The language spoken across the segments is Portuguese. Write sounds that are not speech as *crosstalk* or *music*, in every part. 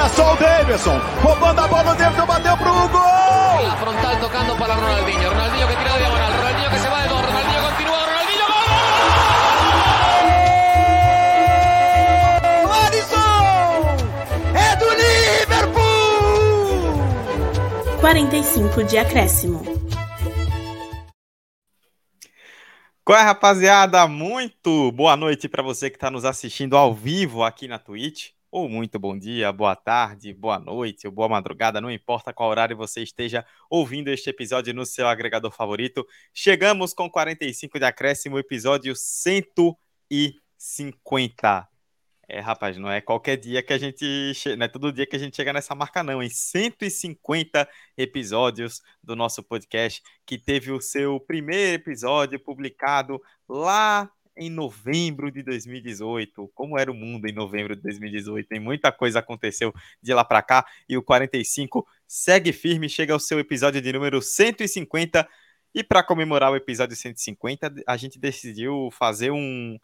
Olha só o Davidson, roubando a bola, o Davidson bateu pro gol! La frontal tocando para Ronaldinho, Ronaldinho que tira de diagonal, Ronaldinho que se va de dos, Ronaldinho continúa, Ronaldinho gol! Alisson! É do Liverpool! 45 de acréscimo. Qual é, rapaziada? Muito boa noite para você que está nos assistindo ao vivo aqui na Twitch. Ou muito bom dia, boa tarde, boa noite ou boa madrugada, não importa qual horário você esteja ouvindo este episódio no seu agregador favorito. Chegamos com 45 de acréscimo, episódio 150. É, rapaz, não é qualquer dia que a gente. Não é todo dia que a gente chega nessa marca, não. Em 150 episódios do nosso podcast, que teve o seu primeiro episódio publicado lá em novembro de 2018. Como era o mundo em novembro de 2018? Tem muita coisa aconteceu de lá para cá. E o 45 segue firme, chega ao seu episódio de número 150. E para comemorar o episódio 150, a gente decidiu fazer um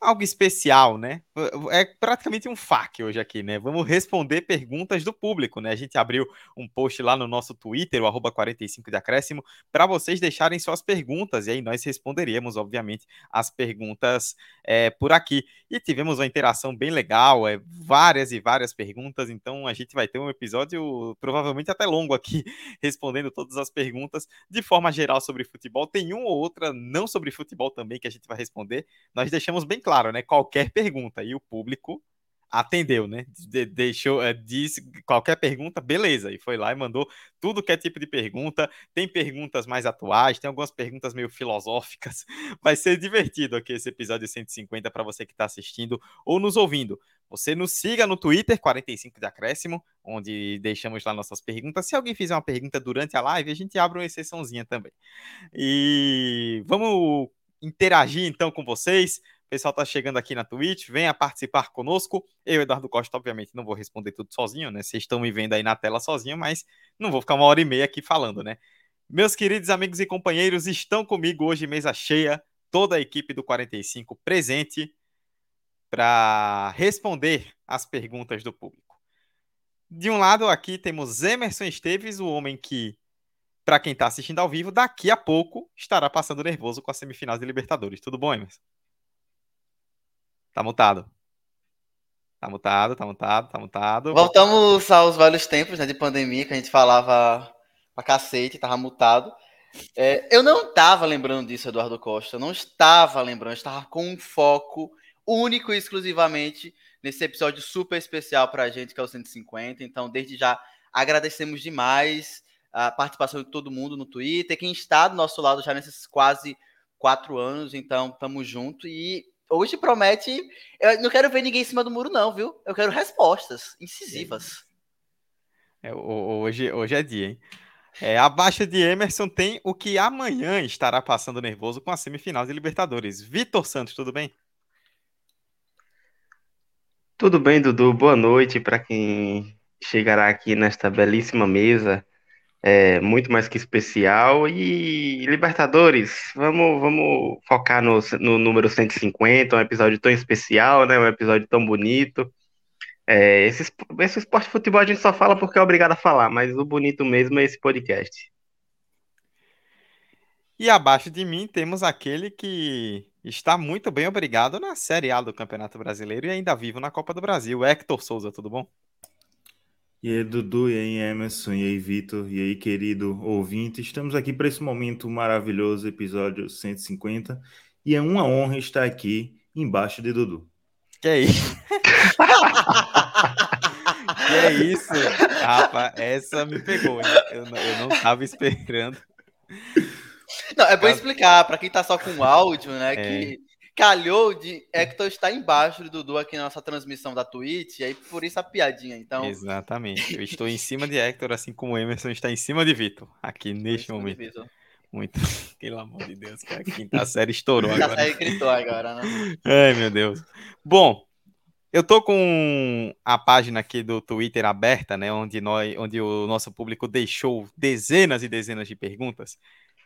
algo especial, né? É praticamente um FAQ hoje aqui, né? Vamos responder perguntas do público, né? A gente abriu um post lá no nosso Twitter, o arroba 45 de acréscimo, para vocês deixarem suas perguntas, e aí nós responderíamos, obviamente, as perguntas é, por aqui. E tivemos uma interação bem legal, é, várias e várias perguntas, então a gente vai ter um episódio provavelmente até longo aqui, *laughs* respondendo todas as perguntas de forma geral sobre futebol. Tem uma ou outra não sobre futebol também que a gente vai responder. Nós deixamos bem claro, né? Qualquer pergunta. E o público atendeu, né? De deixou, é, disse qualquer pergunta, beleza. E foi lá e mandou tudo que é tipo de pergunta. Tem perguntas mais atuais, tem algumas perguntas meio filosóficas. *laughs* Vai ser divertido aqui esse episódio 150 para você que está assistindo ou nos ouvindo. Você nos siga no Twitter, 45 de acréscimo, onde deixamos lá nossas perguntas. Se alguém fizer uma pergunta durante a live, a gente abre uma exceçãozinha também. E vamos interagir então com vocês. O pessoal está chegando aqui na Twitch, venha participar conosco. Eu, Eduardo Costa, obviamente, não vou responder tudo sozinho, né? Vocês estão me vendo aí na tela sozinho, mas não vou ficar uma hora e meia aqui falando, né? Meus queridos amigos e companheiros, estão comigo hoje, mesa cheia, toda a equipe do 45 presente para responder as perguntas do público. De um lado, aqui temos Emerson Esteves, o homem que, para quem está assistindo ao vivo, daqui a pouco estará passando nervoso com a semifinal de Libertadores. Tudo bom, Emerson? Tá mutado. Tá mutado, tá mutado, tá mutado. Voltamos aos velhos tempos né, de pandemia, que a gente falava pra cacete, tava mutado. É, eu não estava lembrando disso, Eduardo Costa. Eu não estava lembrando, estava com um foco único e exclusivamente nesse episódio super especial para a gente, que é o 150. Então, desde já, agradecemos demais a participação de todo mundo no Twitter, quem está do nosso lado já nesses quase quatro anos. Então, estamos junto e Hoje promete. Eu não quero ver ninguém em cima do muro, não, viu? Eu quero respostas incisivas. É, hoje, hoje é dia, hein? É, abaixo de Emerson tem o que amanhã estará passando nervoso com a semifinal de Libertadores. Vitor Santos, tudo bem? Tudo bem, Dudu. Boa noite para quem chegará aqui nesta belíssima mesa é muito mais que especial. E Libertadores, vamos, vamos focar no, no número 150, um episódio tão especial, né? Um episódio tão bonito. É, esse, esse esporte de futebol a gente só fala porque é obrigado a falar, mas o bonito mesmo é esse podcast. E abaixo de mim temos aquele que está muito bem obrigado na Série A do Campeonato Brasileiro e ainda vivo na Copa do Brasil. Hector Souza, tudo bom? E aí, Dudu, e aí, Emerson, e aí, Vitor, e aí, querido ouvinte. Estamos aqui para esse momento maravilhoso, episódio 150, e é uma honra estar aqui embaixo de Dudu. Que é isso? *laughs* que é isso? Rapaz, essa me pegou, hein? Eu, não, eu não tava esperando. Não, é bom explicar para quem tá só com áudio, né? É. Que calhou de Hector estar embaixo do Dudu aqui na nossa transmissão da Twitch, e aí por isso a piadinha, então... Exatamente, eu estou em cima de Hector, assim como o Emerson está em cima de Vitor, aqui neste momento. Muito, *laughs* pelo amor de Deus, cara, a quinta série estourou quinta agora. A série gritou agora, né? Ai, meu Deus. Bom, eu tô com a página aqui do Twitter aberta, né, onde, nós, onde o nosso público deixou dezenas e dezenas de perguntas,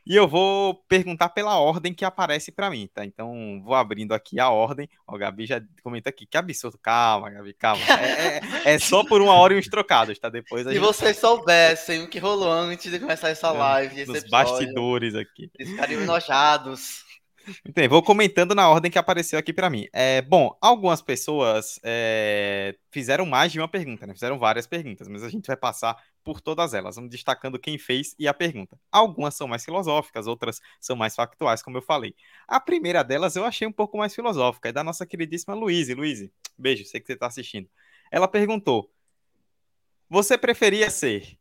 E eu vou perguntar pela ordem que aparece para mim, tá? Então, vou abrindo aqui a ordem. Ó, o Gabi já comenta aqui. Que absurdo. Calma, Gabi, calma. É, é, é só por uma hora e uns trocados, tá? Depois a Se gente... vocês soubessem o que rolou antes de começar essa live, esse Nos episódio, bastidores aqui. Eles ficariam enojados. Então, vou comentando na ordem que apareceu aqui para mim. É, bom, algumas pessoas é, fizeram mais de uma pergunta, né? Fizeram várias perguntas, mas a gente vai passar por todas elas. Vamos destacando quem fez e a pergunta. Algumas são mais filosóficas, outras são mais factuais, como eu falei. A primeira delas eu achei um pouco mais filosófica, é da nossa queridíssima Luíse. Luíse, beijo, sei que você está assistindo. Ela perguntou: Você preferia ser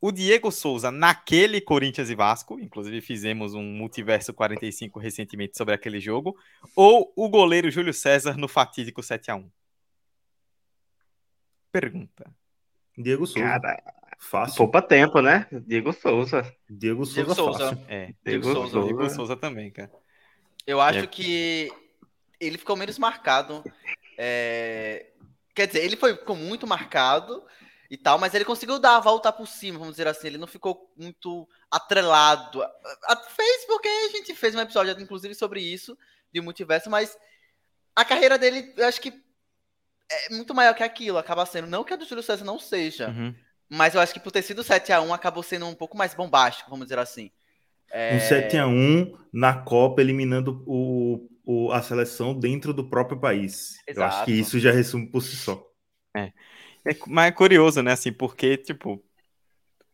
o Diego Souza naquele Corinthians e Vasco, inclusive fizemos um Multiverso 45 recentemente sobre aquele jogo, ou o goleiro Júlio César no fatídico 7 a 1 Pergunta. Diego Souza. Cara, Fácil. poupa tempo, né? Diego Souza. Diego Souza. Diego Souza. fácil. É, Diego Diego Souza. Souza. Diego Souza também, cara. Eu acho É. que ele ficou menos marcado. é, Quer dizer, ele foi, ficou muito marcado e tal, mas ele conseguiu dar a volta por cima, vamos dizer assim. Ele não ficou muito atrelado. Fez porque a gente fez um episódio, inclusive, sobre isso, de multiverso, mas a carreira dele, eu acho que é muito maior que aquilo, acaba sendo. Não que a do Júlio César não seja, Uhum. mas eu acho que por ter sido 7x1 acabou sendo um pouco mais bombástico, vamos dizer assim. Um 7x1 na Copa, eliminando o, o- a seleção dentro do próprio país. Eu acho que Exato. isso já resume por si só. É, mas é curioso, né, assim, porque, tipo,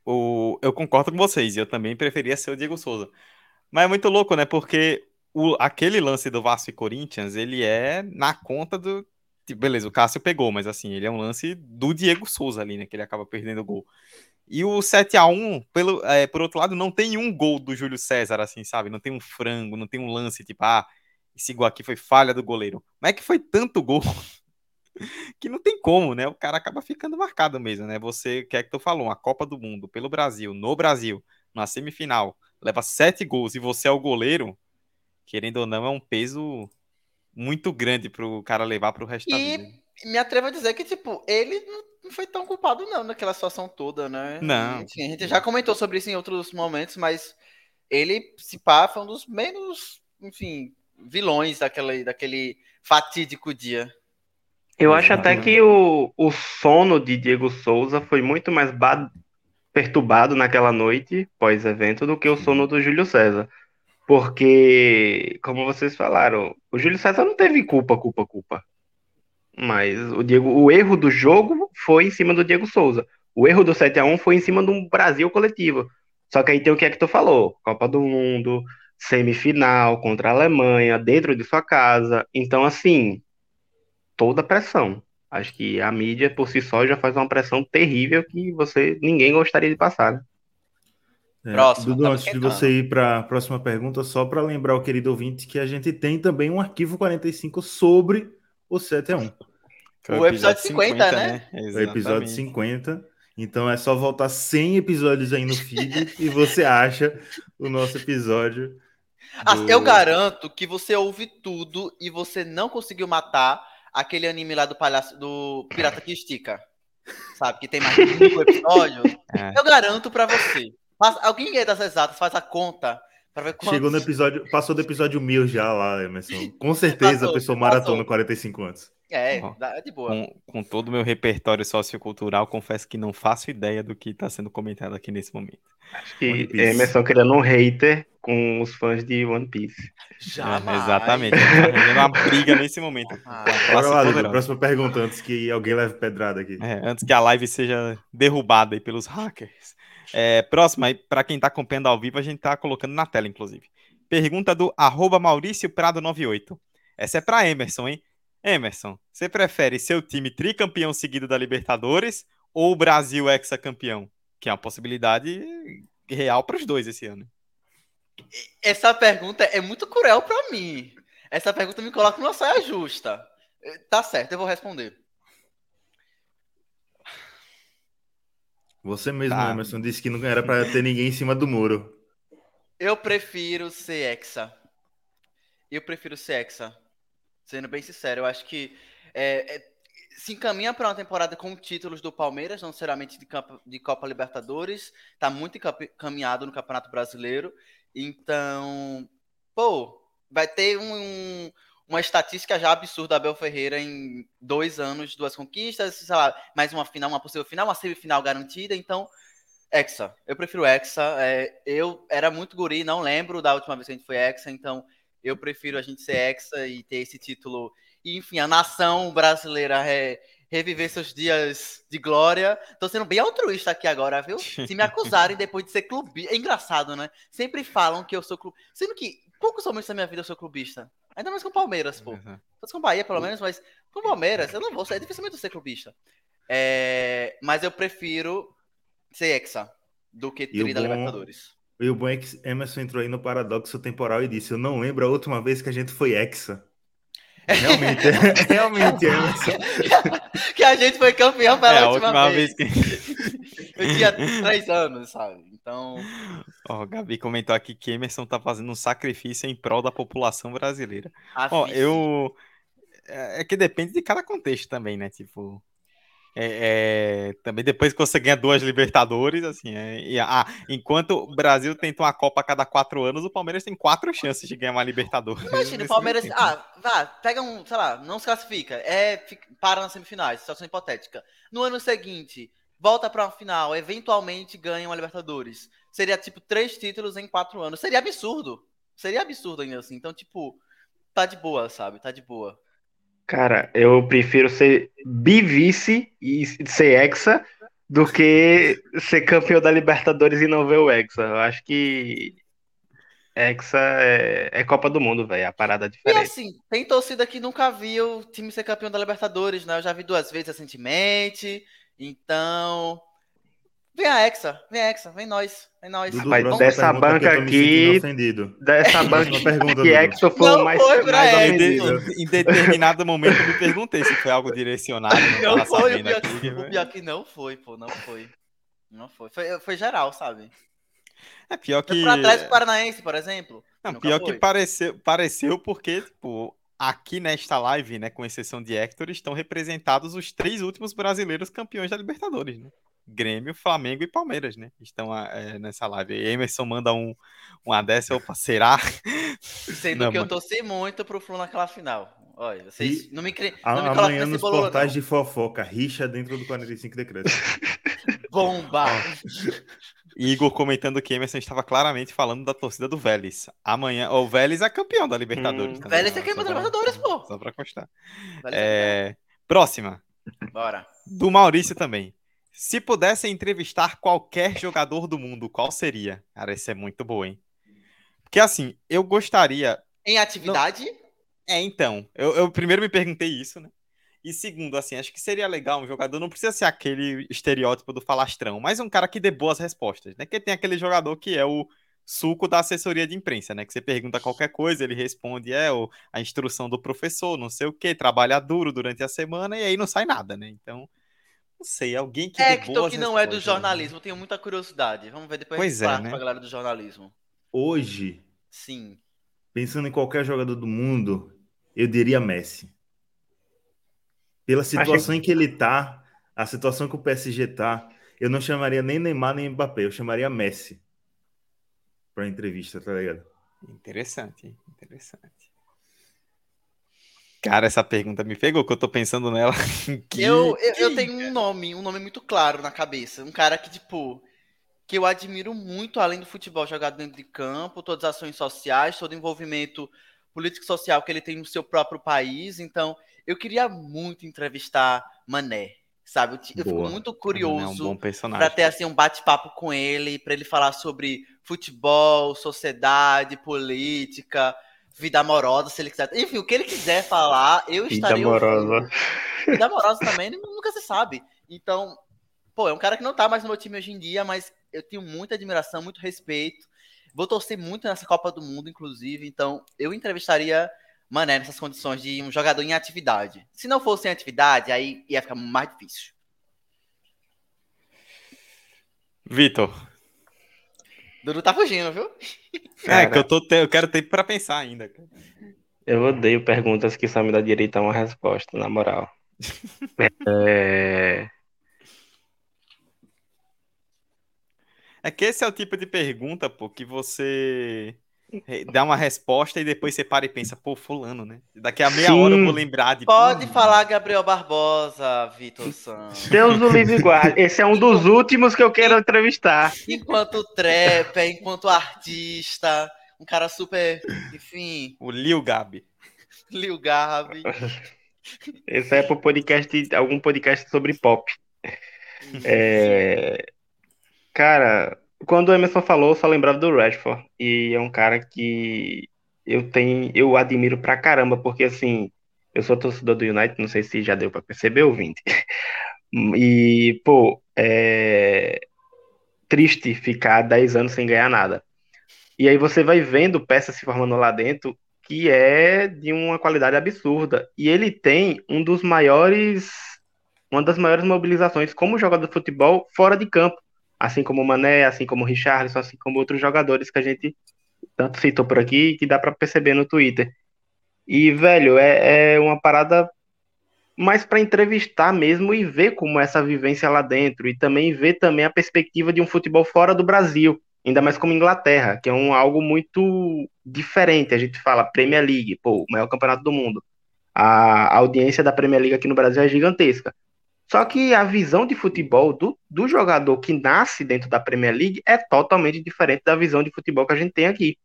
o, eu concordo com vocês, eu também preferia ser o Diego Souza. Mas é muito louco, né, porque o, aquele lance do Vasco e Corinthians, ele é na conta do... tipo, Beleza, o Cássio pegou, mas assim, ele é um lance do Diego Souza ali, né, que ele acaba perdendo o gol. E o 7x1, pelo, é, por outro lado, não tem um gol do Júlio César, assim, sabe? Não tem um frango, não tem um lance, tipo, ah, esse gol aqui foi falha do goleiro. Mas é que foi tanto gol *laughs* *laughs* que não tem como, né? O cara acaba ficando marcado mesmo, né? Você, que é que tu falou, uma Copa do Mundo pelo Brasil, no Brasil, na semifinal, leva sete gols e você é o goleiro, querendo ou não, é um peso muito grande pro cara levar pro resto da E- vida. me atrevo a dizer que, tipo, ele não- não foi tão culpado, não, naquela situação toda, né? Não. Enfim, a gente já comentou sobre isso em outros momentos, mas ele, se pá, foi um dos menos, enfim, vilões daquele, daquele fatídico dia. Eu acho até que o, o sono de Diego Souza foi muito mais ba- perturbado naquela noite pós-evento do que o sono do Júlio César. Porque, como vocês falaram, o Júlio César não teve culpa, culpa, culpa. Mas o Diego, o erro do jogo foi em cima do Diego Souza. O erro do 7 a 1 foi em cima do Brasil coletivo. Só que aí tem o que é que tu falou: Copa do Mundo, semifinal contra a Alemanha, dentro de sua casa. Então, assim, toda a pressão. Acho que a mídia por si só já faz uma pressão terrível que você ninguém gostaria de passar. né? É, Próximo, Dudu, tá antes de você ir para a próxima pergunta, só para lembrar o querido ouvinte que a gente tem também um arquivo 45 sobre o 7x1. Foi O episódio 50, né? É o episódio Exatamente. 50. Então é só voltar 100 episódios aí no feed *laughs* e você acha o nosso episódio. Ah, do- Eu garanto que você ouve tudo e você não conseguiu matar aquele anime lá do palhaço do Pirata que Estica. Sabe? Que tem mais de cinco episódios. É. Eu garanto pra você. Faz- alguém aí das exatas faz a conta pra ver quantos... Chegou no episódio, passou do episódio 1000 já lá, Emerson. Com certeza Passou, a pessoa passou. maratona 45 antes. É, Ó, é de boa. Com, com todo o meu repertório sociocultural, confesso que não faço ideia do que está sendo comentado aqui nesse momento. Acho que. Emerson criando um hater com os fãs de One Piece. Jamais. É, exatamente. Tá uma briga nesse momento. Ah, Bora. Próxima pergunta antes que alguém leve pedrada aqui. É, antes que a live seja derrubada aí pelos hackers. É, próxima, para quem está acompanhando ao vivo, a gente está colocando na tela, inclusive. Pergunta do arroba Maurício Prado 98. Essa é para Emerson, hein? Emerson, você prefere seu time tricampeão seguido da Libertadores ou o Brasil hexacampeão? Que é uma possibilidade real para os dois esse ano. Essa pergunta é muito cruel pra mim. Essa pergunta me coloca numa saia justa. Eh, Tá certo, eu vou responder. Você mesmo, Tá. Emerson, disse que não era para ter ninguém em cima do muro. Eu prefiro ser Hexa. Eu prefiro ser Hexa. Sendo bem sincero, eu acho que é, é, se encaminha para uma temporada com títulos do Palmeiras, não necessariamente de, de Copa Libertadores. Tá muito encaminhado no Campeonato Brasileiro. Então, pô, vai ter um, uma estatística já absurda Abel Ferreira em dois anos, duas conquistas, sei lá, mais uma final, uma possível final, uma semifinal garantida. Então, Hexa. Eu prefiro Hexa. É, eu era muito guri, não lembro da última vez que a gente foi Hexa, então eu prefiro a gente ser Hexa e ter esse título. E, enfim, a nação brasileira reviver seus dias de glória. Tô sendo bem altruísta aqui agora, viu? *laughs* Se me acusarem depois de ser clubista. É engraçado, né? Sempre falam que eu sou clubista. Sendo que poucos momentos da minha vida eu sou clubista. Ainda mais com o Palmeiras, pô. Uhum. com Bahia, pelo menos, mas com o Palmeiras, eu não vou ser. É dificilmente eu ser clubista. É... Mas eu prefiro ser Hexa do que o Tri da Libertadores. E o bom é que Emerson entrou aí no paradoxo temporal e disse: Eu não lembro a última vez que a gente foi hexa. Realmente, *laughs* realmente, Emerson. que a gente foi campeão pela É, última, última vez. vez que. *laughs* Eu tinha três anos, sabe? Então, Ó, o Gabi comentou aqui que Emerson tá fazendo um sacrifício em prol da população brasileira. Ó, eu. É é que depende de cada contexto também, né? Tipo. É- é, Também depois que você ganha duas Libertadores, assim. é, e, ah, enquanto o Brasil tenta uma Copa a cada quatro anos, o Palmeiras tem quatro chances de ganhar uma Libertadores. Imagina, o Palmeiras. Ah, vá, pega um, sei lá, não se classifica, é, fica- para nas semifinais, situação hipotética. No ano seguinte, volta pra uma final, eventualmente ganha uma Libertadores. Seria tipo três títulos em quatro anos. Seria absurdo. Seria absurdo ainda assim. Então, tipo, tá de boa, sabe? Tá de boa. Cara, eu prefiro ser bivice e ser hexa do que ser campeão da Libertadores e não ver o hexa. Eu acho que hexa é, é Copa do Mundo, velho. É a parada E diferente. assim, tem torcida que nunca viu o time ser campeão da Libertadores, né? Eu já vi duas vezes recentemente. Então. Vem a Hexa, vem a Hexa, vem nós, vem nós. Dudu, Rapaz, dessa banca aqui-. Dessa banca pergunta, que hexa foi Não o mais, foi pra mais hexa. Em, de- ofendido. em determinado momento eu me perguntei se foi algo direcionado. Não, foi, o sabendo pior, aqui, que, o né? pior que não foi, pô, não foi. Não foi. Foi, foi geral, sabe? É pior Foi que. pro Atlético Paranaense, por exemplo. Não, pior foi. que pareceu, pareceu porque, tipo, aqui nesta live, né, com exceção de Hector, estão representados os três últimos brasileiros campeões da Libertadores, né? Grêmio, Flamengo e Palmeiras, né? Estão ah, é, nessa live. E Emerson manda um, uma dessa, opa, será? *laughs* Sendo Não, que eu mas- torci muito pro Flu naquela final. Olha, vocês não me, cri... A- não me Amanhã nos bololô, portais não. de fofoca, rixa dentro do 45 decretos. *laughs* Bomba! *laughs* Igor comentando que Emerson estava claramente falando da torcida do Vélez. Amanhã, o Vélez é campeão da Libertadores. Hum. também, Vélez é campeão da Libertadores, pô. Só pra constar. Vale É, Próxima. Bora. Do Maurício também. Se pudesse entrevistar qualquer jogador do mundo, qual seria? Cara, esse é muito bom, hein? Porque assim, eu gostaria. Em atividade, É, então. Eu, eu primeiro me perguntei isso, né? E segundo, assim, acho que seria legal um jogador, não precisa ser aquele estereótipo do falastrão, mas um cara que dê boas respostas, né? Que tem aquele jogador que é o suco da assessoria de imprensa, né? Que você pergunta qualquer coisa, ele responde, é o, a instrução do professor, não sei o quê, trabalha duro durante a semana e aí não sai nada, né? Então, não sei, alguém que dê Hector, boas que não é do né? jornalismo, tenho muita curiosidade. Vamos ver depois Pois a gente é, né? pra galera do jornalismo. Hoje, Sim. pensando em qualquer jogador do mundo, eu diria Messi. Pela situação em que ele tá, a situação que o PSG tá, eu não chamaria nem Neymar nem Mbappé, eu chamaria Messi pra entrevista, tá ligado? Interessante, interessante. Cara, essa pergunta me pegou, que eu tô pensando nela. *laughs* Que- Eu, eu, eu tenho um nome, um nome muito claro na cabeça. Um cara que, tipo, que eu admiro muito, além do futebol jogado dentro de campo, todas as ações sociais, todo o envolvimento político e social que ele tem no seu próprio país. Então, eu queria muito entrevistar Mané, sabe? Eu, fico muito É um curioso para ter assim um bate-papo com ele, para ele falar sobre futebol, sociedade, política, vida amorosa, se ele quiser. Enfim, o que ele quiser falar, eu Vida estarei ouvindo. amorosa. Vida amorosa também, nunca se sabe. Então, pô, é um cara que não tá mais no meu time hoje em dia, mas eu tenho muita admiração, muito respeito. Vou torcer muito nessa Copa do Mundo, inclusive. Então, eu entrevistaria Mané nessas condições de um jogador em atividade. Se não fosse em atividade, aí ia ficar mais difícil. Vitor, Dudu tá fugindo, viu? é Cara. que eu, tô te- eu quero tempo pra pensar ainda. cara. Eu odeio perguntas que só me dá direito a uma resposta, na moral. *laughs* É, É que esse é o tipo de pergunta, pô, que você dá uma resposta e depois você para e pensa, pô, fulano, né? Daqui a meia Sim. hora eu vou lembrar de. Pode Hum, falar Gabriel Barbosa, Vitor *laughs* Santos. Deus o livre guarde. Esse é um dos últimos que eu quero entrevistar. Enquanto trapper, enquanto artista, um cara super, enfim, O Lil Gabi. Lil Gabi. Esse é pro podcast, algum podcast sobre pop. É, Cara, quando o Emerson falou, eu só lembrava do Rashford. E é um cara que eu tenho, eu admiro pra caramba, porque assim, eu sou torcedor do United, não sei se já deu pra perceber, ouvinte. *laughs* E, pô, é triste ficar 10 anos sem ganhar nada. E aí você vai vendo peças se formando lá dentro que é de uma qualidade absurda. E ele tem um dos maiores, uma das maiores mobilizações como jogador de futebol fora de campo. Assim como o Mané, assim como o Richarlison, assim como outros jogadores que a gente tanto citou por aqui, que dá pra perceber no Twitter. E, velho, é, é uma parada mais para entrevistar mesmo e ver como é essa vivência lá dentro. E também ver também a perspectiva de um futebol fora do Brasil ainda mais como Inglaterra, que é um algo muito diferente. A gente fala Premier League, pô, o maior campeonato do mundo. A audiência da Premier League aqui no Brasil é gigantesca. Só que a visão de futebol do, do jogador que nasce dentro da Premier League é totalmente diferente da visão de futebol que a gente tem aqui.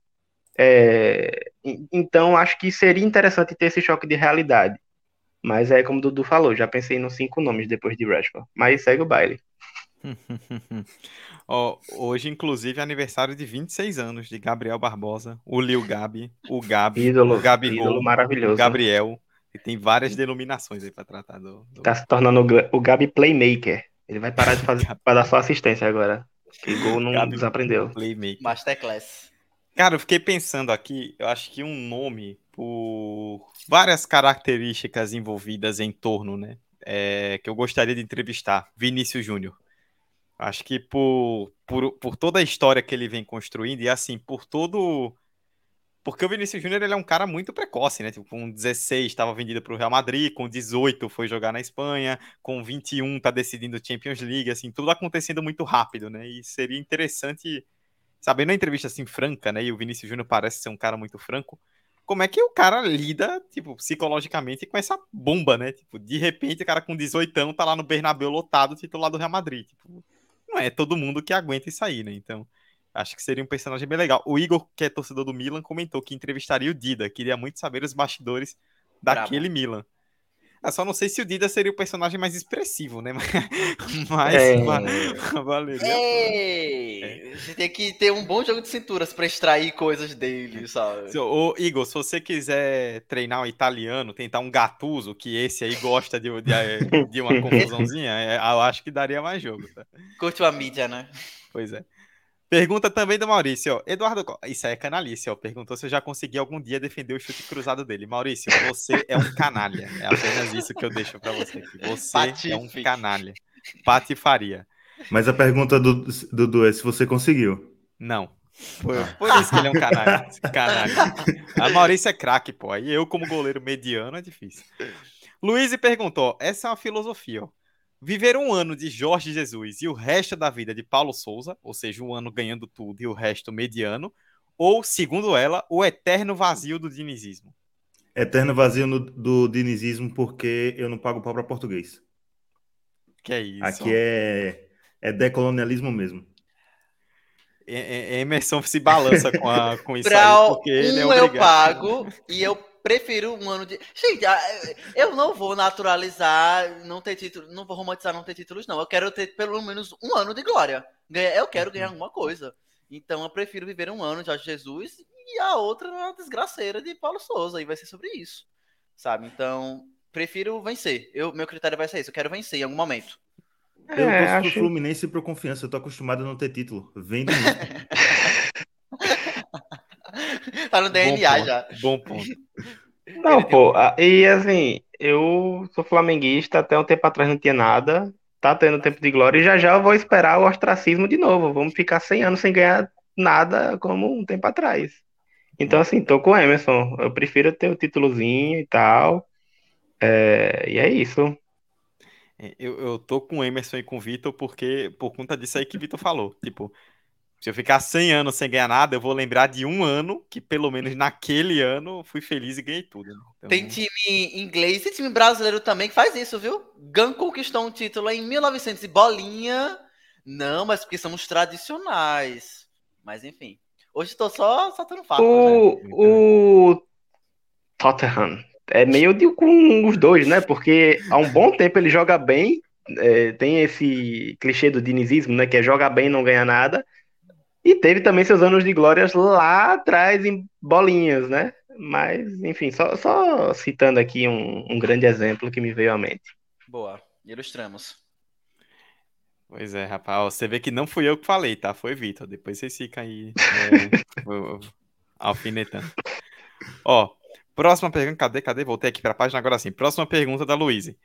É, en- então, acho que seria interessante ter esse choque de realidade. Mas é como o Dudu falou, já pensei nos cinco nomes depois de Rashford. Mas segue o baile. *laughs* Ó, hoje, inclusive, é aniversário de 26 anos de Gabriel Barbosa, o Lil Gabi, o Gabi, Ídolo, o Gabi ídolo o maravilhoso. Gabriel. E tem várias denominações aí pra tratar do. do- Tá se tornando o Gabi Playmaker. Ele vai parar de fazer *laughs* para dar só assistência agora. Que gol não Gabi desaprendeu. Playmaker. Masterclass. Cara, eu fiquei pensando aqui, eu acho que um nome por várias características envolvidas em torno, né? é, que eu gostaria de entrevistar, Vinícius Júnior. Acho que por, por, por toda a história que ele vem construindo e assim, por todo. Porque o Vinícius Júnior ele é um cara muito precoce, né? Tipo, com 16 estava vendido para o Real Madrid, com 18 foi jogar na Espanha, com 21 tá decidindo Champions League, assim, tudo acontecendo muito rápido, né? E seria interessante sabendo a entrevista assim franca, né? E o Vinícius Júnior parece ser um cara muito franco. Como é que o cara lida, tipo, psicologicamente com essa bomba, né? Tipo, de repente o cara com 18 tá lá no Bernabéu lotado, titular do Real Madrid. Tipo, não é todo mundo que aguenta isso aí, né? Então, acho que seria um personagem bem legal. O Igor, que é torcedor do Milan, comentou que entrevistaria o Dida. Queria muito saber os bastidores daquele Milan. Eu só não sei se o Dida seria o personagem mais expressivo, né? *laughs* Mas É. va- *laughs* valeria. A gente tem que ter um bom jogo de cinturas pra extrair coisas dele, sabe? Se- Ô, Igor, se você quiser treinar um italiano, tentar um Gattuso, que esse aí gosta de, de, de uma *laughs* confusãozinha, é, eu acho que daria mais jogo, tá? Curte a mídia, né? Pois é. Pergunta também do Maurício, ó. Eduardo, isso aí é canalice, ó. Perguntou se eu já consegui algum dia defender o chute cruzado dele. Maurício, você é um canalha. É apenas isso que eu deixo pra você aqui. Você é um Patife. canalha. Patifaria. Mas a pergunta do Dudu é se você conseguiu. Não. Por, por isso que ele é um canalha. canalha. A Maurício é craque, pô. Aí eu, como goleiro mediano, é difícil. Luiz perguntou: essa é uma filosofia, ó. Viver um ano de Jorge Jesus e o resto da vida de Paulo Souza, ou seja, um ano ganhando tudo e o resto mediano, ou, segundo ela, o eterno vazio do dinizismo. Eterno vazio no- do dinizismo porque eu não pago pau pra português. Que é isso. Aqui é, é decolonialismo mesmo. Emerson se balança com, a, com isso *laughs* Pra aí, porque ele é um eu pago e eu prefiro um ano de. Gente, eu não vou naturalizar, não ter título, não vou romantizar não ter títulos, não. Eu quero ter pelo menos um ano de glória. Eu quero ganhar alguma coisa. Então eu prefiro viver um ano de Jorge Jesus e a outra na desgraceira de Paulo Souza. E vai ser sobre isso. Sabe? Então, prefiro vencer. Eu, meu critério vai ser esse. Eu quero vencer em algum momento. Eu É, torço pro acho- Fluminense e pro Confiança. Eu tô acostumado a não ter título. Vem de mim. *laughs* *laughs* Tá no Bom DNA ponto, já. Bom ponto. Não, pô, e assim, eu sou flamenguista, até um tempo atrás não tinha nada, tá tendo tempo de glória, e já já eu vou esperar o ostracismo de novo. Vamos ficar 100 anos sem ganhar nada como um tempo atrás. Então, assim, tô com o Emerson. Eu prefiro ter o títulozinho e tal. É, e é isso. É, Eu, eu tô com o Emerson e com o Vitor porque, por conta disso aí que o Vitor falou. Tipo, Se eu ficar 100 anos sem ganhar nada, eu vou lembrar de um ano que, pelo menos naquele ano, fui feliz e ganhei tudo. né? Então, Tem time inglês e time brasileiro também que faz isso, viu? Gun conquistou um título em 1900 e bolinha. Não, mas porque somos tradicionais. Mas enfim. Hoje tô só soltando fato. né? O, o Tottenham é meio de com os dois, né? Porque há um bom tempo ele joga bem. é, tem esse clichê do dinizismo, né? Que é joga bem e não ganha nada. E teve também seus anos de glórias lá atrás em bolinhas, né? Mas, enfim, só, só citando aqui um, um grande exemplo que me veio à mente. Boa. Ilustramos. Pois é, rapaz. Você vê que não fui eu que falei, tá? Foi Vitor. Depois vocês ficam aí é, *laughs* alfinetando. Ó, próxima pergunta. Cadê? Cadê? Voltei aqui pra página agora sim. Próxima pergunta da Luíse.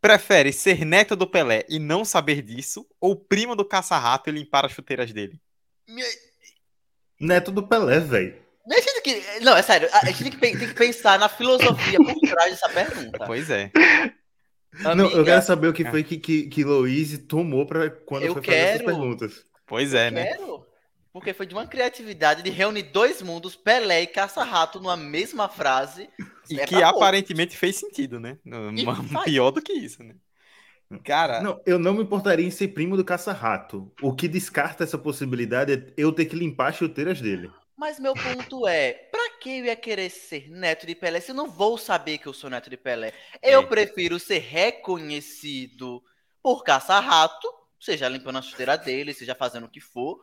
Prefere ser neto do Pelé e não saber disso ou primo do caça-rato e limpar as chuteiras dele? Neto do Pelé, velho. Não, é sério. A gente tem que, tem que pensar na filosofia por trás dessa pergunta. Pois é. Não, eu Amiga, quero saber o que foi que, que, que Louise tomou pra quando Eu foi fazer essas quero. perguntas. Pois é, né? Quero. Porque foi de uma criatividade de reunir dois mundos, Pelé e Caça-Rato, numa mesma frase. E É que aparentemente fez sentido, né? E Ma- faz. Pior do que isso, né? Cara, Não, eu não me importaria em ser primo do caça-rato. O que descarta essa possibilidade é eu ter que limpar as chuteiras dele. Mas meu ponto é, pra que eu ia querer ser neto de Pelé se eu não vou saber que eu sou neto de Pelé? Eu É. prefiro ser reconhecido por caça-rato, seja limpando a chuteira dele, seja fazendo o que for,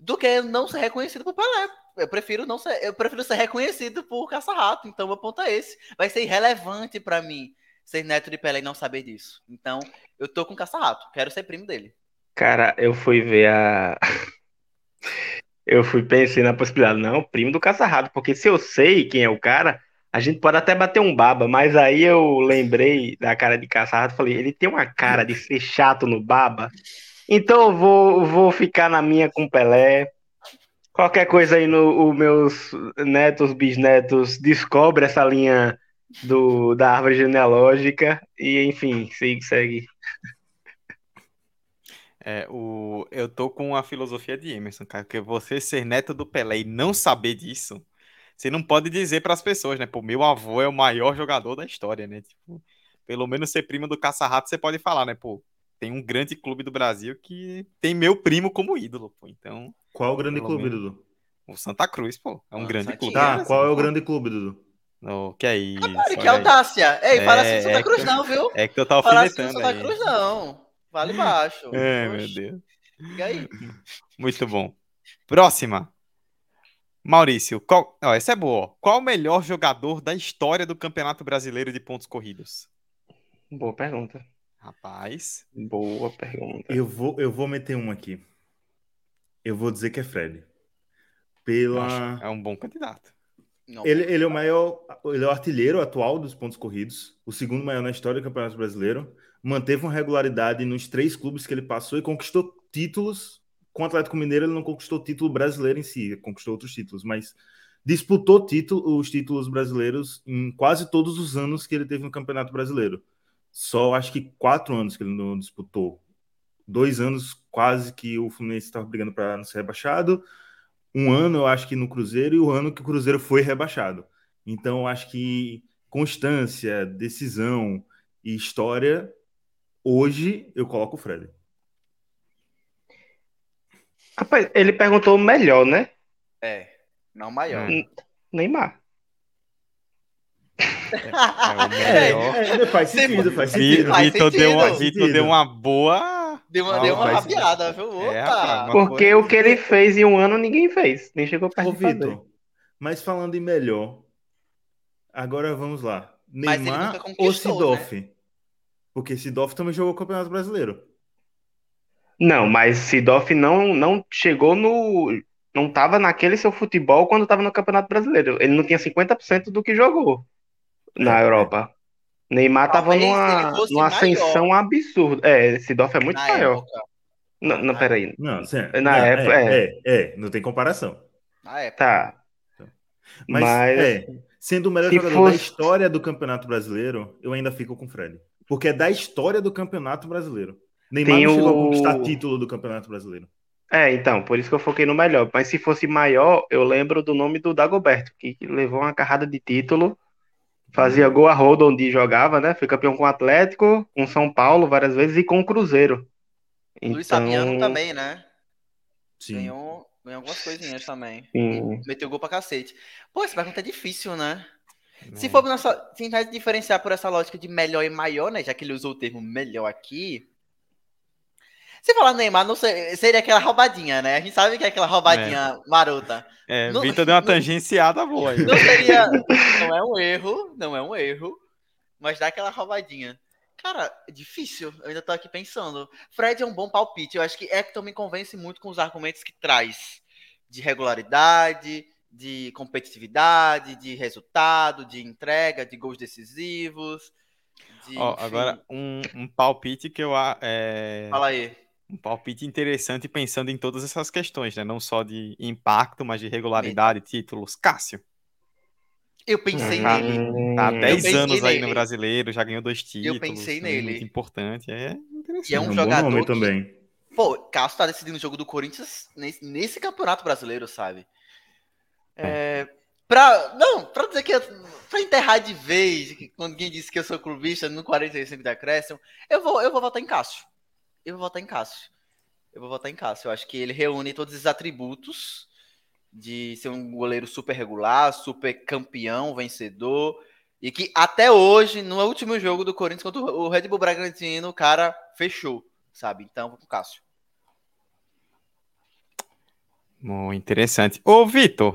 do que não ser reconhecido por Pelé. Eu prefiro não ser, eu prefiro ser reconhecido por caça-rato. Então meu ponto é esse. Vai ser irrelevante pra mim ser neto de Pelé e não saber disso. Então, eu tô com caça-rato, quero ser primo dele. Cara, eu fui ver a. *laughs* Eu fui pensei na possibilidade, não, primo do caça-rato, porque se eu sei quem é o cara, a gente pode até bater um baba, mas aí eu lembrei da cara de caça-rato falei, ele tem uma cara de ser chato no baba, então eu vou, vou ficar na minha com Pelé. Qualquer coisa aí no os meus netos, bisnetos, descobre essa linha do, da árvore genealógica e enfim, segue, segue. é, o... eu tô com a filosofia de Emerson, cara, porque você ser neto do Pelé e não saber disso, você não pode dizer pras pessoas, né? Pô, meu avô é o maior jogador da história, né? Tipo, pelo menos ser primo do Caça-Rato, você pode falar, né? Pô, tem um grande clube do Brasil que tem meu primo como ídolo, pô. Então, Qual o grande clube, menos. Dudu? o Santa Cruz, pô, é um Ah, grande clube. Tá, qual é o grande clube, Dudu? Não, que é isso? Rapaz, que olha aí. audácia! Ei, fala assim É, de Santa é Cruz que- não, viu? É que tu tá Fala assim de Santa aí. Cruz não. Vale baixo. É, meu Deus. Diga aí. Muito bom. Próxima. Maurício, qual... ó, essa é boa. ó. Qual o melhor jogador da história do Campeonato Brasileiro de pontos corridos? Boa pergunta. Rapaz, Boa pergunta. Eu vou, eu vou meter um aqui. Eu vou dizer que é Fred. eu Pela. é um bom candidato. Não. Ele, ele é o maior, ele é o artilheiro atual dos pontos corridos, o segundo maior na história do Campeonato Brasileiro. Manteve uma regularidade nos três clubes que ele passou e conquistou títulos. Com o Atlético Mineiro, ele não conquistou título brasileiro em si, conquistou outros títulos, mas disputou título, os títulos brasileiros em quase todos os anos que ele teve no Campeonato Brasileiro. Só acho que quatro anos que ele não disputou. Dois anos quase que o Fluminense estava brigando para não ser rebaixado um ano, eu acho que no Cruzeiro, e o ano que o Cruzeiro foi rebaixado. Então, eu acho que constância, decisão e história, hoje eu coloco o Fred. Rapaz, ele perguntou o melhor, né? É, não maior. Hum. Neymar. É o melhor. é, faz sentido, faz faz Vitor deu, sentido. Vitor deu uma boa. Deu uma, deu uma faz- rabiada, viu? Opa! É, rapaz, uma Porque coisa- o que ele fez em um ano, ninguém fez. Nem chegou perto Ô, de fazer. Vitor, mas falando em melhor, agora vamos lá. Neymar ou Sidoff? Porque Sidoff também jogou o Campeonato Brasileiro. Não, mas Sidoff não, não chegou no. Não tava naquele seu futebol quando tava no Campeonato Brasileiro. Ele não tinha 50% do que jogou na É, Europa. Neymar tava Talvez numa, numa ascensão absurda. É, Sidoff é muito Na maior. época. Não, não, peraí. Não, sim, Na não, época, é, é. é, é, não tem comparação. Na época. Tá. Mas, Mas- é, sendo o melhor se jogador fosse- da história do Campeonato Brasileiro, eu ainda fico com o Fred. Porque é da história do Campeonato Brasileiro. Neymar Tem não chegou a o- conquistar título do Campeonato Brasileiro. É, então, por isso que eu foquei no melhor. Mas se fosse maior, eu lembro do nome do Dagoberto, que levou uma carrada de título, fazia gol a roda onde jogava, né? Foi campeão com o Atlético, com São Paulo várias vezes e com o Cruzeiro. Luiz Então, Fabiano também, né? Sim. Ganhou, ganhou algumas coisinhas também. Meteu gol pra cacete. Pô, essa pergunta é difícil, né? Se É. for nessa, tentar diferenciar por essa lógica de melhor e maior, né? Já que ele usou o termo melhor aqui. Se falar Neymar, não sei, seria aquela roubadinha, né? A gente sabe que é aquela roubadinha marota. É, Não- Vitor deu uma não- tangenciada boa aí. Não seria. Não é um erro, não é um erro, mas dá aquela roubadinha. Cara, é difícil. Eu ainda tô aqui pensando. Fred é um bom palpite. Eu acho que Hector me convence muito com os argumentos que traz de regularidade, de competitividade, de resultado, de entrega, de gols decisivos. de, enfim. agora, um, um palpite que eu. É, Fala aí. Um palpite interessante pensando em todas essas questões, né? Não só de impacto, mas de regularidade, títulos. Cássio, Eu pensei Hum, nele. tá há 10 pensei anos aí no brasileiro, já ganhou dois títulos. pensei né? nele. Muito importante. É interessante. E é um É um jogador bom nome que- também. Pô, Cássio tá decidindo o jogo do Corinthians nesse, nesse campeonato brasileiro, sabe? É, pra, não, pra dizer que. eu- Pra enterrar de vez, quando alguém disse que eu sou clubista no 45 de acréscimo, eu vou, eu vou votar em Cássio. Eu vou votar em Cássio. Eu vou votar em Cássio. Eu acho que ele reúne todos os atributos de ser um goleiro super regular, super campeão, vencedor. E que até hoje, no último jogo do Corinthians contra o Red Bull Bragantino, o cara fechou, sabe? Então, vou com o Cássio. Muito interessante. Ô, Vitor,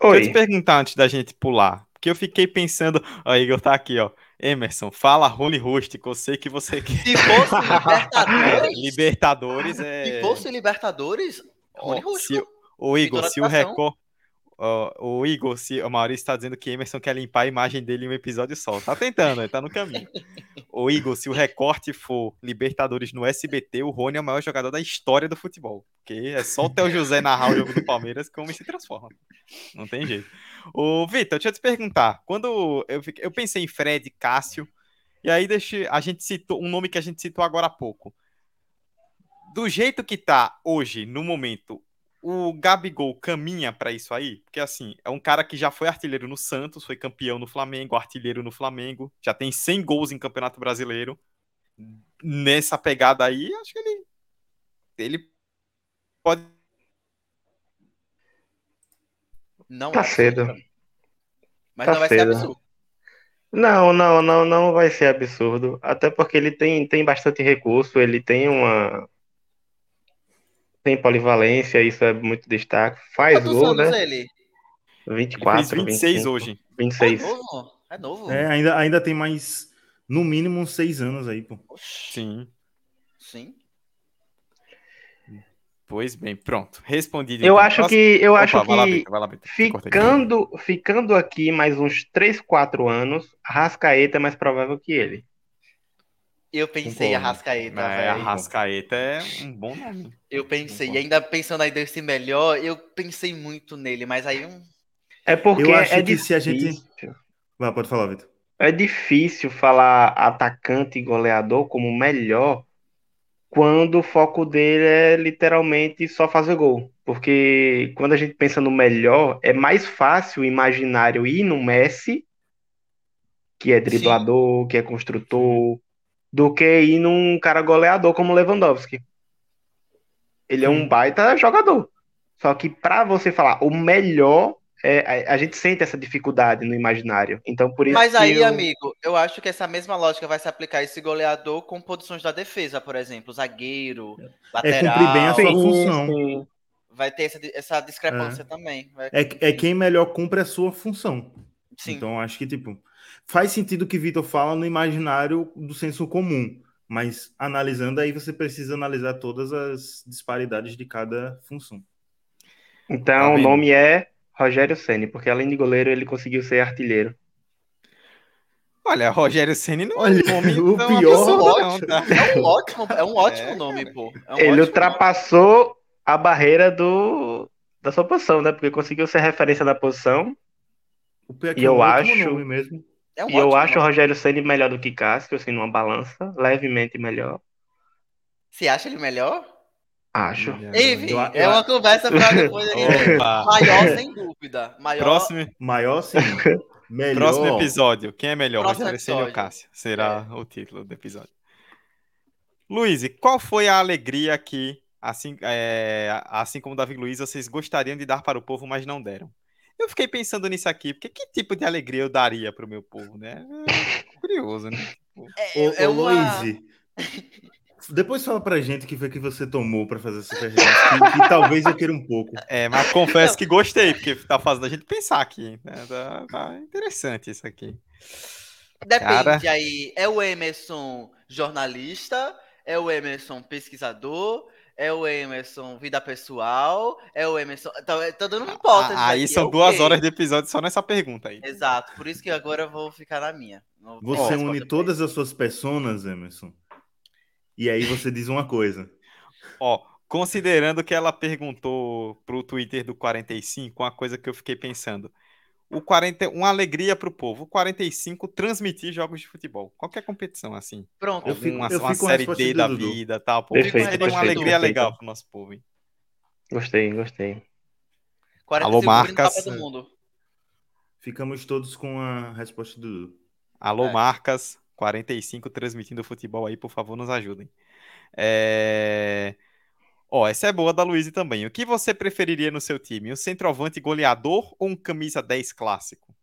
deixa eu te Oi. perguntar antes da gente pular. Porque eu fiquei pensando. Ó, Igor tá aqui, ó. Emerson, fala Rony Rústico. Eu sei que você quer. Se fosse *laughs* Libertadores, Libertadores é. se fosse Libertadores, se, Rústico. o Igor, se o. Record. O Igor, se o Maurício está dizendo que Emerson quer limpar a imagem dele em um episódio só. Tá tentando, ele tá no caminho. o Igor, se o recorte for Libertadores no SBT, o Rony é o maior jogador da história do futebol. Porque é só o Theo José narrar o jogo do Palmeiras que o homem se transforma. Não tem jeito. Ô, Vitor, deixa eu te perguntar. Quando eu, eu pensei em Fred, Cássio, e aí deixa, a gente citou um nome que a gente citou agora há pouco. Do jeito que tá hoje, no momento, o Gabigol caminha para isso aí? Porque assim, é um cara que já foi artilheiro no Santos, foi campeão no Flamengo, artilheiro no Flamengo, já tem 100 gols em Campeonato Brasileiro. Nessa pegada aí, acho que ele ele pode Não Tá é absurdo cedo. Mas Tá não vai ser cedo. absurdo. Não, não, não, não vai ser absurdo. Até porque ele tem, tem bastante recurso, ele tem uma. Tem polivalência, isso é muito destaque. Faz Quantos gol, anos né? ele? ele 24, fez 26 25, hoje. É 26. novo. É novo. É, ainda, ainda tem mais, no mínimo, uns seis anos aí, pô. Sim. Sim. Pois bem, pronto. Respondido. Eu então. acho que, eu Opa, acho lá, que lá, cortei. ficando, ficando aqui mais uns 3, 4 anos, Rascaeta é mais provável que ele. Eu pensei em Concordo. Arrascaeta, É, velho. Arrascaeta é um bom nome. Eu pensei, e Concordo. ainda pensando aí desse melhor, eu pensei muito nele, mas aí um. É porque Eu acho é que se a gente- difícil. Vai, pode falar, Vitor. É difícil falar atacante e goleador como melhor quando o foco dele é literalmente só fazer gol. Porque quando a gente pensa no melhor, é mais fácil o imaginário ir no Messi, que é driblador, que é construtor, do que ir num cara goleador como Lewandowski. Ele é um baita jogador. Só que pra você falar o melhor, é, a, a gente sente essa dificuldade no imaginário. Então por isso Mas aí, eu- amigo, eu acho que essa mesma lógica vai se aplicar a esse goleador com posições da defesa, por exemplo, zagueiro, lateral. cumprir bem a sua Sim, função. sim. Vai ter essa, essa discrepância também. Vai- É, é quem melhor cumpre a sua função. Sim. Então, acho que, tipo, faz sentido o que Vitor fala no imaginário do senso comum. Mas analisando aí, você precisa analisar todas as disparidades de cada função. Então Tá o nome é Rogério Ceni, porque além de goleiro ele conseguiu ser artilheiro. Olha, Rogério Ceni não Olha, é um nome o tão pior- absurdo, não, Ótimo. tá? É um ótimo, é um ótimo É, nome, pô. É um ele ótimo ultrapassou a barreira do da sua posição, né? Porque conseguiu ser referência da posição. É E é eu ótimo acho- nome mesmo. É um e eu acho o. Rogério Ceni melhor do que Cássio, assim, numa balança, levemente melhor. Você acha ele melhor? Acho. Enfim, Eu- é eu- uma conversa pra depois. Maior, sem dúvida. Maior. Próximo, Maior sim. Melhor. próximo episódio. Quem é melhor? Marcelo ou. Cássio? Será o título do episódio. Luiz, qual foi a alegria que, assim, é, assim como Davi Luiz, vocês gostariam de dar para o povo, mas não deram? Eu fiquei pensando nisso aqui, porque que tipo de alegria eu daria para o meu povo, né? É curioso, né? É, Ô, é uma... Luiz, *laughs* depois fala pra gente o que foi que você tomou pra fazer essa pergunta, que, que talvez eu queira um pouco. É, mas confesso que gostei, porque tá fazendo a gente pensar aqui. Né? Tá, tá interessante isso aqui. Depende Cara. aí. É o Emerson jornalista? É o Emerson pesquisador? É o Emerson vida pessoal? É o Emerson. Tá, tá dando uma hipótese. Ah, aí aqui, são é duas horas de episódio só nessa pergunta aí. Exato, por isso que agora eu vou ficar na minha. Vou Você une todas as suas personas, Emerson. E aí você diz uma coisa. Ó, considerando que ela perguntou pro Twitter do 45, uma coisa que eu fiquei pensando. O 40, uma alegria pro povo. O 45 transmitir jogos de futebol. Qualquer competição, assim. Pronto. Eu fico- eu uma série D da Dudu. vida tal. Pô, Perfeito, seria uma alegria perfeito. legal pro nosso povo. Hein? Gostei, gostei. 45 Alô, Marcas. Copa do Mundo. Ficamos todos com a resposta do Dudu. Alô, É. marcas 45 transmitindo futebol aí, por favor, nos ajudem. É... Ó, essa é boa da Luiz também. O que você preferiria no seu time? Um centroavante goleador ou um camisa 10 clássico?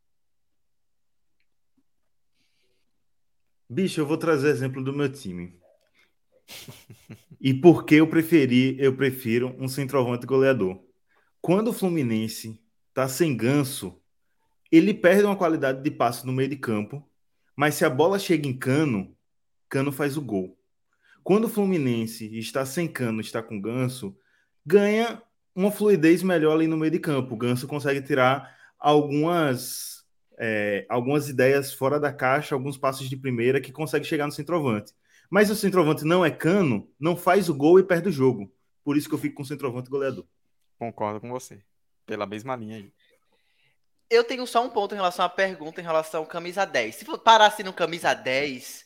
Bicho, eu vou trazer exemplo do meu time. E por que eu preferi, eu prefiro um centroavante goleador. Quando o Fluminense tá sem ganso, ele perde uma qualidade de passe no meio de campo, mas se a bola chega em Cano, Cano faz o gol. Quando o Fluminense está sem Cano, está com ganso, ganha uma fluidez melhor ali no meio de campo. O ganso consegue tirar algumas é, algumas ideias fora da caixa, alguns passos de primeira que consegue chegar no centroavante. Mas se o centroavante não é cano, não faz o gol e perde o jogo. Por isso que eu fico com o centroavante goleador. Concordo com você. Pela mesma linha aí. Eu tenho só um ponto em relação à pergunta em relação ao camisa 10. Se parasse no camisa 10,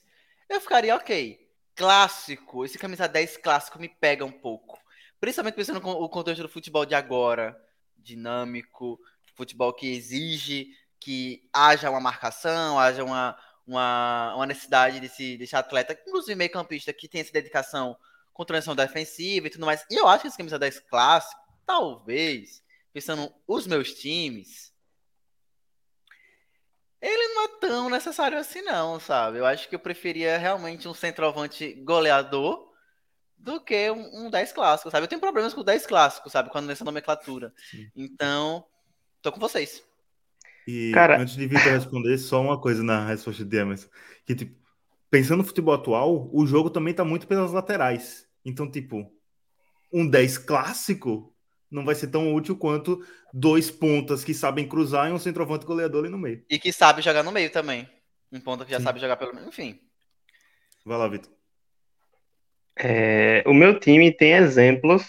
eu ficaria ok. Clássico, esse camisa 10 clássico me pega um pouco. Principalmente pensando no o contexto do futebol de agora, dinâmico, futebol que exige que haja uma marcação, haja uma, uma, uma necessidade desse, desse atleta, inclusive meio campista, que tem essa dedicação com transição defensiva e tudo mais. E eu acho que esse camisa 10 clássico, talvez, pensando os meus times, ele não é tão necessário assim, não, sabe? Eu acho que eu preferia realmente um centroavante goleador do que um, um 10 clássico, sabe? Eu tenho problemas com o 10 clássico, sabe? Quando nessa nomenclatura. Então, tô com vocês. E Cara- antes de Vitor responder, só uma coisa na resposta de Emerson. Que, tipo, pensando no futebol atual, o jogo também tá muito pelas laterais. Então, tipo, um 10 clássico não vai ser tão útil quanto dois pontas que sabem cruzar e um centroavante goleador ali no meio. E que sabe jogar no meio também. Um ponto que já Sim. sabe jogar pelo menos. Enfim. Vai lá, Vitor. É, o meu time tem exemplos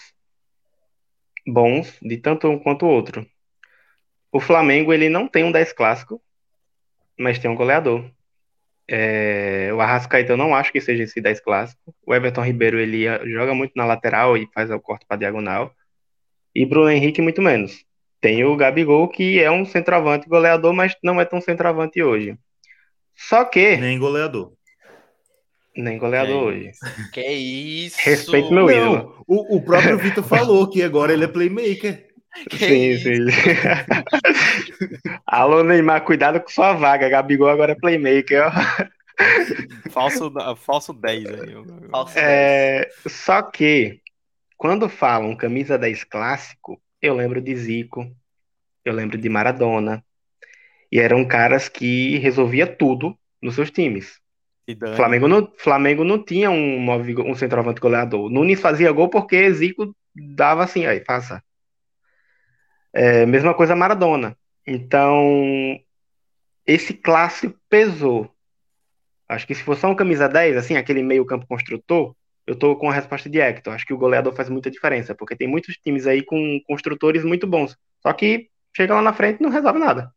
bons de tanto um quanto o outro. O Flamengo ele não tem um 10 clássico, mas tem um goleador. É, o Arrascaeta eu não acho que seja esse 10 clássico. O Everton Ribeiro ele joga muito na lateral e faz o corte para diagonal. E Bruno Henrique muito menos. Tem o Gabigol que é um centroavante goleador, mas não é tão centroavante hoje. Só que Nem goleador. nem goleador Que hoje. Que isso? Respeito meu ídolo. Não, o, o próprio Vitor *laughs* falou que agora ele é playmaker. Que Sim, isso? sim. *laughs* Alô, Neymar, cuidado com sua vaga. Gabigol agora é playmaker. ó. Falso, falso 10 aí. Falso É, só que, quando falam camisa 10 clássico, eu lembro de Zico, eu lembro de Maradona. E eram caras que resolvia tudo nos seus times. Flamengo não, Flamengo não tinha um, nove- um centroavante goleador. Nunes fazia gol porque Zico dava assim, aí, faça. É, mesma coisa Maradona. Então, esse clássico pesou. Acho que se fosse só um camisa 10, assim, aquele meio campo construtor, eu tô com a resposta de Hector. Acho que o goleador faz muita diferença, porque tem muitos times aí com construtores muito bons. Só que chega lá na frente e não resolve nada.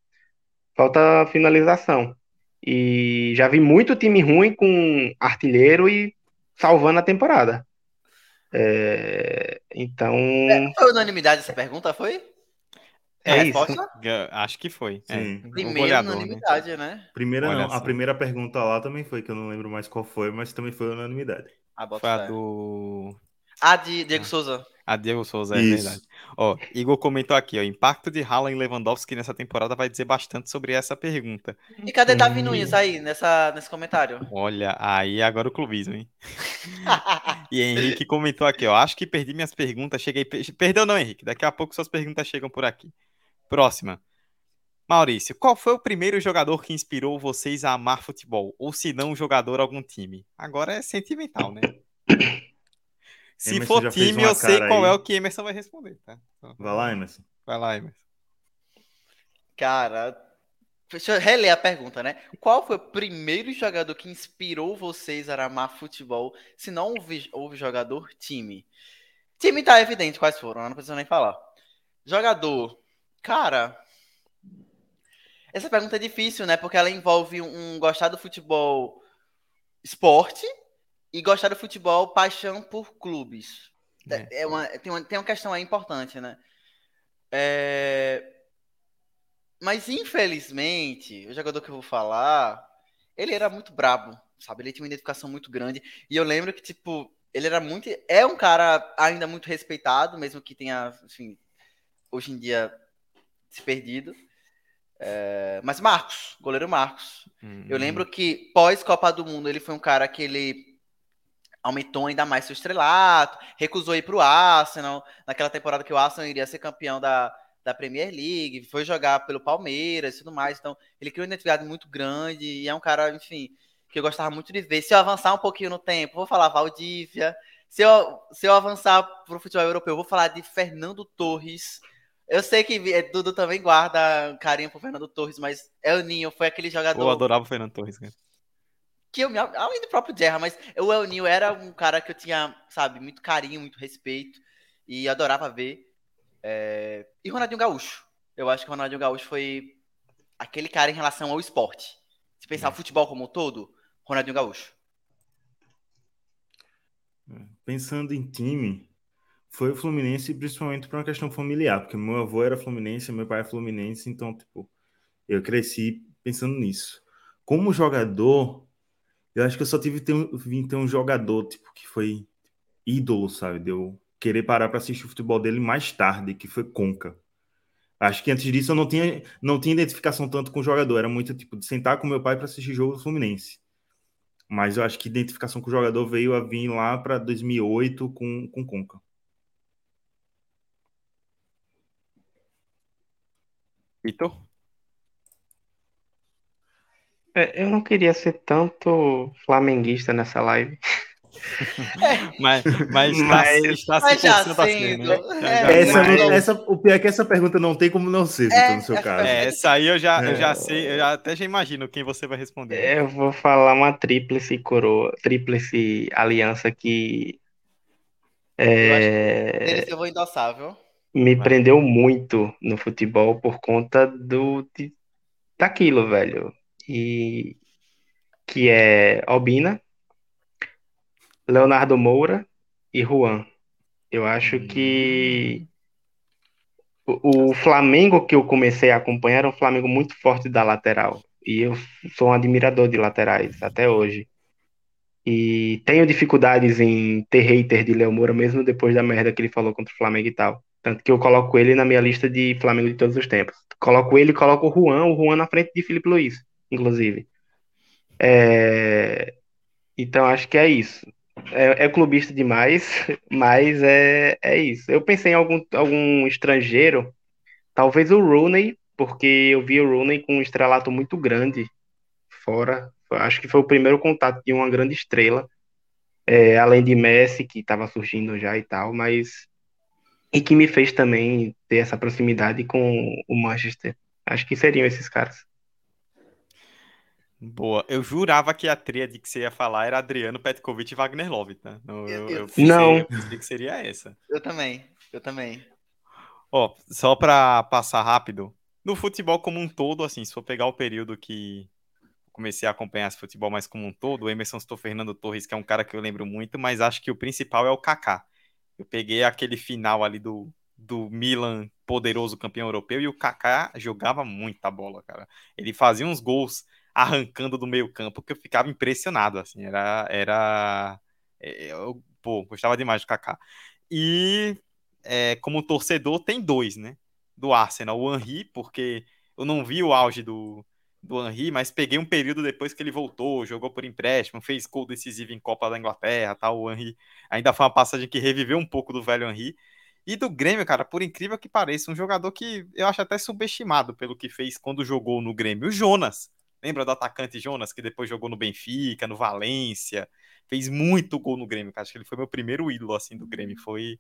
Falta finalização. E já vi muito time ruim com artilheiro e salvando a temporada. É, então, Foi unanimidade essa pergunta, foi? É a isso. Acho que foi. é. Sim. Primeiro goleador, né? unanimidade, né? Primeira Olha não, a primeira pergunta lá também foi, que eu não lembro mais qual foi, mas também foi unanimidade. Ah, bota Foi a do. A de Diego Souza. A Diego Souza, é Isso. verdade. Ó, Igor comentou aqui, ó. Impacto de Haaland e Lewandowski nessa temporada vai dizer bastante sobre essa pergunta. E cadê Davi Hum. Nunes aí, nessa, nesse comentário? Olha, aí agora o clubismo, hein? *laughs* E Henrique comentou aqui, ó. Acho que perdi minhas perguntas. Cheguei. per- Perdeu, não, Henrique. Daqui a pouco suas perguntas chegam por aqui. Próxima. Maurício, qual foi o primeiro jogador que inspirou vocês a amar futebol? Ou se não, um jogador algum time? Agora é sentimental, né? *coughs* Se Emerson for time, eu sei cara qual é o que Emerson vai responder, tá? Vai lá, Emerson. Vai lá, Emerson. Cara, deixa eu reler a pergunta, né? Qual foi o primeiro jogador que inspirou vocês a amar futebol? Se não houve, houve jogador, time. Time tá evidente quais foram, não precisa nem falar. Jogador, cara. Essa pergunta é difícil, né? Porque ela envolve um gostar do futebol esporte e gostar do futebol paixão por clubes. É. É uma, tem, uma, tem uma questão aí importante, né? É, Mas infelizmente, o jogador que eu vou falar, ele era muito brabo, sabe? Ele tinha uma identificação muito grande. E eu lembro que, tipo, ele era muito. É um cara ainda muito respeitado, mesmo que tenha, enfim, hoje em dia se perdido. É, Mas Marcos, goleiro Marcos. Eu Hum, lembro que pós-Copa do Mundo, ele foi um cara que ele aumentou ainda mais seu estrelato, recusou ir para o Arsenal, naquela temporada que o Arsenal iria ser campeão da, da Premier League, foi jogar pelo Palmeiras e tudo mais. Então, ele criou uma identidade muito grande e é um cara, enfim, que eu gostava muito de ver. Se eu avançar um pouquinho no tempo, vou falar Valdívia. Se eu, se eu avançar para o futebol europeu, vou falar de Fernando Torres. Eu sei que eh, Dudu também guarda carinho por Fernando Torres, mas El Ninho foi aquele jogador Eu adorava o Fernando Torres, cara. que eu me, além do próprio Gerra, mas o El Nil era um cara que eu tinha, sabe, muito carinho, muito respeito e adorava ver. É, E Ronaldinho Gaúcho. Eu acho que o Ronaldinho Gaúcho foi aquele cara em relação ao esporte. Se pensar o futebol como um todo, Ronaldinho Gaúcho. Pensando em time, foi o Fluminense principalmente por uma questão familiar, porque meu avô era fluminense, meu pai é fluminense, então, tipo, eu cresci pensando nisso. Como jogador, eu acho que eu só tive ter vim ter um jogador, tipo, que foi ídolo, sabe? De eu querer parar para assistir o futebol dele mais tarde, que foi Conca. Acho que antes disso eu não tinha, não tinha identificação tanto com o jogador, era muito tipo de sentar com meu pai para assistir jogo do Fluminense. Mas eu acho que identificação com o jogador veio a vir lá para 2008 com com Conca. Vitor? É, eu não queria ser tanto flamenguista nessa live. Mas, mas, Mas- está, está Mas se já forçando a ser, sendo, né? é, Essa, Mas- essa, o pior é que essa pergunta não tem como não ser, Vitor, É, no seu caso. É, essa aí eu já, eu já É. sei, eu já até já imagino quem você vai responder. Eu vou falar uma tríplice coroa, tríplice aliança que é, Deles eu vou endossar, viu? Me Vai. prendeu muito no futebol por conta do de- daquilo, velho. E que é Albina, Leonardo Moura e Juan. Eu acho que o, o Flamengo que eu comecei a acompanhar era um Flamengo muito forte da lateral. E eu sou um admirador de laterais até hoje. E tenho dificuldades em ter hater de Léo Moura, mesmo depois da merda que ele falou contra o Flamengo e tal. Tanto que eu coloco ele na minha lista de Flamengo de todos os tempos. Coloco ele coloco o Juan, o Juan na frente de Felipe Luiz, inclusive. É, Então acho que é isso. É, é clubista demais, *laughs* mas é, é isso. Eu pensei em algum, algum estrangeiro, talvez o Rooney, porque eu vi o Rooney com um estrelato muito grande fora. Acho que foi o primeiro contato de uma grande estrela, é, além de Messi, que estava surgindo já e tal, mas. E que me fez também ter essa proximidade com o Manchester. Acho que seriam esses caras. Boa. Eu jurava que a tríade que você ia falar era Adriano, Petkovic e Wagner Love, tá? Eu, eu, eu pensei, Não. eu pensei que seria essa. Eu também, eu também. Ó, só pra passar rápido, no futebol como um todo, assim, se for pegar o período que comecei a acompanhar esse futebol mais como um todo, o Emerson citou Fernando Torres, que é um cara que eu lembro muito, mas acho que o principal é o Kaká. Eu peguei aquele final ali do, do Milan poderoso campeão europeu e o Kaká jogava muita bola, cara. Ele fazia uns gols arrancando do meio campo que eu ficava impressionado, assim, era era é, eu, pô, gostava demais do Kaká. E é, como torcedor tem dois, né? Do Arsenal, o Henry, porque eu não vi o auge do do Henry, mas peguei um período depois que ele voltou, jogou por empréstimo, fez gol decisivo em Copa da Inglaterra, tal. O Henry ainda foi uma passagem que reviveu um pouco do velho Henry. E do Grêmio, cara, por incrível que pareça, um jogador que eu acho até subestimado pelo que fez quando jogou no Grêmio, o Jonas. Lembra do atacante Jonas, que depois jogou no Benfica, no Valência, fez muito gol no Grêmio, cara. Acho que ele foi meu primeiro ídolo, assim, do Grêmio. Foi...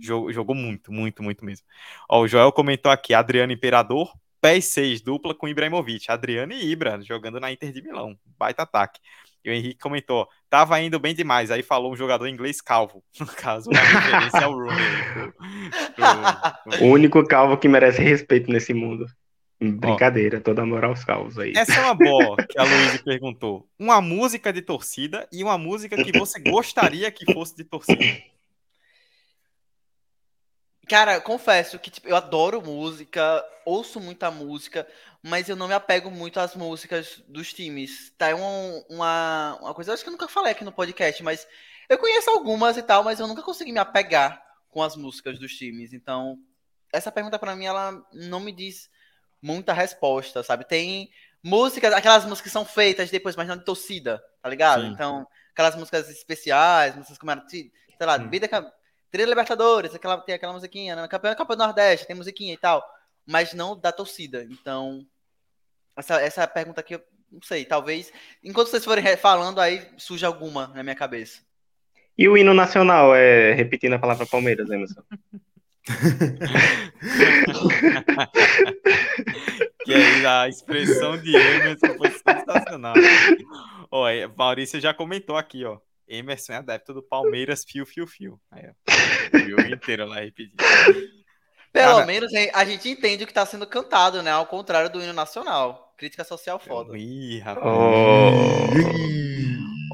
Jogou, jogou muito, muito, muito mesmo. Ó, o Joel comentou aqui, Adriano Imperador, pés 6, dupla com Ibrahimovic, Adriano e Ibra, jogando na Inter de Milão. Baita ataque. E o Henrique comentou, tava indo bem demais. Aí falou um jogador inglês calvo. *laughs* No caso, uma referência ao Rooney. O único calvo que merece respeito nesse mundo. Brincadeira, Ó, toda moral aos calvos aí. Essa é uma boa que a Luísa perguntou. Uma música de torcida e uma música que você gostaria que fosse de torcida. Cara, confesso que tipo, eu adoro música, ouço muita música, mas eu não me apego muito às músicas dos times. Tá? É uma, uma, uma coisa, eu acho que eu nunca falei aqui no podcast, mas eu conheço algumas e tal, mas eu nunca consegui me apegar com as músicas dos times. Então, essa pergunta para mim, ela não me diz muita resposta, sabe? Tem músicas, aquelas músicas que são feitas depois, mas não de torcida, tá ligado? Sim. Então, aquelas músicas especiais, músicas como era, sei lá, hum. vida Trilha Libertadores, aquela, tem aquela musiquinha, né? Campeão, campeão do Nordeste, tem musiquinha e tal. Mas não da torcida. Então, essa, essa pergunta aqui, eu não sei, talvez. Enquanto vocês forem falando, aí surge alguma na minha cabeça. E o hino nacional, é repetindo a palavra Palmeiras, Emerson? *laughs* que aí a expressão de Emerson foi sensacional. Ó, Maurício já comentou aqui, ó. Emerson é adepto do Palmeiras, fio, fio, fio. Aí, o jogo inteiro lá repetindo. Pelo Cara, menos a gente entende o que está sendo cantado, né? Ao contrário do hino nacional. Crítica social foda. Ih, rapaz. Oh.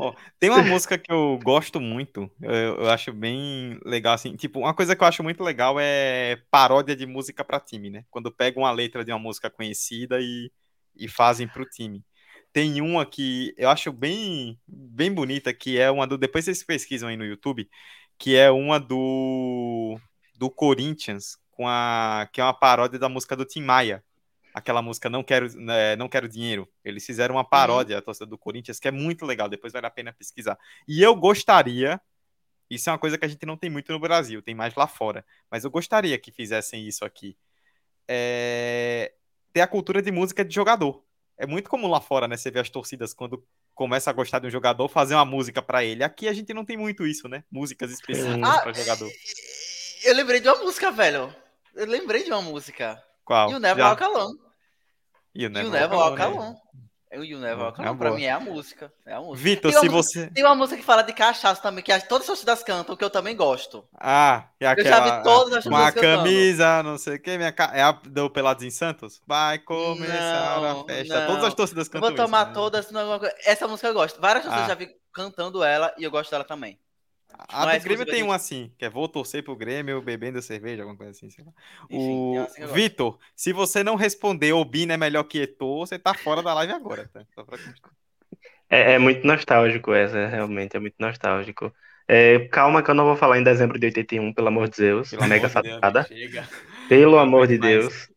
Oh, tem uma música que eu gosto muito, eu, eu, acho bem legal, assim, tipo, uma coisa que eu acho muito legal é paródia de música para time, né? Quando pegam uma letra de uma música conhecida e, e fazem pro time. Tem uma que eu acho bem, bem bonita, que é uma do. Depois vocês pesquisam aí no YouTube, que é uma do, do Corinthians, com a, que é uma paródia da música do Tim Maia. Aquela música Não Quero, é, não quero Dinheiro. Eles fizeram uma paródia uhum. a torcida do Corinthians, que é muito legal, depois vale a pena pesquisar. E eu gostaria, isso é uma coisa que a gente não tem muito no Brasil, tem mais lá fora, mas eu gostaria que fizessem isso aqui. É... Ter a cultura de música de jogador é muito comum lá fora, né? Você vê as torcidas quando começa a gostar de um jogador fazer uma música para ele. Aqui a gente não tem muito isso, né? Músicas específicas ah, para jogador. Eu lembrei de uma música, velho. Eu lembrei de uma música. Qual? E o Never Alcalão. E o Never Alcalão. O You Never Walk Alone, pra mim, é a música. É a música. Vitor, se você. Tem uma música que fala de cachaça também, que todas as torcidas cantam, que eu também gosto. Ah, e aquela. Eu já vi todas as Uma camisa, cantando. não sei o que. Minha... É a do Pelados em Santos? Vai começar não, a festa. Não. Todas as torcidas cantam. Vou tomar isso, né? todas. Essa música eu gosto. Várias torcidas ah. já vi cantando ela e eu gosto dela também. A do Grêmio tem um assim, que é vou torcer pro Grêmio bebendo cerveja, alguma coisa assim. Enfim, o assim Vitor, se você não responder Obina é melhor que Eto'o, você tá fora da live agora, tá? é, é, muito nostálgico essa, realmente, é muito nostálgico. É, calma que eu não vou falar em dezembro de 81, pelo amor de Deus, pelo mega fatada. Pelo amor de Deus.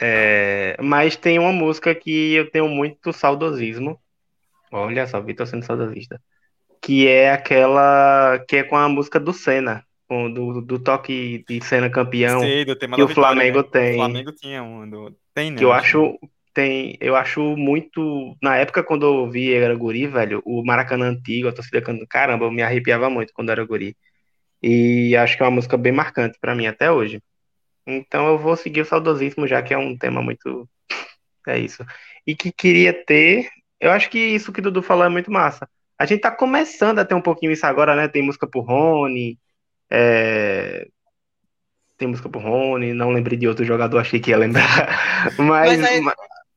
É, mas tem uma música que eu tenho muito saudosismo. Olha só, Vitor sendo saudosista que é aquela que é com a música do Senna, com, do, do toque de Senna campeão Sei, que o Flamengo né? tem. O Flamengo tinha um, do... tem, né? Que eu acho tem, eu acho muito na época quando eu vi era guri, velho, o Maracanã antigo, a torcida cantando, caramba, eu me arrepiava muito quando era guri. E acho que é uma música bem marcante para mim até hoje. Então eu vou seguir o saudosismo já que é um tema muito é isso. E que queria ter, eu acho que isso que o Dudu falou é muito massa a gente tá começando a ter um pouquinho isso agora, né? Tem música pro Rony, é... tem música pro Rony, não lembrei de outro jogador, achei que ia lembrar. *laughs* Mas, mas, aí,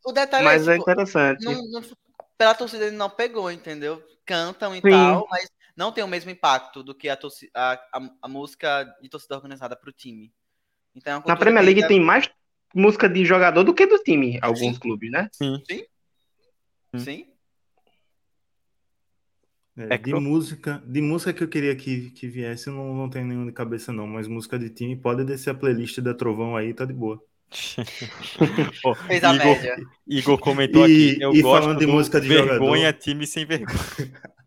o detalhe mas é, tipo, é interessante. Não, não, pela torcida ele não pegou, entendeu? Cantam e Sim. tal, mas não tem o mesmo impacto do que a, torci- a, a, a música de torcida organizada pro time. Então, é Na Premier League ainda- tem mais música de jogador do que do time, alguns Sim. clubes, né? Sim. Sim. É, É que de música, de música que eu queria que, que viesse, eu não, não tenho nenhum de cabeça não, mas música de time pode descer a playlist da Trovão aí, tá de boa. *laughs* Ó, Fez a Igor, média. Igor comentou E- aqui. Eu e gosto falando de do música de vergonha, jogador. time sem vergonha. *laughs*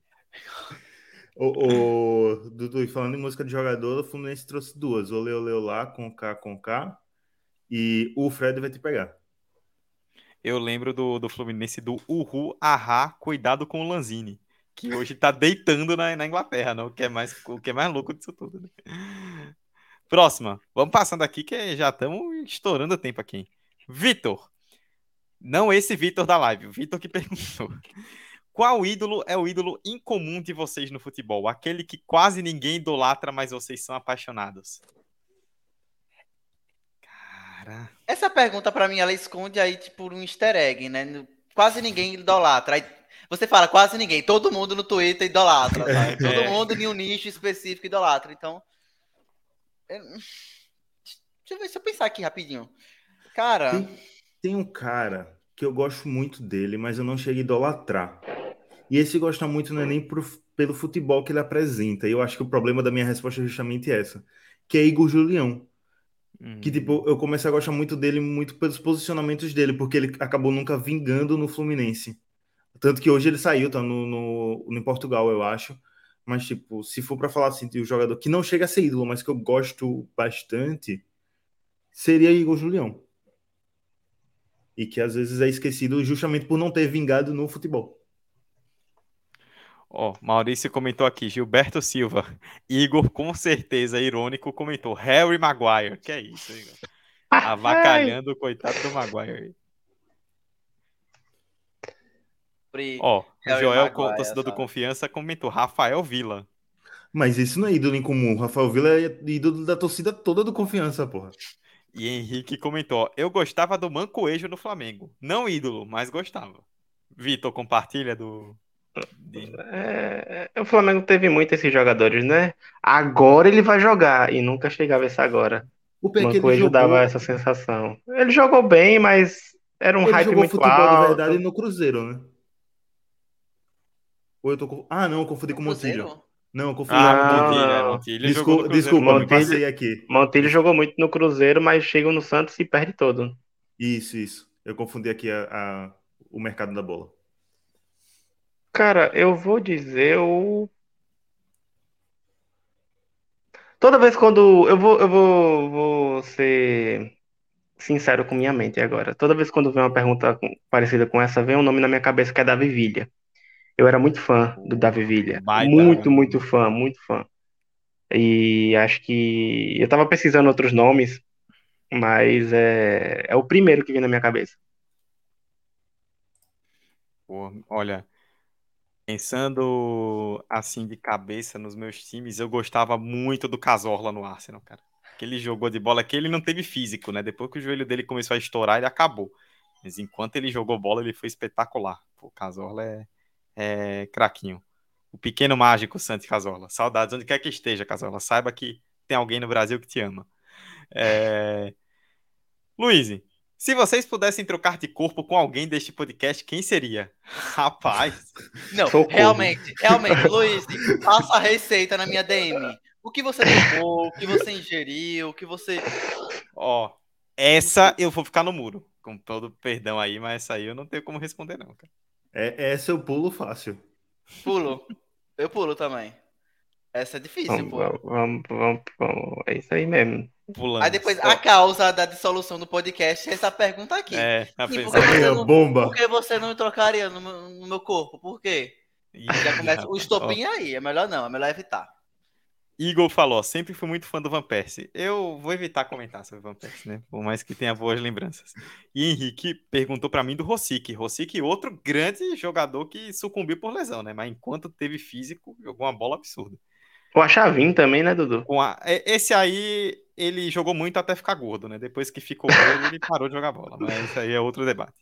O, o Dudu, e falando em música de jogador, o Fluminense trouxe duas, Ole Ole Olá, com K com K, e o Fred vai te pegar. Eu lembro do, do Fluminense do Uhu, Ahá, cuidado com o Lanzini. Que hoje tá deitando na, na Inglaterra, não? O que é mais, o que é mais louco disso tudo. Né? Próxima. Vamos passando aqui que já estamos estourando o tempo aqui. Vitor. Não esse Vitor da live, o Vitor que *laughs* perguntou. Qual ídolo é o ídolo incomum de vocês no futebol? Aquele que quase ninguém idolatra, mas vocês são apaixonados. Cara. Essa pergunta, pra mim, ela esconde aí, tipo, um easter egg, né? Quase ninguém idolatra. Aí você fala, quase ninguém. Todo mundo no Twitter idolatra, sabe? *laughs* Todo É. mundo em um nicho específico idolatra. Então. é- Deixa eu ver se eu pensar aqui rapidinho. Cara, Tem, tem um cara que eu gosto muito dele, mas eu não chego a idolatrar. E esse gosta muito não é nem pro- pelo futebol que ele apresenta. E eu acho que o problema da minha resposta é justamente essa. Que é Igor Julião. Que, tipo, eu comecei a gostar muito dele, muito pelos posicionamentos dele, porque ele acabou nunca vingando no Fluminense. Tanto que hoje ele saiu, tá no, no, no Portugal, eu acho. Mas, tipo, se for pra falar assim de um jogador que não chega a ser ídolo, mas que eu gosto bastante, seria Igor Julião. E que às vezes é esquecido justamente por não ter vingado no futebol. Ó, Maurício comentou aqui, Gilberto Silva. Igor, com certeza, irônico, comentou Harry Maguire. Que é isso, Igor? *laughs* Avacalhando o coitado do Maguire. Sobre- Ó, o Harry Joel, Maguire, torcedor do? Confiança, comentou Rafael Vila. Mas isso não é ídolo em comum. Rafael Vila é ídolo da torcida toda do confiança, porra. E Henrique comentou: ó, Eu gostava do Mancoejo no Flamengo. Não ídolo, mas gostava. Vitor, compartilha do. É, é, o Flamengo teve muito esses jogadores, né? Agora ele vai jogar e nunca chegava esse agora. O ele Mancoejo jogou, dava essa sensação. Ele jogou bem, mas era um ele hype jogou muito futebol alto. de verdade no Cruzeiro, né? Ou eu tô. Ah, não, eu confundi com o Montilho. Não, eu confundi Ah, com Montilho. Montilho, é. Montilho jogou Desculpa, desculpa, me Montilho- passei aqui. Montilho jogou muito no Cruzeiro, mas chega no Santos e perde todo. Isso, isso. Eu confundi aqui a, a- o mercado da bola. Cara, eu vou dizer o. Toda vez quando. Eu vou, eu vou, vou ser sincero com minha mente agora. Toda vez quando vem uma pergunta parecida com essa, vem um nome na minha cabeça que é Davi Villa. Eu era muito fã do Davi Villa. Baita, Muito, né? muito fã, muito fã. E acho que. Eu tava pesquisando outros nomes, mas é, é o primeiro que vem na minha cabeça. Pô, olha, pensando assim de cabeça nos meus times, eu gostava muito do Cazorla no Arsenal, cara. Que ele jogou de bola, que ele não teve físico, né? Depois que o joelho dele começou a estourar, ele acabou. Mas enquanto ele jogou bola, ele foi espetacular. Pô, o Cazorla é, é craquinho. O pequeno mágico Santi Cazorla. Saudades, onde quer que esteja, Cazorla. Saiba que tem alguém no Brasil que te ama. É... *laughs* Luiz, se vocês pudessem trocar de corpo com alguém deste podcast, quem seria? *laughs* Rapaz, Não, Socorro. realmente, realmente, Luiz, passa a receita na minha DM. O que você tomou, o que você ingeriu, o que você. ó, essa eu vou ficar no muro. Com todo perdão aí, mas essa aí eu não tenho como responder, não, cara. É, essa eu pulo fácil. Pulo. Eu pulo também. Essa é difícil, Vamos, pô. vamos, vamos, vamos. É isso aí mesmo. Pulando. Aí depois, a causa da dissolução do podcast é essa pergunta aqui. É, a Sim, pessoa- porque você Aí, ó, não- bomba. Por que você não me trocaria no meu, no meu corpo? Por quê? Ih, Já começa o estopim aí. É melhor não, é melhor evitar. Igor falou, sempre fui muito fã do Van Persie. Eu vou evitar comentar sobre o Van Persie, né? Por mais que tenha boas lembranças. E Henrique perguntou pra mim do Rosic. Rosic, outro grande jogador que sucumbiu por lesão, né? Mas enquanto teve físico, jogou uma bola absurda. O Achavinho também, né, Dudu? Com a- e- Esse aí, ele jogou muito até ficar gordo, né? Depois que ficou gordo, ele parou de jogar bola. Mas isso aí é outro debate.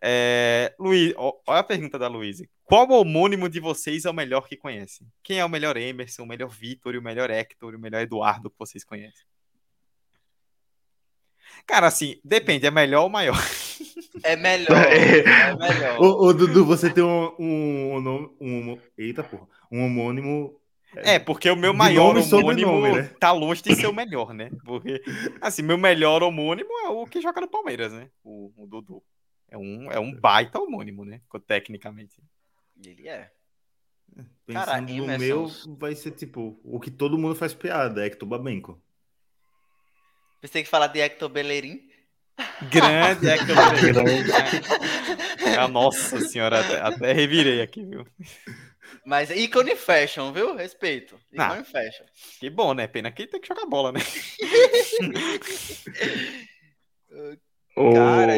É, Luiz, olha a pergunta da Luiz. Qual homônimo de vocês é o melhor que conhecem? Quem é o melhor Emerson, o melhor Vitor, o melhor Hector, o melhor Eduardo que vocês conhecem? Cara, assim, depende, é melhor ou maior? É melhor. *laughs* É melhor. Ô, ô, Dudu, você tem um, um, um, nome- um- Eita, porra. Um homônimo. É, porque o meu maior homônimo né? tá longe de ser o melhor, né? Porque, assim, meu melhor homônimo é o que joga no Palmeiras, né? O, o Dudu. É um, é um baita homônimo, né? Tecnicamente. Ele é. Pensando Cara, no Emerson- meu, vai ser tipo o que todo mundo faz piada, Hector Babenco. Pensei que falar de Hector Bellerin. Grande que *laughs* eu Ah, Nossa senhora, até, até revirei aqui, viu? Mas ícone fashion, viu? Respeito. Ah. Ícone fashion. Que bom, né? Pena que tem que jogar bola, né? *laughs* O, Cara,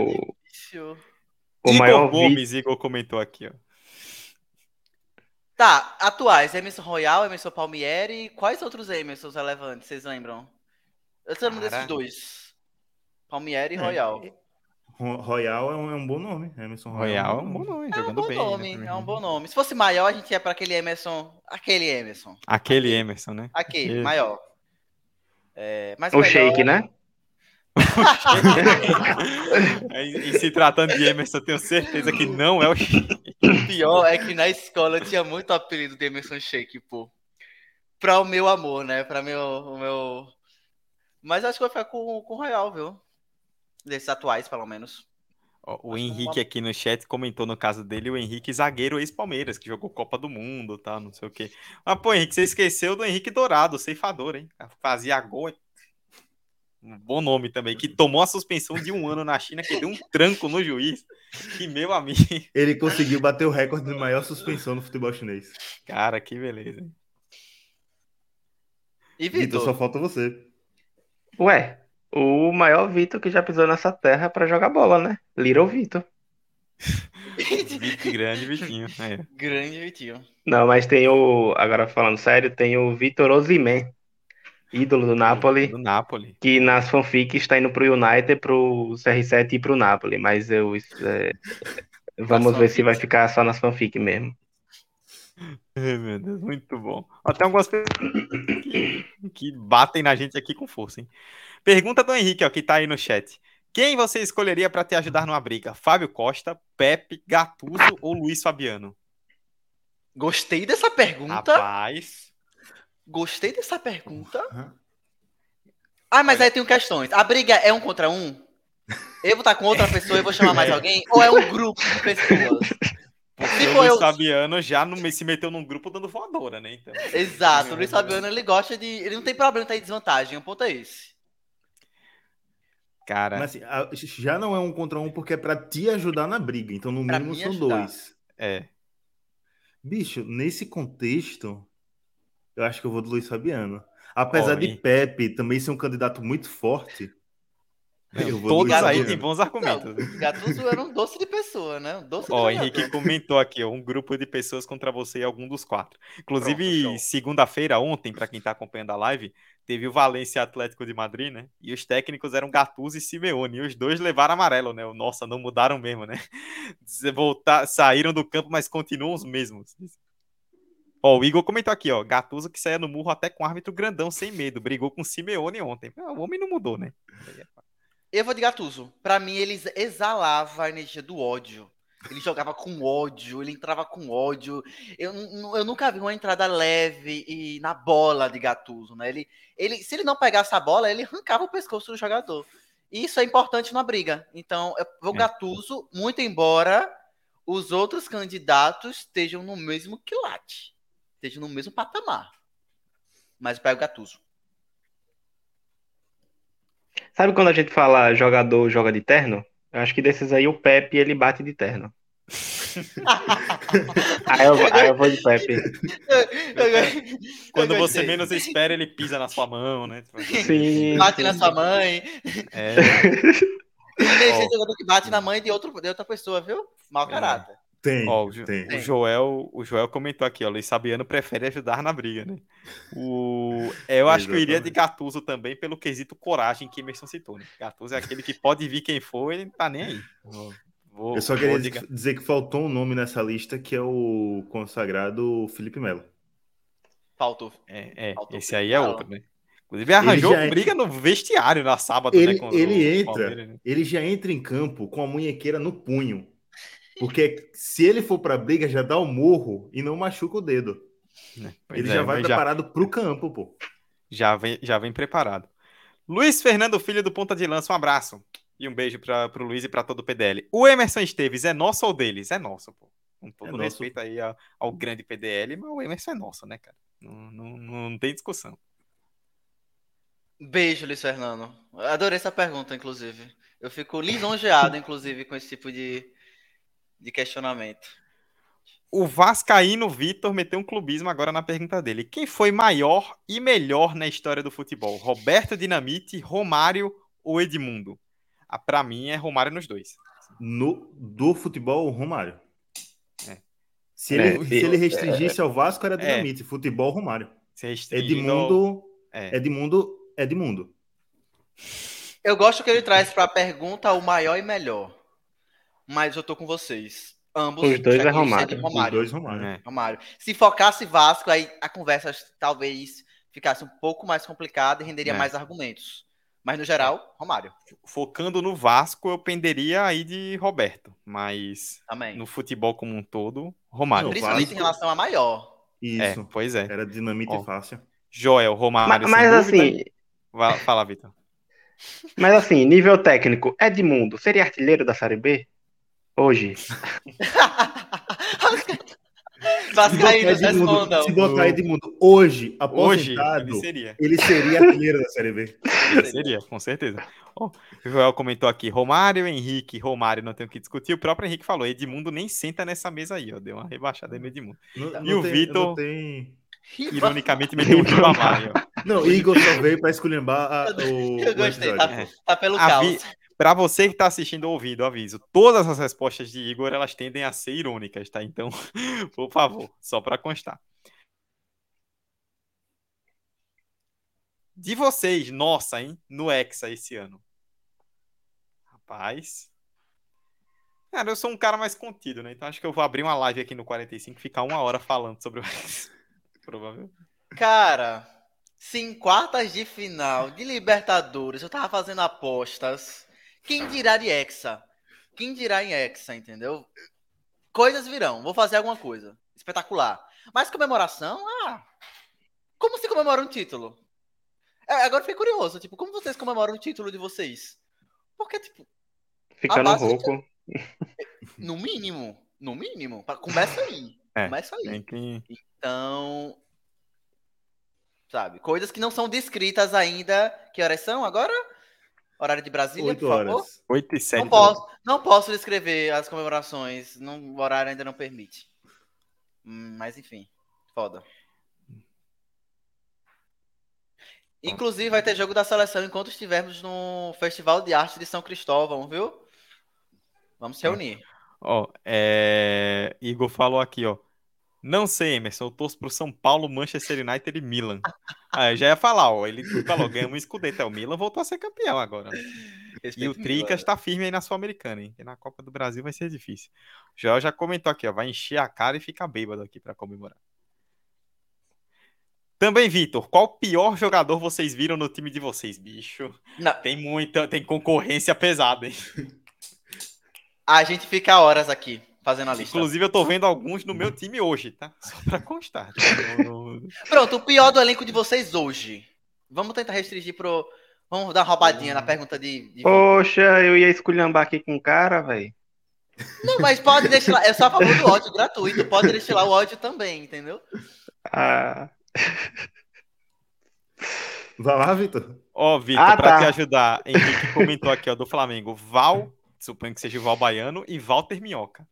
Difícil. o Igor maior. Gomes, Igor comentou aqui, ó. Tá, atuais. Emerson Royal, Emerson Palmieri. Quais outros Emersons relevantes, vocês lembram? Eu tô lembrando desses dois. Palmieri e É, Royal. Ro- Royal é um, é um bom nome. Emerson Royal é um bom nome, É um bom bem. nome, né? é um bom nome. Se fosse maior, a gente ia pra aquele Emerson. Aquele Emerson. Aquele Emerson, né? Aquele, Aquele. maior. É, mas O melhor- Shake, né? Em, em se tratando de Emerson, eu tenho certeza que não é o O pior é que na escola eu tinha muito apelido de Emerson Shake, pô. Pra o meu amor, né? Pra meu, o meu. Mas acho que vai ficar com, com o Royal, viu? Desses atuais, pelo menos. O Acho Henrique uma- aqui no chat comentou no caso dele, o Henrique zagueiro ex-Palmeiras, que jogou Copa do Mundo, tá, não sei o quê. Mas, pô, Henrique, você esqueceu do Henrique Dourado, ceifador, hein? Fazia gol. Um bom nome também, que tomou a suspensão de um ano na China, que deu um tranco no juiz. Que meu amigo. Ele conseguiu bater o recorde de maior suspensão no futebol chinês. Cara, que beleza. E Vitor, só falta você. Ué, o maior Vitor que já pisou nessa terra pra jogar bola, né? Little Vitor. Vitor grande, Vitinho. É. Grande Vitinho. Não, mas tem o. Agora falando sério, tem o Vitor Osimhen, ídolo do Napoli, Do Napoli. que nas fanfics está indo pro United, pro CR7 e pro Napoli. Mas eu. é, *laughs* Vamos Nas ver se vai ficar só nas fanfics mesmo. *laughs* Ai, meu Deus, muito bom. Até algumas pessoas que, que batem na gente aqui com força, hein? Pergunta do Henrique, ó, que tá aí no chat. Quem você escolheria para te ajudar numa briga? Fábio Costa, Pepe, Gattuso ou Luiz Fabiano? Gostei dessa pergunta. Rapaz, Gostei dessa pergunta. Aham. Ah, mas aí tem questões. A briga é um contra um? Eu vou estar com outra pessoa e vou chamar mais *laughs* alguém? Ou é um grupo de pessoas? porque o Luiz eu- Fabiano já não me- se meteu num grupo dando voadora, né? Então, Exato. *laughs* O Luiz Fabiano, ele gosta de... Ele não tem problema de estar em desvantagem. O ponto é esse. cara, Mas assim, já não é um contra um porque é pra te ajudar na briga. Então, no Pra mínimo, são ajudar. dois. é. Bicho, nesse contexto, eu acho que eu vou do Luiz Fabiano. Apesar Ó, de Pepe também ser um candidato muito forte, eu vou do Todos aí têm bons argumentos. Não, Gattuso era um doce de pessoa, né? Um doce de Ó, o jogador. Henrique comentou aqui, um grupo de pessoas contra você e algum dos quatro. Inclusive, segunda-feira, ontem, para quem tá acompanhando a live, teve o Valência Atlético de Madrid, né? E os técnicos eram Gattuso e Simeone. E os dois levaram amarelo, né? O Nossa, não mudaram mesmo, né? *laughs* Voltar, saíram do campo, mas continuam os mesmos. Ó, o Igor comentou aqui, ó. Gattuso que saía no murro até com árbitro grandão, sem medo. Brigou com Simeone ontem. Ah, O homem não mudou, né? Eu vou de Gattuso. Pra mim, ele exalava a energia do ódio. Ele jogava com ódio, ele entrava com ódio. Eu, eu nunca vi uma entrada leve e na bola de Gattuso, né? Ele, ele, se ele não pegasse a bola, ele arrancava o pescoço do jogador. E isso é importante na briga. Então, eu vou É. Gattuso, muito embora os outros candidatos estejam no mesmo quilate. Estejam no mesmo patamar. Mas eu pego Gattuso. Sabe quando a gente fala jogador joga de terno? Eu acho que desses aí o Pepe ele bate de terno. *laughs* Aí eu, aí eu vou de Pepe. Quando Eu você menos espera, ele pisa na sua mão, né? Sim. Bate na sua mãe. É. Tem *laughs* gente jogador que bate na mãe de, outro, de outra pessoa, viu? Mau É. Tem, Ó, o, tem. o Joel, o Joel comentou aqui, ó, Luiz Fabiano prefere ajudar na briga, né? O, eu acho que eu iria de. Gattuso também pelo quesito coragem que Emerson citou, né? Gattuso é aquele que pode vir quem for, ele não tá nem aí. Vou, Eu só queria dizer dizer que faltou um nome nessa lista, que é o consagrado Felipe Melo. Faltou. É, é, Faltou esse aí é outro, né? Inclusive arranjou é- briga no vestiário na sábado, Ele, né? ele o entra, né? ele já entra em campo com a munhequeira no punho. Porque se ele for pra briga, já dá o morro e não machuca o dedo. Pois ele é, já vai preparado pro campo, pô. já vem, já vem preparado. Luiz Fernando Filho do Ponta de Lança, um abraço. E um beijo para pro Luiz e para todo o PDL. O Emerson Esteves é nosso ou deles? É nosso, pô. Com todo É nosso. respeito aí ao, ao grande PDL, mas o Emerson é nosso, né, cara? Não, não, não tem discussão. Beijo, Luiz Fernando. Adorei essa pergunta, inclusive. Eu fico lisonjeado, *laughs* inclusive, com esse tipo de, de questionamento. O Vascaíno Vitor meteu um clubismo agora na pergunta dele. Quem foi maior e melhor na história do futebol? Roberto Dinamite, Romário ou Edmundo? Ah, pra mim é Romário nos dois. No, do futebol, o Romário. É. Se, É, ele, e- se ele restringisse ao Vasco, era É. dinamite. Futebol, Romário. Se restringindo ao- Edmundo, É. Edmundo, Edmundo. Eu gosto que ele traz pra pergunta o maior e melhor. Mas eu tô com vocês. Ambos. Os dois é Romário. de Os dois, Romário. É. Romário. Se focasse Vasco, aí a conversa talvez ficasse um pouco mais complicada e renderia É. mais argumentos. Mas no geral, Romário. Focando no Vasco, eu penderia aí de Roberto. Mas Também. no futebol como um todo, Romário. Não, Principalmente Vasco- em relação a maior. É, Isso. pois é. Era dinamite Ó. fácil. Joel, Romário. Mas, mas assim, Vai- Fala, Vitor. mas assim, nível técnico, Edmundo seria artilheiro da Série B? Hoje. *laughs* Vascaínos, Se botar Edmundo- respondam. Se botar Edmundo hoje, Hoje, aposentado, ele seria. ele seria artilheiro da Série B. Ele seria, com certeza. Ó, o Joel comentou aqui: Romário, Henrique, Romário, não tem o que discutir. O próprio Henrique falou: Edmundo nem senta nessa mesa aí, ó. Deu uma rebaixada aí no Edmundo. Não- E não o tem- Vitor- tem... Ironicamente, meteu um Ribamar não Igor só veio pra esculhambar a- o, Eu o gostei, episódio. tá, tá pelo A caos. vi- Pra você que tá assistindo ou ouvindo, aviso. Todas as respostas de Igor, elas tendem a ser irônicas, tá? Então, *laughs* por favor, só pra constar. De vocês, nossa, hein? No Hexa esse ano. Rapaz. Cara, eu sou um cara mais contido, né? Então acho que eu vou abrir uma live aqui no 45 e ficar uma hora falando sobre o Hexa. *laughs* Provavelmente. Cara, se em quartas de final de Libertadores eu tava fazendo apostas, quem dirá de Hexa? Quem dirá em Hexa, entendeu? Coisas virão, vou fazer alguma coisa espetacular. Mas comemoração, ah, como se comemora um título? É, agora eu fiquei curioso, tipo, como vocês comemoram o título de vocês? Porque, tipo, Ficando base de- rouco. *laughs* no mínimo, no mínimo, começa aí, É, começa aí. Tem que... Então, sabe, coisas que não são descritas ainda. Que horas são agora? Horário de Brasília, Oito por favor. horas. 8 e 7. Não posso, não posso descrever as comemorações, não, o horário ainda não permite. Hum, Mas enfim, foda. Inclusive vai ter jogo da seleção enquanto estivermos no Festival de Arte de São Cristóvão, viu? Vamos se reunir. Ó, é... Igor falou aqui, ó. Não sei, Emerson, eu torço pro São Paulo, Manchester United e Milan. Ah, eu já ia falar, ó. Ele falou, ganhamos um escudeto. É, o Milan voltou a ser campeão agora. né? E Respeito o Tricas tá firme aí na Sul-Americana, hein? Que na Copa do Brasil vai ser difícil. O Joel já comentou aqui, ó. Vai encher a cara e ficar bêbado aqui pra comemorar. Também, Vitor, qual pior jogador vocês viram no time de vocês, bicho? Não, Tem muita, tem concorrência pesada, hein? a gente fica horas aqui fazendo a lista. Inclusive, eu tô vendo alguns no meu time hoje, tá? Só pra constar. *laughs* Pronto, o pior do elenco de vocês hoje. Vamos tentar restringir pro. Vamos dar uma roubadinha na pergunta de. de- Poxa, eu ia esculhambar aqui com o cara, velho. Não, mas pode destilar. É só a favor do ódio gratuito. Pode destilar o ódio também, entendeu? Ah, Vai lá, Vitor. Ó, Vitor, Ah, pra tá. te ajudar, Henrique comentou aqui, ó, do Flamengo. Val, suponho que seja o Val Baiano, e Walter Minhoca.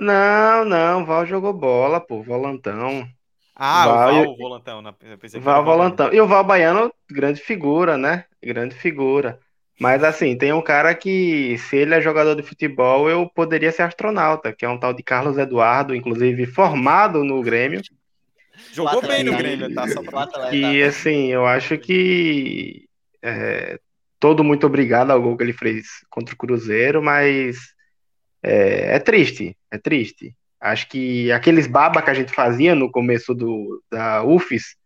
Não, não, Val jogou bola, pô, volantão. Ah, Val- o Val, o volantão. Né? Que Val era o Val Baiano. volantão. E o Val Baiano, grande figura, né? Grande figura. Mas assim, tem um cara que, se ele é jogador de futebol, eu poderia ser astronauta, que é um tal de Carlos Eduardo, inclusive formado no Grêmio. Jogou bem no. Grêmio, tá? Só pra... atleta. E assim, eu acho que é, todo muito obrigado ao gol que ele fez contra o Cruzeiro, mas É, é triste, é triste. Acho que aqueles baba que a gente fazia no começo do, da UFES,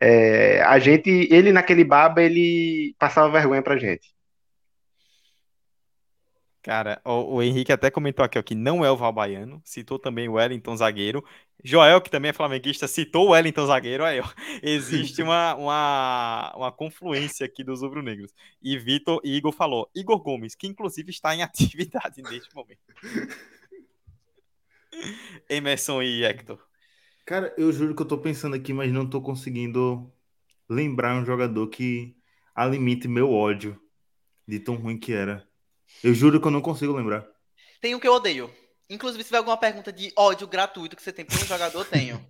é, a gente, ele naquele baba, ele passava vergonha pra gente. Cara, o, o Henrique até comentou aqui ó, que não é o Val Baiano, citou também o Wellington zagueiro. Joel, que também é flamenguista, citou o Wellington zagueiro. Aí, ó, *laughs* existe uma, uma, uma confluência aqui dos rubro-negros. E Vitor e Igor falou, Igor Gomes, que inclusive está em *laughs* atividade neste momento. *laughs* Emerson e Hector. Cara, eu juro que eu tô pensando aqui, mas não tô conseguindo lembrar um jogador que alimite meu ódio de tão ruim que era. Eu juro que eu não consigo lembrar. Tem um que eu odeio. Inclusive, se tiver alguma pergunta de ódio gratuito que você tem por um jogador, eu *laughs* tenho.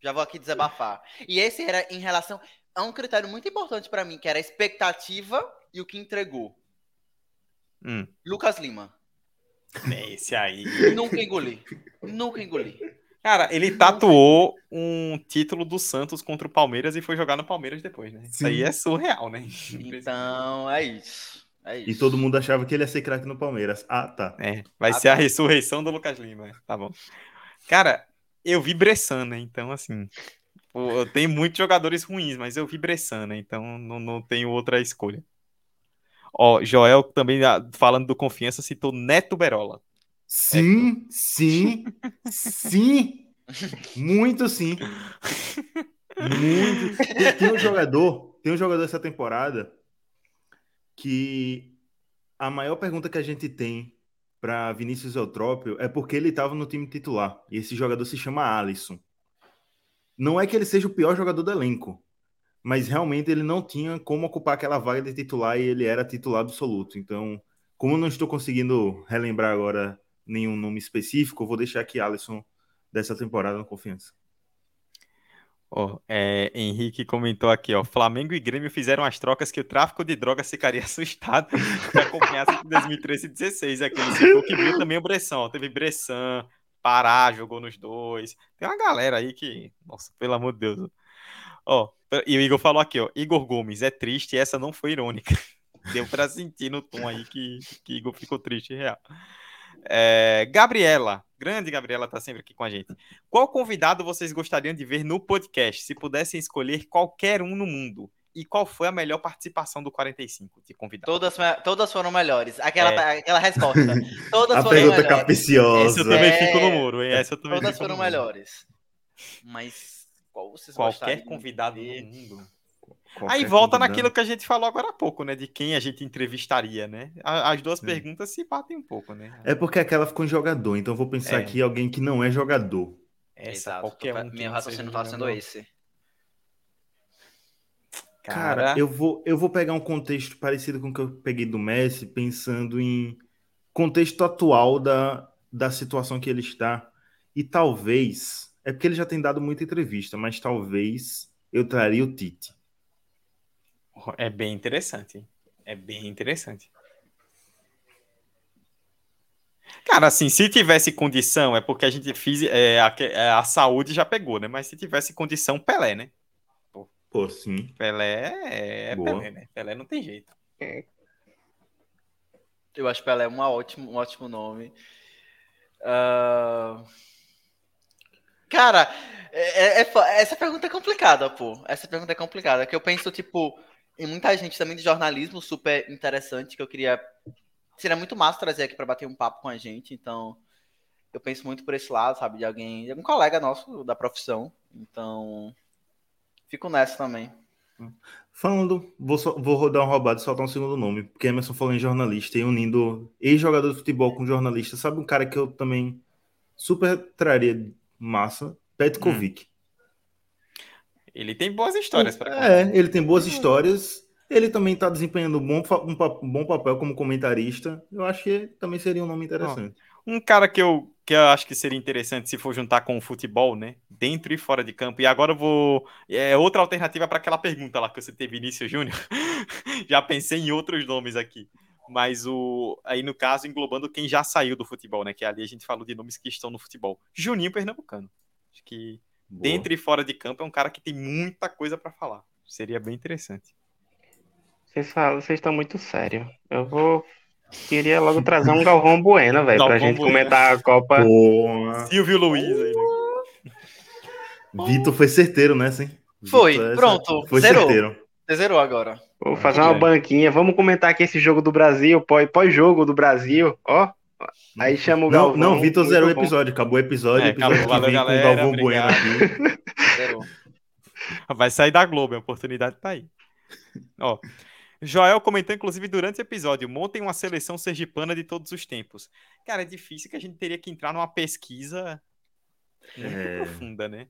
Já vou aqui desabafar. E esse era em relação a um critério muito importante pra mim, que era a expectativa e o que entregou. Hum, Lucas Lima. esse aí. Nunca engoli. Nunca engoli. Cara, ele tatuou um título do Santos contra o Palmeiras e foi jogar no Palmeiras depois, né? Isso aí Sim. é surreal, né? Então, é isso. É isso. E todo mundo achava que ele ia ser craque no Palmeiras. Ah, tá. É, vai Ah, ser a tá. ressurreição do Lucas Lima. Tá bom. Cara, eu vi Bressan, né? Então, assim. tenho muitos jogadores ruins, mas eu vi Bressan, né? Então não, não tenho outra escolha. Ó, Joel também, ah, falando do confiança, citou Neto Berola. Sim, sim, sim. Muito sim. *laughs* Muito. Tem, tem um jogador, tem um jogador essa temporada que a maior pergunta que a gente tem para Vinícius Eutrópio é porque ele estava no time titular. E esse jogador se chama Alisson. Não é que ele seja o pior jogador do elenco, mas realmente ele não tinha como ocupar aquela vaga de titular e ele era titular absoluto. Então, como não estou conseguindo relembrar agora nenhum nome específico, vou deixar aqui Alisson dessa temporada no confiança. Ó, é, Henrique comentou aqui, ó. Flamengo e Grêmio fizeram as trocas que o tráfico de drogas ficaria *laughs* assustado se acompanhasse em 2013 e 2016. Aqui ele citou que viu também o Bressan. Ó, teve Bressan, Pará jogou nos dois. Tem uma galera aí que, nossa, pelo amor de Deus. Ó, e o Igor falou aqui, ó. Igor Gomes, é triste, essa não foi irônica. *laughs* Deu pra sentir no tom aí que, que Igor ficou triste, real. É, Gabriela, grande Gabriela tá sempre aqui com a gente. Qual convidado vocês gostariam de ver no podcast, se pudessem escolher qualquer um no mundo? E qual foi a melhor participação do 45 de convidado? Todas, todas foram melhores. Aquela, É. aquela resposta. *laughs* Todas A foram pergunta melhores. capiciosa. Essa eu também É, fico no muro, hein? Essa eu também Todas foram melhores. Mas qual vocês Qualquer gostariam de convidado ver? no mundo. Qualquer Aí volta convidado. naquilo que a gente falou agora há pouco, né? De quem a gente entrevistaria, né? As duas Sim. perguntas se batem um pouco, né? É porque aquela ficou em jogador, então eu vou pensar É. aqui em alguém que não é jogador. Essa, Exato. qualquer um. Meu não raciocínio tá sendo esse. Cara, Cara, eu vou, eu vou pegar um contexto parecido com o que eu peguei do Messi, pensando em contexto atual da, da situação que ele está. E talvez, é porque ele já tem dado muita entrevista, mas talvez eu traria o Tite. É bem interessante. hein? É bem interessante. Cara, assim, se tivesse condição, é porque a gente fez. é, a, é, a saúde já pegou, né? Mas se tivesse condição, Pelé, né? Pô, sim. Pelé é, é Boa. Pelé, né? Pelé não tem jeito. Eu acho Pelé uma ótimo, um ótimo nome. Ah, Cara, é- é- é essa pergunta é complicada, pô. Essa pergunta é complicada. Que eu penso, tipo, em muita gente também de jornalismo super interessante que eu queria. Seria muito massa trazer aqui pra bater um papo com a gente. Então, eu penso muito por esse lado, sabe? De alguém, de algum colega nosso da profissão. Então, fico nessa também. Falando, vou, só- vou rodar uma roubada e soltar um segundo nome, porque Emerson falou em jornalista e unindo ex-jogador de futebol com jornalista. Sabe um cara que eu também super traria massa? Petkovic. Ele tem boas histórias para É, ele tem boas histórias. Ele também está desempenhando um bom, um um bom papel como comentarista. Eu acho que também seria um nome interessante. Um cara que eu, que eu acho que seria interessante se for juntar com o futebol, né? Dentro e fora de campo. E agora eu vou. É outra alternativa para aquela pergunta lá que você teve, Vinícius Júnior. *laughs* já pensei em outros nomes aqui. Mas o. Aí, no caso, englobando quem já saiu do futebol, né? Que ali a gente falou de nomes que estão no futebol. Juninho Pernambucano. Acho que Boa. dentro e fora de campo é um cara que tem muita coisa para falar. Seria bem interessante. Vocês falam, vocês estão muito sérios. Eu vou Queria logo trazer um Galvão Bueno, velho, pra gente Bueno. comentar a Copa. Porra. Silvio Luiz aí, né? Vitor foi certeiro nessa, hein? Foi, Vitor, essa- pronto, Foi zerou. certeiro. Você zerou agora. Vou fazer uma banquinha. Vamos comentar aqui esse jogo do Brasil, pós- pós-jogo do Brasil. Ó, aí chama o Não, Galvão. não, Vitor muito zerou o bom. episódio. Acabou o episódio. É, episódio acabou. Valeu, vem com o galera, Galvão Bueno obrigado. aqui. *laughs* Zerou. Vai sair da Globo, a oportunidade tá aí. Ó, Joel comentou, inclusive, durante o episódio, montem uma seleção sergipana de todos os tempos. Cara, é difícil que a gente teria que entrar numa pesquisa muito É. profunda, né?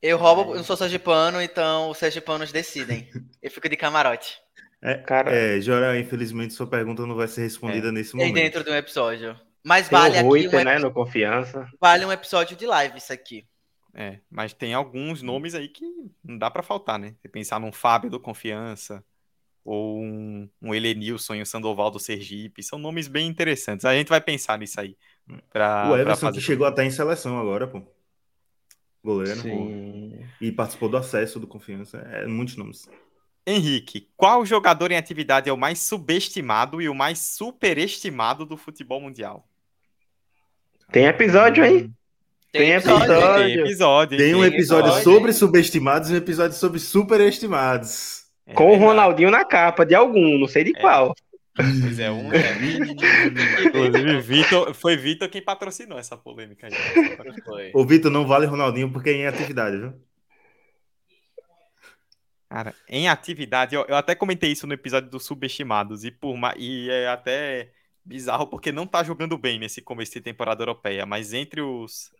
Eu roubo, eu não sou sergipano, então os sergipanos decidem. Eu fico de camarote. É, Cara, é, Jorel, infelizmente sua pergunta não vai ser respondida nesse É momento. dentro de um episódio. Mas tem vale o aqui Ruiter, um, né, no Confiança. vale um episódio de live isso aqui. É, mas tem alguns nomes aí que não dá pra faltar, né? Você pensar num Fábio do Confiança, ou um, um Helenilson e um Sandoval do Sergipe, são nomes bem interessantes. A gente vai pensar nisso aí. Pra, o Everson fazer que chegou até em seleção agora, pô. Goleiro. Sim. E participou do acesso do Confiança. É, muitos nomes. Henrique, qual jogador em atividade é o mais subestimado e o mais superestimado do futebol mundial? Tem episódio aí. Tem episódio. Tem episódio, hein? Tem um episódio episódio, sobre subestimados e um episódio sobre superestimados. É Com o. Ronaldinho na capa de algum, não sei de qual. Pois é, um. É. Inclusive, Vitor, foi Vitor quem patrocinou essa polêmica aí. Foi. Ô, Vitor, não vale Ronaldinho porque é em atividade, viu? Cara, em atividade, eu, eu até comentei isso no episódio dos subestimados, e, por, e é até bizarro porque não tá jogando bem nesse começo de temporada europeia, mas entre os,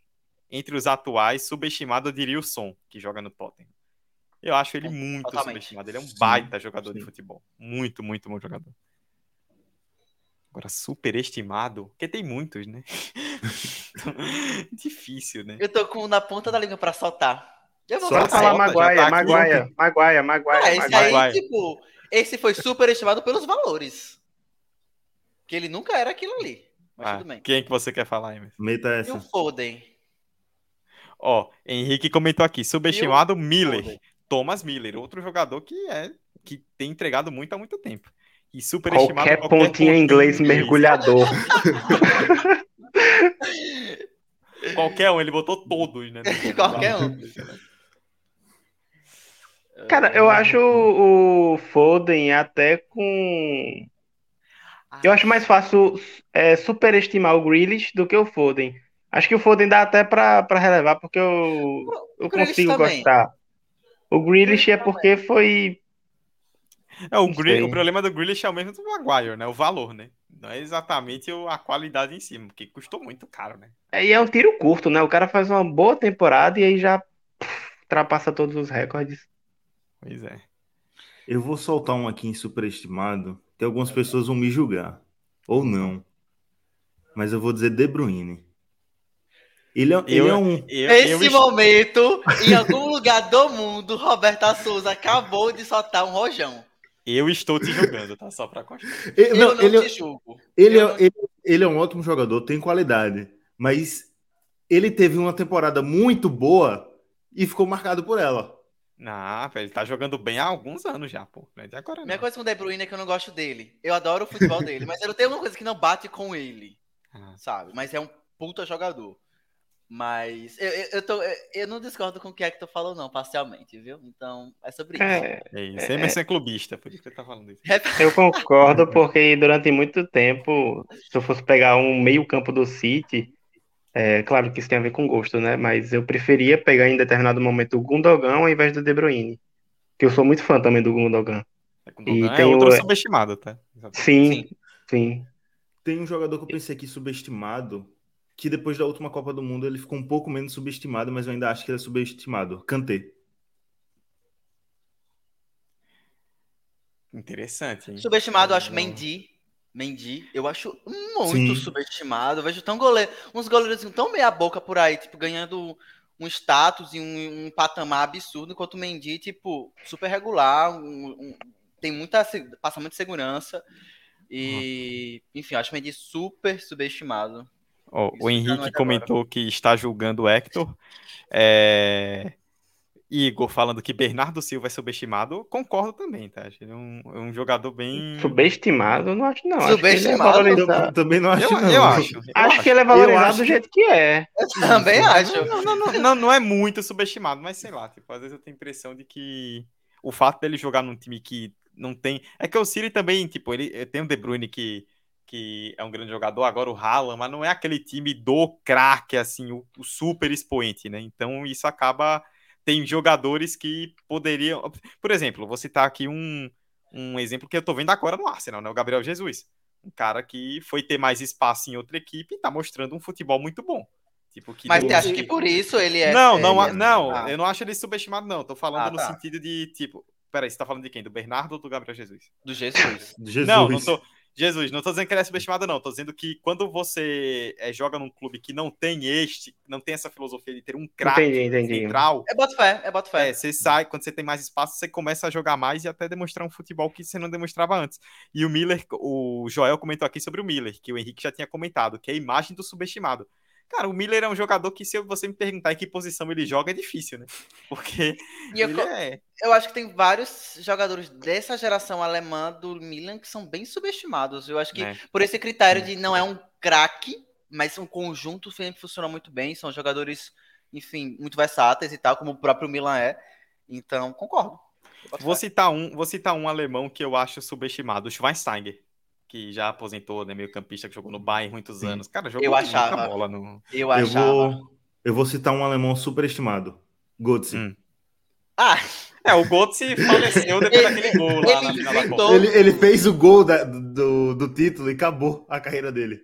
entre os atuais, subestimado eu diria o Son, que joga no Tottenham. Eu acho ele muito Totalmente. subestimado, ele é um baita jogador de sim. futebol. Muito, muito bom jogador. Agora, superestimado, porque tem muitos, né? *laughs* Então, *laughs* Difícil, né? Eu tô com na ponta da língua pra soltar. Eu vou Só Só falar. falar Maguire, tá aqui Maguire, Maguire, Maguire, Ah, esse Maguire. aí, tipo, esse foi superestimado pelos valores. Que ele nunca era aquilo ali. Mas Ah, tudo bem. quem que você quer falar, Emerson? Meta E o essa. Foden? Ó, Henrique comentou aqui, subestimado Miller, Foden. Thomas Miller, outro jogador que é que tem entregado muito há muito tempo. E superestimado Qualquer pontinha em inglês mergulhador. *laughs* Qualquer um, ele botou todos, né? *laughs* Qualquer um. Cara, eu acho o Foden até com. Eu acho mais fácil é, superestimar o Grealish do que o Foden. Acho que o Foden dá até pra, pra relevar, porque eu, eu consigo também. gostar. O Grealish é porque foi. É, o, Gre- o problema do Grealish é o mesmo do Maguire, né? O valor, né? Não é exatamente a qualidade em si, porque custou muito caro, né? É, e é um tiro curto, né? O cara faz uma boa temporada e aí já pff, ultrapassa todos os recordes. Pois é. Eu vou soltar um aqui em superestimado, que algumas pessoas vão me julgar. Ou não. Mas eu vou dizer De Bruyne. Ele é, ele Eu- é um. Eu, Nesse eu momento, em algum lugar do mundo, Roberta Souza acabou de soltar um rojão. eu estou te julgando, tá? Só pra constar. Ele, Eu não, não ele, te julgo. ele, é, não- ele, ele é um ótimo jogador, tem qualidade. Mas ele teve uma temporada muito boa e ficou marcado por ela. Não, velho, ele tá jogando bem há alguns anos já, pô. Não é de agora, Minha não. coisa com o De Bruyne é que eu não gosto dele. Eu adoro o futebol dele, mas eu tenho uma coisa que não bate com ele, Ah. sabe? Mas é um puta jogador. Mas eu, eu, eu tô, eu, eu não discordo com o que é que tu falou, não, parcialmente, viu? Então é sobre isso. É, É isso. Emerson é clubista, por isso que ele tá falando isso. eu concordo, porque durante muito tempo, se eu fosse pegar um meio-campo do City, é claro que isso tem a ver com gosto, né? Mas eu preferia pegar em determinado momento o Gundogan ao invés do De Bruyne. Que eu sou muito fã também do Gundogan. É, com E é tem outro o- subestimado, tá? Sim, sim. Tem um jogador que eu pensei aqui subestimado, que depois da última Copa do Mundo ele ficou um pouco menos subestimado, mas eu ainda acho que ele é subestimado. Kanté. Interessante, hein? Subestimado, eu acho. Mendy. Mendy, eu acho muito Sim. subestimado. Eu vejo tão goleiro, uns goleiros tão meia boca por aí, tipo, ganhando um status e um, um patamar absurdo, enquanto o Mendy, tipo, super regular, um- um- tem muita, passa muita segurança. E, enfim, eu acho o Mendy super subestimado. Isso o é Henrique de agora. comentou que está julgando o Hector. É, Igor falando que Bernardo Silva é subestimado, concordo também, tá? Acho ele um, é um jogador bem. Subestimado, não acho não. Acho que ele é Subestimado? valorizado. Eu também não acho, Eu, não. eu acho. eu Acho que ele é valorizado acho do que- jeito que é. Eu também acho. Não, não, não, não, não é muito subestimado, mas sei lá, tipo, às vezes eu tenho a impressão de que o fato dele jogar num time que não tem. É que o City também, tipo, ele tem o De Bruyne que, que é um grande jogador, agora o Haaland, mas não é aquele time do craque, assim, o, o super expoente, né? Então isso acaba. Tem jogadores que poderiam. Por exemplo, vou citar aqui um, um exemplo que eu tô vendo agora no Arsenal, né? O Gabriel Jesus. Um cara que foi ter mais espaço em outra equipe e tá mostrando um futebol muito bom. Tipo, que Mas você acha que por isso ele é. não, não, é- não, Ah. eu não acho ele subestimado, não. Tô falando Ah, no tá. sentido de, tipo. Peraí, você tá falando de quem? Do Bernardo ou do Gabriel Jesus? Do Jesus. Jesus. Não, não tô. Jesus, não tô dizendo que ele é subestimado, não. Tô dizendo que quando você eh, joga num clube que não tem este, não tem essa filosofia de ter um craque central, É bota fé, é bota fé. é, você sai, quando você tem mais espaço, você começa a jogar mais e até demonstrar um futebol que você não demonstrava antes. E o Miller, o Joel comentou aqui sobre o Miller, que o Henrique já tinha comentado, que é a imagem do subestimado. Cara, o Miller é um jogador que, se você me perguntar em que posição ele joga, é difícil, né? *laughs* Porque eu, é. eu acho que tem vários jogadores dessa geração alemã do Milan que são bem subestimados. Eu acho que É. por esse critério de não é um craque, mas um conjunto sempre funciona muito bem. São jogadores, enfim, muito versáteis e tal, como o próprio Milan é. Então, concordo. Vou citar um, vou citar um alemão que eu acho subestimado, o Schweinsteiger, que já aposentou, né? Meio campista que jogou no Bayern muitos Sim. anos. Cara, jogou Eu muita achava. bola no. Eu Eu achava. vou, eu vou citar um alemão superestimado. Götze. Hum. Ah, É, o Götze faleceu depois Ele- daquele gol lá na ele final da inventou- Copa. Ele, ele fez o gol da- do, do título e acabou a carreira dele.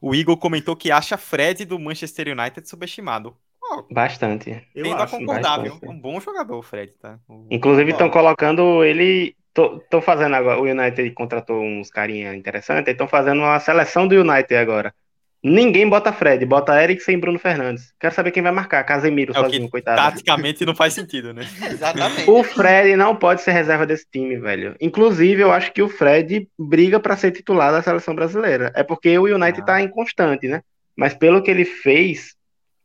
O Igor comentou que acha Fred do Manchester United subestimado. Bastante. Eu tendo a acho. concordar, viu? bastante. Um bom jogador, o Fred, tá? O- Inclusive estão colocando ele. Estão fazendo agora. O United contratou uns carinha interessantes. Estão fazendo uma seleção do United agora. Ninguém bota Fred, bota Eriksen e Bruno Fernandes. Quero saber quem vai marcar. Casemiro É o sozinho, que coitado. taticamente não faz sentido, né? *laughs* exatamente. O Fred não pode ser reserva desse time, velho. Inclusive, eu acho que o Fred briga pra ser titular da seleção brasileira. É porque o United Ah. tá inconstante, né? Mas pelo que ele fez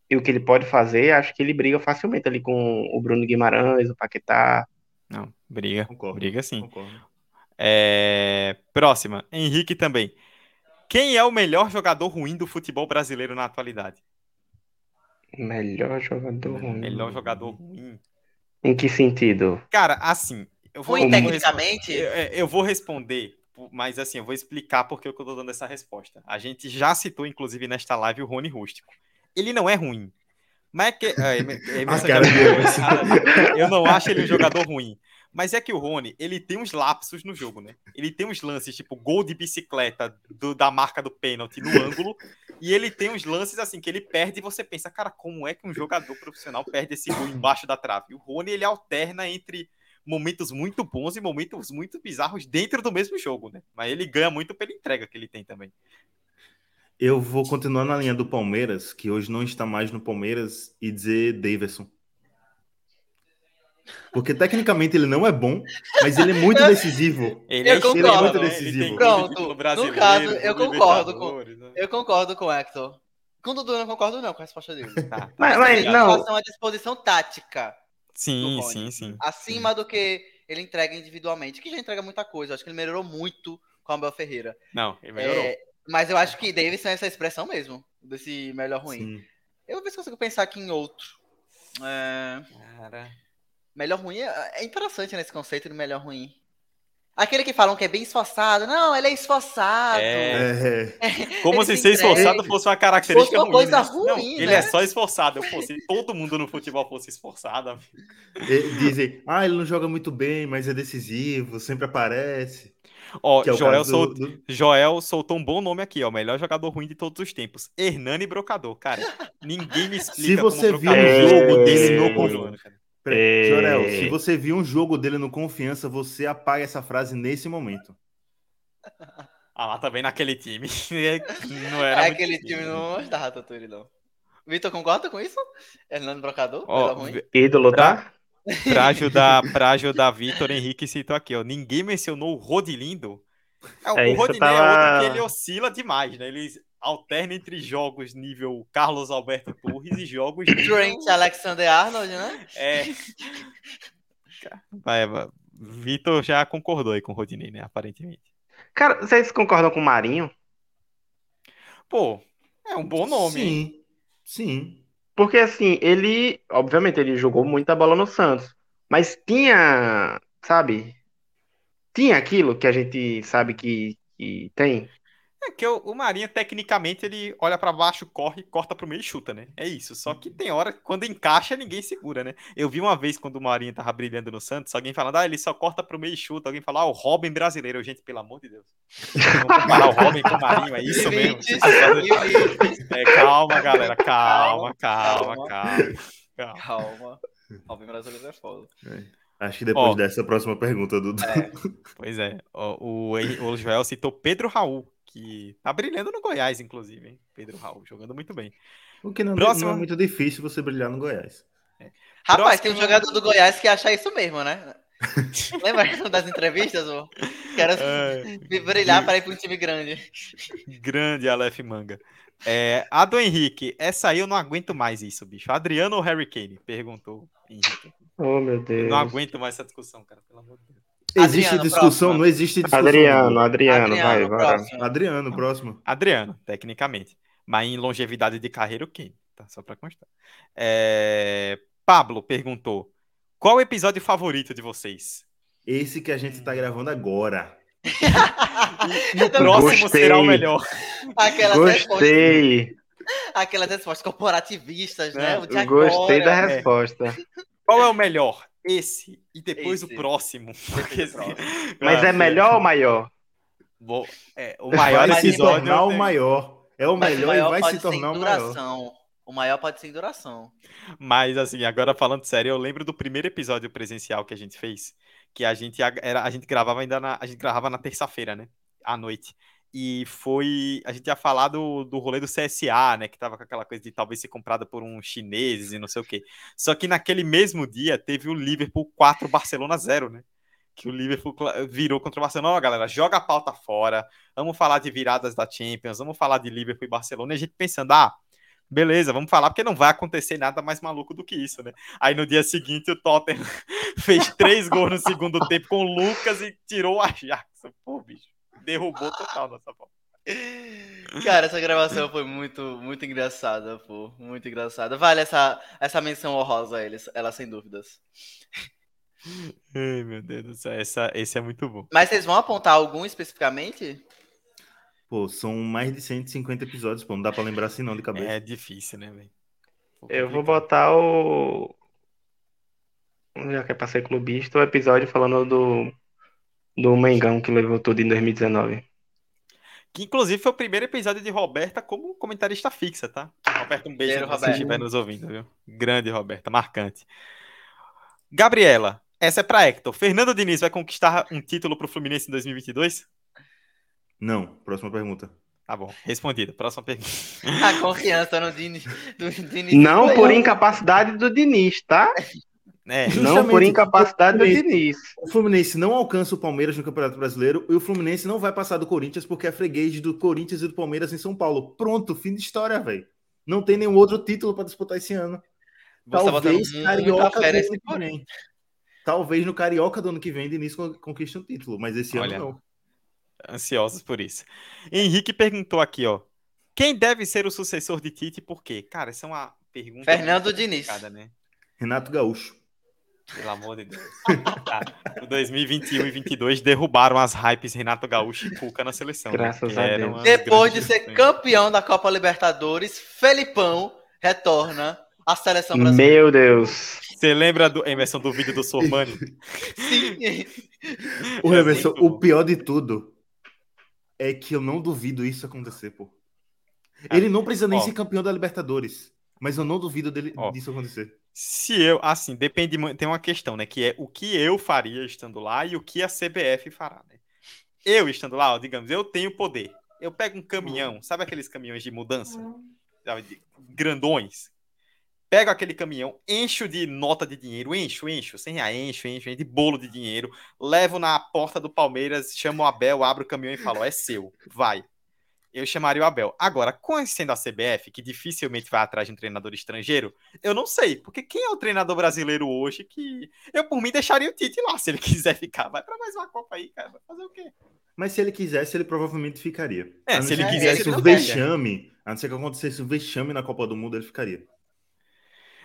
e o que ele pode fazer, acho que ele briga facilmente ali com o Bruno Guimarães, o Paquetá. Não, briga. Concordo. Briga sim. Concordo. É, Próxima, Henrique também. Quem é o melhor jogador ruim do futebol brasileiro na atualidade? Melhor jogador ruim. Melhor jogador ruim. Em que sentido? Cara, assim, eu vou, Ruim tecnicamente? responder- eu, eu vou responder, mas assim, eu vou explicar porque eu tô dando essa resposta. A gente já citou, inclusive, nesta live, o Rony Rústico. Ele não é ruim. Mas é que. é, A já cara Eu não acho ele um jogador ruim. Mas é que o Rony, ele tem uns lapsos no jogo, né? Ele tem uns lances, tipo, gol de bicicleta do- da marca do pênalti no ângulo. e ele tem uns lances, assim, que ele perde e você pensa, cara, como é que um jogador profissional perde esse gol embaixo da trave? O Rony, ele alterna entre momentos muito bons e momentos muito bizarros dentro do mesmo jogo, né? Mas ele ganha muito pela entrega que ele tem também. Eu vou continuar na linha do Palmeiras, que hoje não está mais no Palmeiras, e dizer Daverson. Porque tecnicamente ele não é bom, mas ele é muito *laughs* decisivo. Ele Eu é concordo. estrela, Muito né? decisivo. Ele Pronto. No caso, eu concordo com- né? Eu concordo com o Hector. Com o Dudu eu não concordo não com a resposta dele. Tá. Mas, Mas mas não, relação à disposição tática, Sim, sim, sim. acima do que ele entrega individualmente, que já entrega muita coisa. Eu Acho que ele melhorou muito com o Abel Ferreira. Não, ele melhorou. É, mas eu acho que Davidson é essa expressão mesmo, desse melhor ruim. Sim. Eu vou ver se consigo pensar aqui em outro. É, Cara. melhor ruim é, é interessante nesse conceito de melhor ruim. Aquele que falam que é bem esforçado. Não, ele é esforçado. É. É, Como Ele se se ser esforçado fosse uma característica Fosse uma ruim. coisa né? ruim, Não, né? Ele é só esforçado. Pô, se todo mundo no futebol fosse esforçado, amigo. Dizem, ah, ele não joga muito bem, mas é decisivo, sempre aparece. Ó, é Joel, sol- do, Joel soltou um bom nome aqui, ó. Melhor jogador ruim de todos os tempos. Hernani Brocador, cara. Ninguém me explica Se você como viu um jogo desse dele no gol Conf- ano, cara. Peraí, Jorel, É. se você viu um jogo dele no Confiança, você apaga essa frase nesse momento. Ah, lá também naquele time. *laughs* não era É aquele difícil. time não gostava tanto ele, não. Vitor, concorda com isso? Hernando Brocador? Ó, ídolo, tá? Pra ajudar, pra ajudar Vitor Henrique citou aqui, ó. Ninguém mencionou o Rodilindo. É, É, o isso Rodinei tava- é outro que ele oscila demais, né? Ele alterna entre jogos nível Carlos Alberto Torres e jogos. *laughs* Trent Alexander Arnold, né? É. Vai, vai. Vitor já concordou aí com o Rodinei, né? Aparentemente. Cara, vocês concordam com o Marinho? Pô, é um bom nome. hein? Sim, sim. Porque assim, ele, obviamente, ele jogou muita bola no Santos, mas tinha, sabe? Tinha aquilo que a gente sabe que, que tem. É que o, o Marinho, tecnicamente, ele olha pra baixo, corre, corta pro meio e chuta, né? É isso. Só que tem hora que quando encaixa, ninguém segura, né? Eu vi uma vez quando o Marinho tava brilhando no Santos, alguém falando, ah, ele só corta pro meio e chuta. Alguém fala, ah, o Robin brasileiro. Eu, Gente, pelo amor de Deus. Vamos comparar o Robin com o Marinho, é isso mesmo. É, calma, galera. Calma, calma, Calma. calma. calma. Calma. Robin brasileiro é foda. Acho que depois Ó. dessa próxima pergunta, Dudu. Pois é. O, o, o Joel citou Pedro Raul, que tá brilhando no Goiás, inclusive, hein? Pedro Raul, jogando muito bem. O que não, Próximo. não é muito difícil você brilhar no Goiás. Rapaz, tem um jogador do Goiás que acha isso mesmo, né? *laughs* Lembra das entrevistas, ô? Quero *laughs* É, brilhar para ir para um time grande. grande Aleph Manga. É, a do Henrique, essa aí eu não aguento mais isso, bicho. Adriano ou Harry Kane? Perguntou Henrique. Oh, meu Eu Deus. não aguento mais essa discussão, cara, pelo amor de Deus. Existe Adriano, discussão, próximo. não existe discussão. Adriano, Dudu. Adriano, vai, Adriano, vai. próximo. Adriano, próximo. Adriano, tecnicamente. Mas em longevidade de carreira, o Kane. Tá? Só pra constar. É, Pablo perguntou: qual o episódio favorito de vocês? Esse que a gente tá gravando agora. *laughs* E o próximo Gostei. será o melhor. Aquelas respostas, Gostei, aquelas respostas corporativistas, né? É, O de gostei agora. da é. resposta. Qual é o melhor? Esse e depois Esse. o próximo. *laughs* Porque, o próximo. *laughs* Mas Ah, é melhor ou maior? vou- é, o maior vai se episódio. tornar o tenho- maior. É o Mas o melhor maior e vai pode se tornar o maior. duração. O maior pode ser em duração. Mas assim, agora falando sério, eu lembro do primeiro episódio presencial que a gente fez, que a gente era, a gente gravava ainda na, a gente gravava na terça-feira, né? À noite. E foi, a gente ia falar do, do rolê do CSA, né, que tava com aquela coisa de talvez ser comprada por uns chineses e não sei o quê. Só que naquele mesmo dia teve o Liverpool 4 Barcelona 0, né? Que o Liverpool virou contra o Barcelona, Ó, galera, joga a pauta fora. Vamos falar de viradas da Champions, vamos falar de Liverpool e Barcelona. E a gente pensando, ah, Beleza, vamos falar, porque não vai acontecer nada mais maluco do que isso, né? Aí no dia seguinte o Tottenham *laughs* fez três gols no segundo tempo com o Lucas e tirou o Ajax. Pô, bicho, derrubou total nossa bola. Cara, essa gravação foi muito, muito engraçada, pô. Muito engraçada. Vale essa, essa menção honrosa a eles, ela sem dúvidas. Ai, meu Deus do céu, essa, esse é muito bom. Mas vocês vão apontar algum especificamente? Pô, são mais de 150 episódios, pô. Não dá pra lembrar assim não de cabeça. É difícil, né, velho? Eu vou botar o. Já que é pra ser clubista, o episódio falando do. Do Mengão que levou tudo em 2019. Que inclusive foi o primeiro episódio de Roberta como comentarista fixa, tá? Roberta, um beijo Beijo, se você Roberta. estiver nos ouvindo, viu? Grande Roberta, marcante. Gabriela, essa é pra Hector. Fernando Diniz vai conquistar um título pro Fluminense em 2022? Não, próxima pergunta. Tá bom, respondido. Próxima pergunta. A confiança no Dini. Do Dini Não por incapacidade do Diniz, tá? É, Não por incapacidade do. Diniz. O Fluminense não alcança o Palmeiras no Campeonato Brasileiro e o Fluminense não vai passar do Corinthians porque é freguês do Corinthians e do Palmeiras em São Paulo. Pronto, fim de história, velho. Não tem nenhum outro título pra disputar esse ano. Você tá Talvez muita Carioca do ano que vem. Talvez no Carioca do ano que vem, Diniz con- conquiste um título, mas esse Olha, ano não. ansiosos por isso. Henrique perguntou aqui, ó. Quem deve ser o sucessor de Tite e por quê? Cara, essa é uma pergunta. Fernando Diniz. complicada, Né? Renato Gaúcho. Pelo amor de Deus. Tá. No 2021 e 2022 derrubaram as hypes Renato Gaúcho e Cuca na seleção. né? Graças Que a Deus. Depois de ser opções. campeão da Copa Libertadores, Felipão retorna à seleção brasileira. Meu Deus. Você lembra do Emerson do vídeo do Sormani? Sim. O É Everson, muito o pior de tudo é que eu não duvido isso acontecer, pô. Ele não precisa nem ó. ser campeão da Libertadores, mas eu não duvido dele, Ó. disso acontecer. Se eu, assim, depende, tem uma questão, né? Que é o que eu faria estando lá e o que a CBF fará, né? Eu estando lá, ó, digamos, eu tenho poder. Eu pego um caminhão, sabe aqueles caminhões de mudança? De- Grandões. Pego aquele caminhão, encho de nota de dinheiro, encho, encho, 100 reais, encho, encho, encho de bolo de dinheiro, levo na porta do Palmeiras, chamo o Abel, abro o caminhão e falo, é seu, vai. Eu chamaria o Abel. Agora, conhecendo a CBF, que dificilmente vai atrás de um treinador estrangeiro, eu não sei. Porque quem é o treinador brasileiro hoje que. Eu, por mim, deixaria o Tite lá. Se ele *laughs* quiser ficar, vai pra mais uma Copa aí, cara. Vai fazer o quê? Mas se ele quisesse, ele provavelmente ficaria. É, se ele quisesse, não quer. vexame, a não ser que acontecesse um vexame na Copa do Mundo, ele ficaria.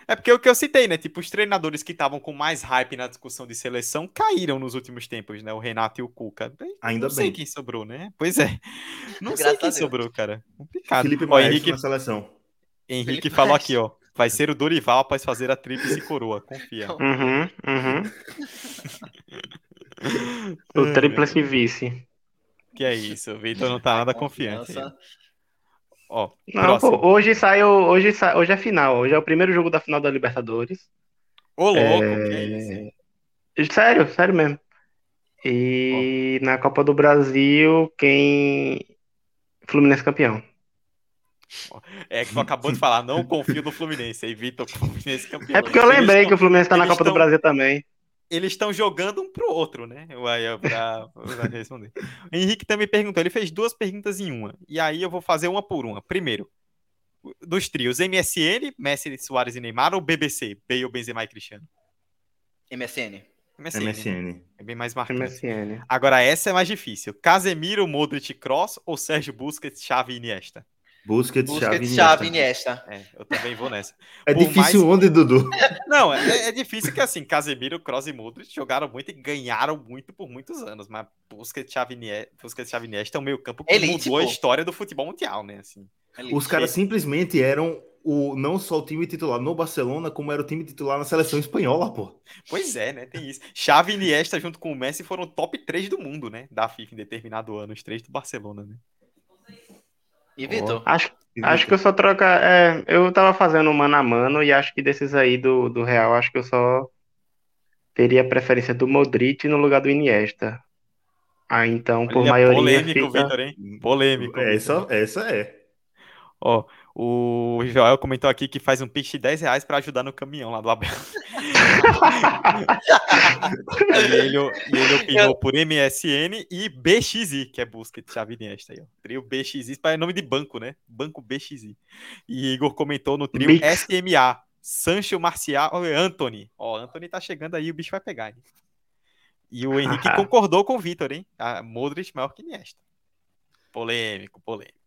É porque o que eu citei, né? Tipo, os treinadores que estavam com mais hype na discussão de seleção caíram nos últimos tempos, né? O Renato e o Cuca. Ainda não sei bem. quem sobrou, né? Pois é. Não sei Graças a quem sobrou, cara. Complicado. Felipe Ó, Henrique, na seleção. Henrique Felipe falou Maestro. aqui, ó. Vai ser o Dorival após fazer a tríplice coroa. Confia. Uhum, uhum. *laughs* O tríplice vice. Que é isso, o Vitor não tá nada confiante. Ó, Não, pô, hoje saiu. Hoje, sa- hoje é final. Hoje é o primeiro jogo da final da Libertadores. Ô, louco, É, que é? Sério, sério mesmo. E na Copa do Brasil, quem. Fluminense campeão. É que tu acabou de falar, não confio no Fluminense. Aí, Vitor, *laughs* Fluminense campeão. É porque eu lembrei que tão- o Fluminense tá na Copa do tão- Brasil também. Eles estão jogando um pro outro, né? Eu aí eu pra, pra responder. O Henrique também perguntou, ele fez duas perguntas em uma. E aí eu vou fazer uma por uma. Primeiro, dos trios, MSN, Messi, Soares e Neymar ou BBC, Bale, Benzema e Cristiano? MSN. MSN. né? MSN. É bem mais marcante. MSN. Agora essa é mais difícil. Casemiro, Modric, Cross ou Sérgio Busquets, Xavi e Iniesta? Busquets, Xavi, Busquets, Iniesta. É, eu também vou nessa. *laughs* É Por difícil mais- onde, Dudu? Não, é, é difícil que assim, Casemiro, Kroos e Modric jogaram muito e ganharam muito por muitos anos, mas Busquets, Xavi, Iniesta, Busquets, Xavi Iniesta é um meio campo que Elite, mudou a pô. história do futebol mundial, né, assim. Os caras simplesmente eram o, não só o time titular no Barcelona, como era o time titular na seleção espanhola, pô. Pois é, né, tem isso. Xavi e Iniesta junto com o Messi foram top 3 do mundo, né, da FIFA em determinado ano, os três do Barcelona, né. E Vitor? Acho, acho que eu só troca. É, eu tava fazendo um mano a mano e acho que desses aí do, do Real, acho que eu só teria a preferência do Modric no lugar do Iniesta. Ah, então, por Olha, maioria. polêmico, fica- Vitor, hein? Polêmico. Essa, essa é. Ó, o Joel comentou aqui que faz um pix de 10 reais pra ajudar no caminhão lá do Abel. *laughs* e, ele, e ele opinou por MSN e BXI, que é busca de chave Iniesta aí, ó. Trio BXI, é nome de banco, né? Banco BXI. E Igor comentou no trio Bix. SMA, Sancho, Marcial e Anthony. Ó, Anthony tá chegando aí, o bicho vai pegar, hein? E o Henrique *laughs* concordou com o Vitor, hein? A Modric maior que Iniesta. Polêmico, polêmico.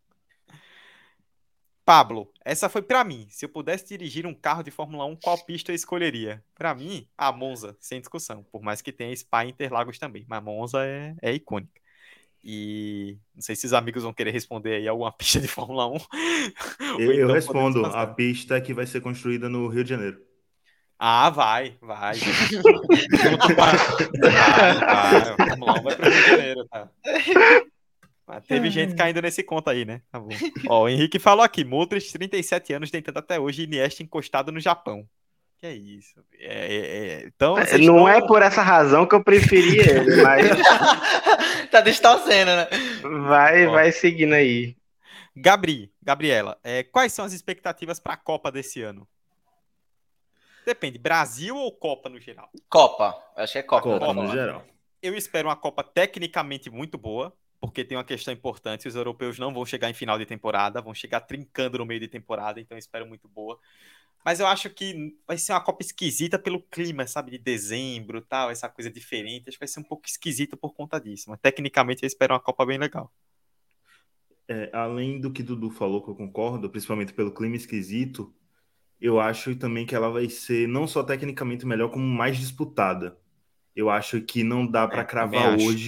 Pablo, essa foi pra mim. Se eu pudesse dirigir um carro de Fórmula 1, qual pista eu escolheria? Pra mim, a Monza, sem discussão. Por mais que tenha Spa e Interlagos também. Mas Monza é, é icônica. E não sei se os amigos vão querer responder aí alguma *laughs* pista de Fórmula 1. *laughs* Ou Eu, eu então respondo. podemos A pista que vai ser construída no Rio de Janeiro. Ah, vai, vai. Para- *laughs* vai, vai. A Fórmula 1 vai pro Rio de Janeiro, tá? Mas teve gente caindo nesse conto aí, né? Tá bom. Ó, o Henrique falou aqui: Modric, 37 anos, tentando até hoje, Iniesta encostado no Japão. Que é isso? É, é, é, Então, vocês Não estão- é por essa razão que eu preferi ele, mas *laughs* tá distorcendo, né? vai, Ó. vai seguindo aí. Gabri, Gabriela, é, quais são as expectativas para a Copa desse ano? Depende, Brasil ou Copa no geral? Copa. Acho que é Copa. Copa, tá no geral. Eu espero uma Copa tecnicamente muito boa, porque tem uma questão importante: os europeus não vão chegar em final de temporada, vão chegar trincando no meio de temporada, então espero muito boa. Mas eu acho que vai ser uma Copa esquisita pelo clima, sabe? De dezembro tal, essa coisa diferente. Acho que vai ser um pouco esquisito por conta disso. Mas tecnicamente eu espero uma Copa bem legal. É, além do que Dudu falou, que eu concordo, principalmente pelo clima esquisito, eu acho também que ela vai ser não só tecnicamente melhor, como mais disputada. Eu acho que não dá para É, cravar também acho.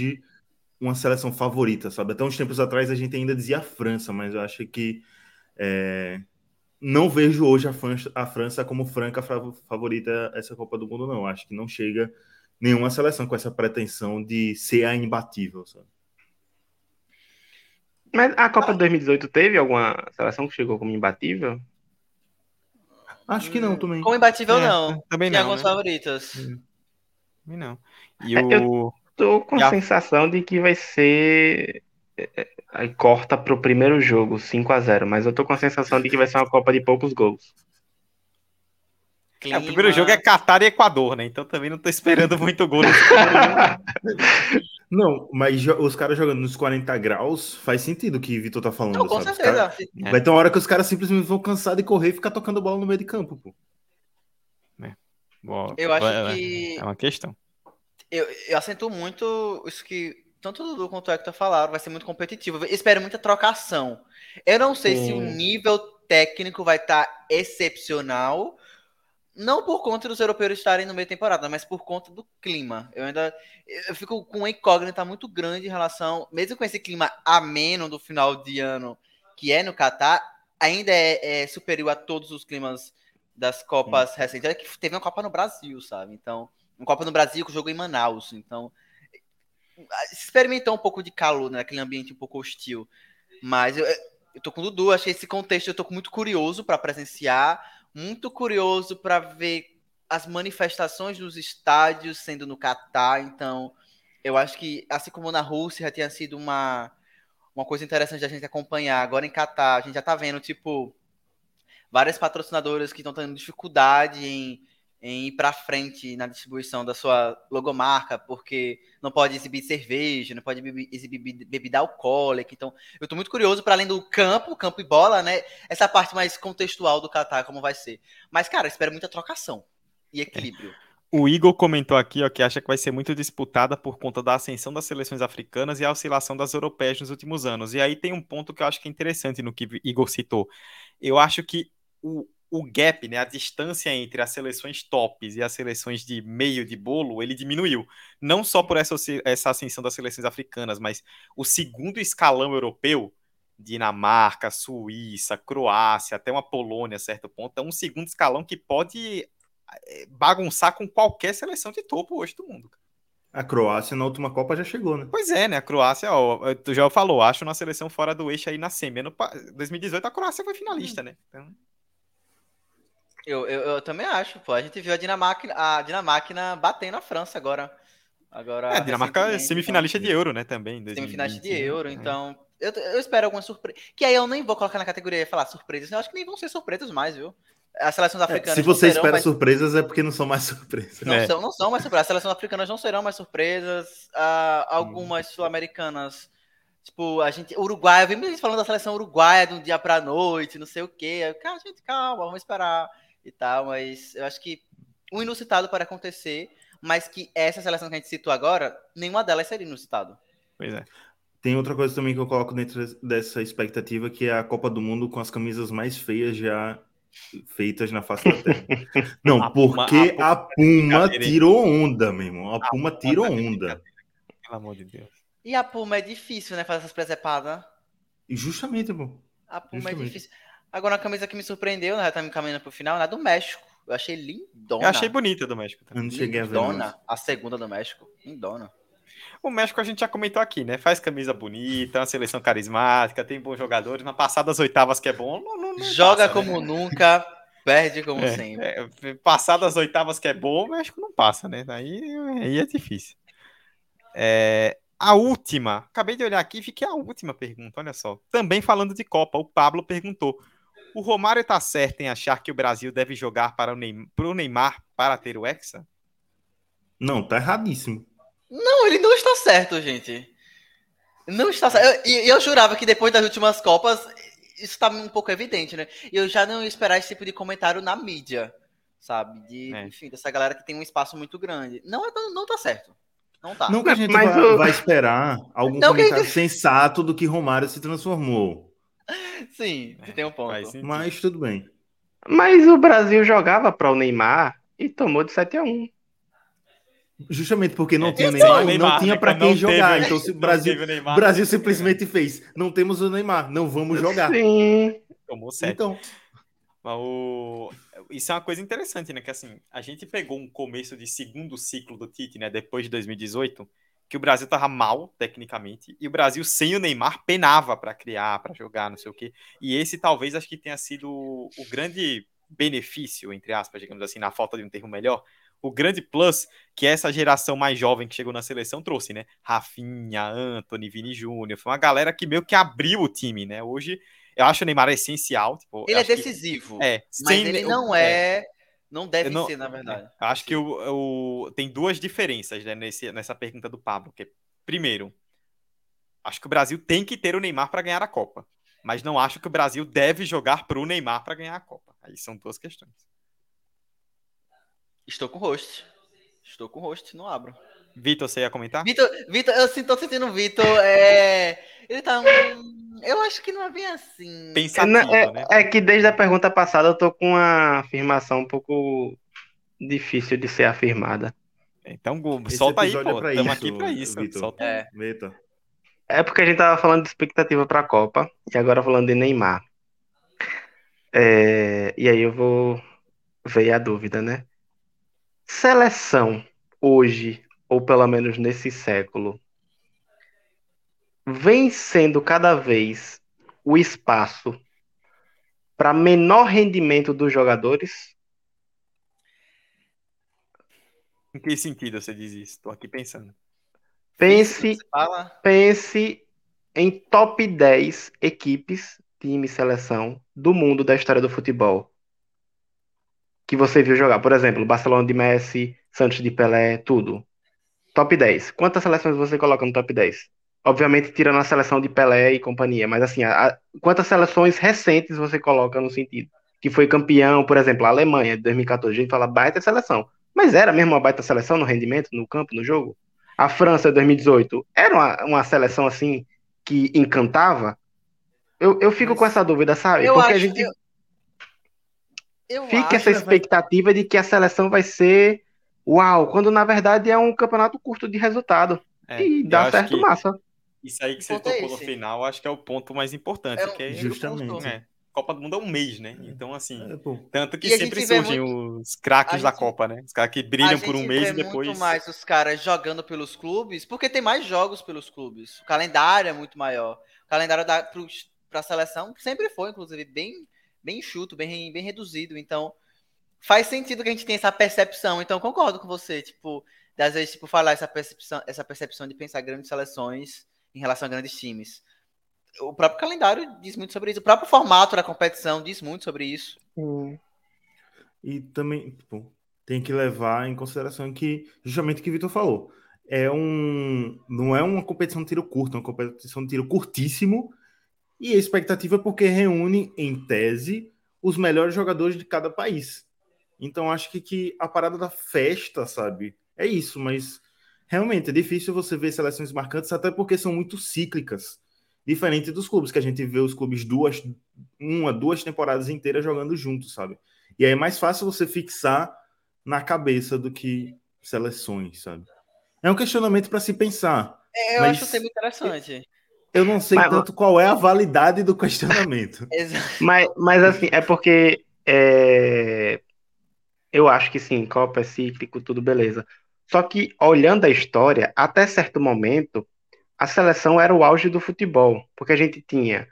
Uma seleção favorita, sabe? Até uns tempos atrás a gente ainda dizia a França, mas eu acho que é, não vejo hoje a França, a França como franca fa- favorita essa Copa do Mundo, não. Acho que não chega nenhuma seleção com essa pretensão de ser a imbatível, sabe? Mas a Copa de 2018 teve alguma seleção que chegou como imbatível? Acho que não também. Como imbatível, É, não. também Tem não, alguns né? favoritos. Também não. E É, o. Tô com a a- sensação de que vai ser. é, é, Aí corta pro primeiro jogo, 5 a 0 mas eu tô com a sensação de que vai ser uma Copa de poucos gols. É, o primeiro jogo é Catar e Equador, né? Então também não tô esperando muito gol. *laughs* Não, mas os caras jogando nos 40 graus faz sentido o que o Vitor tá falando. Não, com sabe? Certeza. caras- É. Vai ter uma hora que os caras simplesmente vão cansar de correr e ficar tocando bola no meio de campo, pô. Bom, Eu acho que É uma questão. Eu, eu acentuo muito isso que tanto o Dudu quanto o Hector falaram, vai ser muito competitivo. Eu espero muita trocação. Eu não sei se o Sim. nível técnico vai estar excepcional, não por conta dos europeus estarem no meio da temporada, mas por conta do clima. Eu ainda eu fico com uma incógnita muito grande em relação, mesmo com esse clima ameno do final de ano que é no Catar, ainda é, é superior a todos os climas das Copas recentes. Olha que teve uma Copa no Brasil, sabe? Então, uma Copa no Brasil com jogo em Manaus. Então, se experimentou um pouco de calor, né? Aquele ambiente um pouco hostil. Mas eu, eu tô com o Dudu, que esse contexto eu tô muito curioso para presenciar, muito curioso para ver as manifestações dos estádios sendo no Catar. Então, eu acho que, assim como na Rússia tinha sido uma, uma coisa interessante da gente acompanhar, agora em Catar, a gente já tá vendo, tipo, várias patrocinadoras que estão tendo dificuldade em, em ir para frente na distribuição da sua logomarca, porque não pode exibir cerveja, não pode exibir be- bebida alcoólica. Então, eu tô muito curioso para além do campo, campo e bola, né? Essa parte mais contextual do Qatar, como vai ser. Mas, cara, espero muita trocação e equilíbrio. O Igor comentou aqui ó, que acha que vai ser muito disputada por conta da ascensão das seleções africanas e a oscilação das europeias nos últimos anos. E aí tem um ponto que eu acho que é interessante no que Igor citou. Eu acho que o, o gap, né, a distância entre as seleções tops e as seleções de meio de bolo, ele diminuiu. Não só por essa, essa ascensão das seleções africanas, mas o segundo escalão europeu, Dinamarca, Suíça, Croácia, até uma Polônia a certo ponto, é um segundo escalão que pode eh, bagunçar com qualquer seleção de topo hoje do mundo. A Croácia na última Copa já chegou, né? Pois é, né? A Croácia, ó, tu já falou, acho uma seleção fora do eixo aí na semi. Ano pa- 2018 a Croácia foi finalista, né? Então, Eu, eu, eu também acho, pô. A gente viu a Dinamarca, a Dinamarca batendo a França agora. agora é, a Dinamarca é semifinalista de Euro, né? Também. então, 2020, semifinalista de né? Euro, É. então. Eu, eu espero alguma surpresa. Que aí eu nem vou colocar na categoria e falar surpresas. Eu acho que nem vão ser surpresas mais, viu? As seleções É, africanas. se não você serão espera mais- surpresas, é porque não são mais surpresas. Não, É. são, não são mais surpresas. As seleções africanas não serão mais surpresas. Ah, algumas sul-americanas. Tipo, a gente. Uruguai, eu vi muita gente falando da seleção uruguaia de um dia pra noite, não sei o quê. Eu, Cara, gente, calma, vamos esperar e tal. Mas eu acho que um inusitado pode acontecer, mas que essa seleção que a gente citou agora, nenhuma delas seria inusitado. Pois é. Tem outra coisa também que eu coloco dentro dessa expectativa, que é a Copa do Mundo com as camisas mais feias já feitas na face da terra. *laughs* Não, A Puma- porque a a Puma brincadeira, hein? tirou onda, meu irmão. A Puma Puma tirou onda. Pelo amor de Deus. E a Puma é difícil, né? Fazer essas presepadas. E justamente, pô. A Puma Justamente. é difícil. Agora, a camisa que me surpreendeu, né? Já tá me caminhando pro final, é a do México. Eu achei lindona. Eu achei bonita do México Eu também. não cheguei a ver. Lindona. A segunda do México. Lindona. O México a gente já comentou aqui, né? Faz camisa bonita, é uma seleção carismática, tem bons jogadores, mas passar das oitavas que é bom, não, não, não Joga passa, né? como nunca, perde como É, sempre. é, passar das oitavas que é bom, o México não passa, né? Aí, aí é difícil. É, a última, acabei de olhar aqui e fiquei a última pergunta, olha só. Também falando de Copa, o Pablo perguntou: o Romário tá certo em achar que o Brasil deve jogar para o Neymar, pro Neymar para ter o Hexa? Não, tá erradíssimo. Não, ele não está certo, gente. Não está certo. E eu, eu, jurava que depois das últimas Copas, isso está um pouco evidente, né? E eu já não ia esperar esse tipo de comentário na mídia, sabe? De, É. Enfim, dessa galera que tem um espaço muito grande. Não, é- não, não tá certo. Não tá. Que a gente vai, o- vai esperar algum Não que comentário gente- sensato do que Romário se transformou. Sim, É, tem um ponto. Faz sentido. Mas tudo bem. Mas o Brasil jogava para o Neymar e tomou de 7 a 1 Justamente porque não É, tinha o então, Neymar, Neymar, não tinha né, pra quando quem jogar. teve- então se o Brasil, Neymar, Brasil simplesmente fez, não temos o Neymar, não vamos jogar. Sim. tomou sete. Então, Mas o... Isso é uma coisa interessante, né? Que assim, a gente pegou um começo de segundo ciclo do Tite, né? Depois de 2018, que o Brasil tava mal, tecnicamente, e o Brasil sem o Neymar penava para criar, para jogar, não sei o quê. E esse talvez acho que tenha sido o grande benefício, entre aspas, digamos assim, na falta de um termo melhor, o grande plus que essa geração mais jovem que chegou na seleção trouxe, né? Rafinha, Anthony, Vini Júnior, foi uma galera que meio que abriu o time, né? Hoje, eu acho o Neymar essencial. Tipo, Ele é acho que- decisivo. é, mas ele ne- não é, é. Não deve não- ser, na verdade. eu acho que o, o- tem duas diferenças né, nesse, nessa pergunta do Pablo. Que primeiro, acho que o Brasil tem que ter o Neymar para ganhar a Copa. Mas não acho que o Brasil deve jogar para o Neymar para ganhar a Copa. Aí são duas questões. Estou com o host. Estou com o host, não abro. Vitor, você ia comentar? Vitor, Vitor, eu sim, tô sentindo o Vitor. É... Ele tá. um- Eu acho que não é bem assim. Pensativo, é, né? é que desde a pergunta passada eu tô com uma afirmação um pouco difícil de ser afirmada. Então, Esse solta aí, episódio pô. é pra Estamos isso, aqui pra isso. Vitor. Solta. É. Vitor. É porque a gente tava falando de expectativa para a Copa e agora falando de Neymar. É, e aí eu vou ver a dúvida, né? Seleção hoje, ou pelo menos nesse século, vem sendo cada vez o espaço para menor rendimento dos jogadores? Em que sentido você diz isso? Tô aqui pensando. Pense. Pense em top 10 equipes, time, seleção do mundo da história do futebol que você viu jogar. Por exemplo, Barcelona de Messi, Santos de Pelé, tudo. Top 10. Quantas seleções você coloca no top 10? Obviamente, tirando a seleção de Pelé e companhia, mas assim, a- a- quantas seleções recentes você coloca no sentido? Que foi campeão, por exemplo, a Alemanha de 2014. A gente fala baita seleção. Mas era mesmo uma baita seleção no rendimento, no campo, no jogo? A França de 2018 era uma, uma seleção assim que encantava? Eu, eu fico com essa dúvida, sabe? Eu Porque a acho- gente eu- Eu fica acho. essa expectativa de que a seleção vai ser uau, quando na verdade é um campeonato curto de resultado. É, e eu dá acho certo que massa. Isso aí que O você ponto é tocou no esse. final, acho que é o ponto mais importante. É que é, Justamente. é, Copa do Mundo é um mês, né? Então, assim, É, tanto que E sempre surgem muito- os craques da gente- Copa, né? Os caras que brilham por um mês e depois. muito mais os caras jogando pelos clubes, porque tem mais jogos pelos clubes. O calendário é muito maior. O calendário da, para a seleção sempre foi, inclusive, bem, bem enxuto, bem, bem reduzido. Então, faz sentido que a gente tenha essa percepção. Então, concordo com você, tipo, às vezes, tipo, falar essa percepção, essa percepção de pensar grandes seleções em relação a grandes times. O próprio calendário diz muito sobre isso. O próprio formato da competição diz muito sobre isso. E também, tipo, tem que levar em consideração que, justamente o que o Vitor falou, é um, não é uma competição de tiro curto, é uma competição de tiro curtíssimo, e a expectativa é porque reúne, em tese, os melhores jogadores de cada país. Então, acho que, que a parada da festa, sabe, é isso, mas realmente é difícil você ver seleções marcantes, até porque são muito cíclicas, diferente dos clubes, que a gente vê os clubes duas, uma, duas temporadas inteiras jogando juntos, sabe? E aí é mais fácil você fixar na cabeça do que seleções, sabe? É um questionamento para se pensar. É, Eu Mas- acho o tema interessante. Eu não sei Mas- tanto qual é a validade do questionamento. *laughs* Mas, mas assim, é porque é, eu acho que sim, Copa é cíclico, tudo beleza. Só que, olhando a história, até certo momento, a seleção era o auge do futebol, porque a gente tinha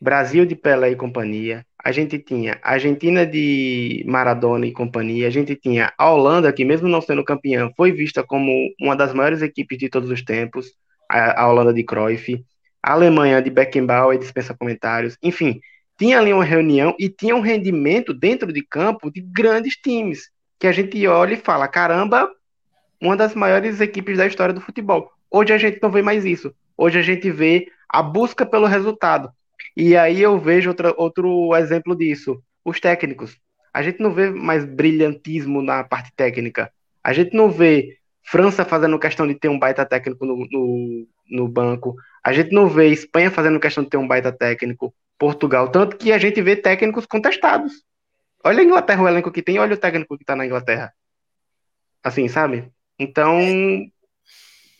Brasil de Pelé e companhia, a gente tinha Argentina de Maradona e companhia, a gente tinha a Holanda, que mesmo não sendo campeã, foi vista como uma das maiores equipes de todos os tempos, a, a Holanda de Cruyff, a Alemanha de Beckenbauer, dispensa comentários, enfim, tinha ali uma reunião e tinha um rendimento dentro de campo de grandes times, que a gente olha e fala, caramba, uma das maiores equipes da história do futebol. Hoje a gente não vê mais isso. Hoje a gente vê a busca pelo resultado. E aí eu vejo outra, outro exemplo disso. Os técnicos. A gente não vê mais brilhantismo na parte técnica. A gente não vê França fazendo questão de ter um baita técnico no, no, no banco. A gente não vê Espanha fazendo questão de ter um baita técnico. Portugal. Tanto que a gente vê técnicos contestados. Olha a Inglaterra, o elenco que tem, olha o técnico que tá na Inglaterra. Assim, sabe? Então,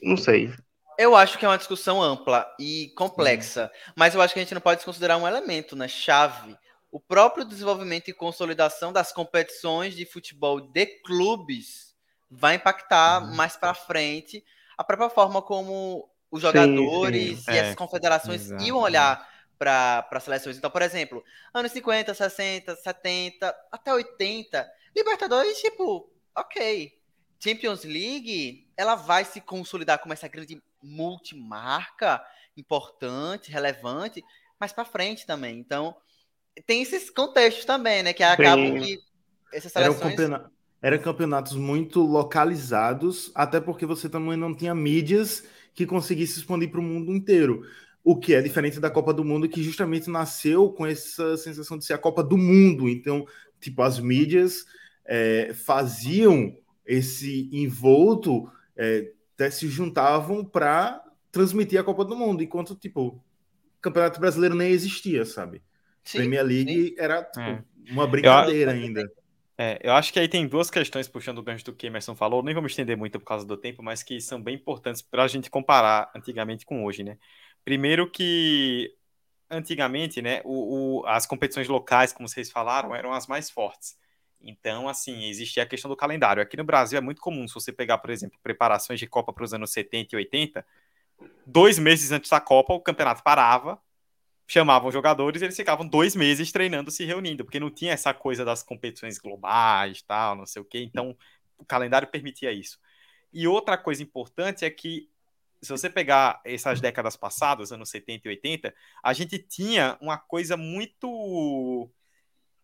não sei. Eu acho que é uma discussão ampla e complexa, mas eu acho que a gente não pode desconsiderar um elemento, né? Chave. O próprio desenvolvimento e consolidação das competições de futebol de clubes vai impactar mais para frente a própria forma como os Sim, jogadores sim. e É, as confederações iam olhar para as seleções. Então, por exemplo, anos 50, 60, 70, até 80, Libertadores, tipo, ok. Champions League, ela vai se consolidar como essa grande multimarca importante, relevante, mas para frente também. Então, tem esses contextos também, né, que acabam que essas Eram, seleções campeona- eram campeonatos muito localizados, até porque você também não tinha mídias que conseguisse expandir para o mundo inteiro. O que é diferente da Copa do Mundo, que justamente nasceu com essa sensação de ser a Copa do Mundo. Então, tipo, as mídias é, faziam esse envolto, é, se juntavam para transmitir a Copa do Mundo, enquanto, tipo, o Campeonato Brasileiro nem existia, sabe? Sim, Premier League sim. era tipo, é. uma brincadeira eu, ainda. É, eu acho que aí tem duas questões puxando o gancho do que Emerson falou, nem vamos estender muito por causa do tempo, mas que são bem importantes para a gente comparar antigamente com hoje, né? Primeiro que antigamente, né, o, o, as competições locais, como vocês falaram, eram as mais fortes. Então, assim, existia a questão do calendário. Aqui no Brasil é muito comum, se você pegar, por exemplo, preparações de Copa para os anos 70 e 80, dois meses antes da Copa, o campeonato parava, chamavam jogadores eles ficavam dois meses treinando, se reunindo, porque não tinha essa coisa das competições globais, tal, não sei o quê. Então, o calendário permitia isso. E outra coisa importante é que, se você pegar essas décadas passadas, anos 70 e 80, a gente tinha uma coisa muito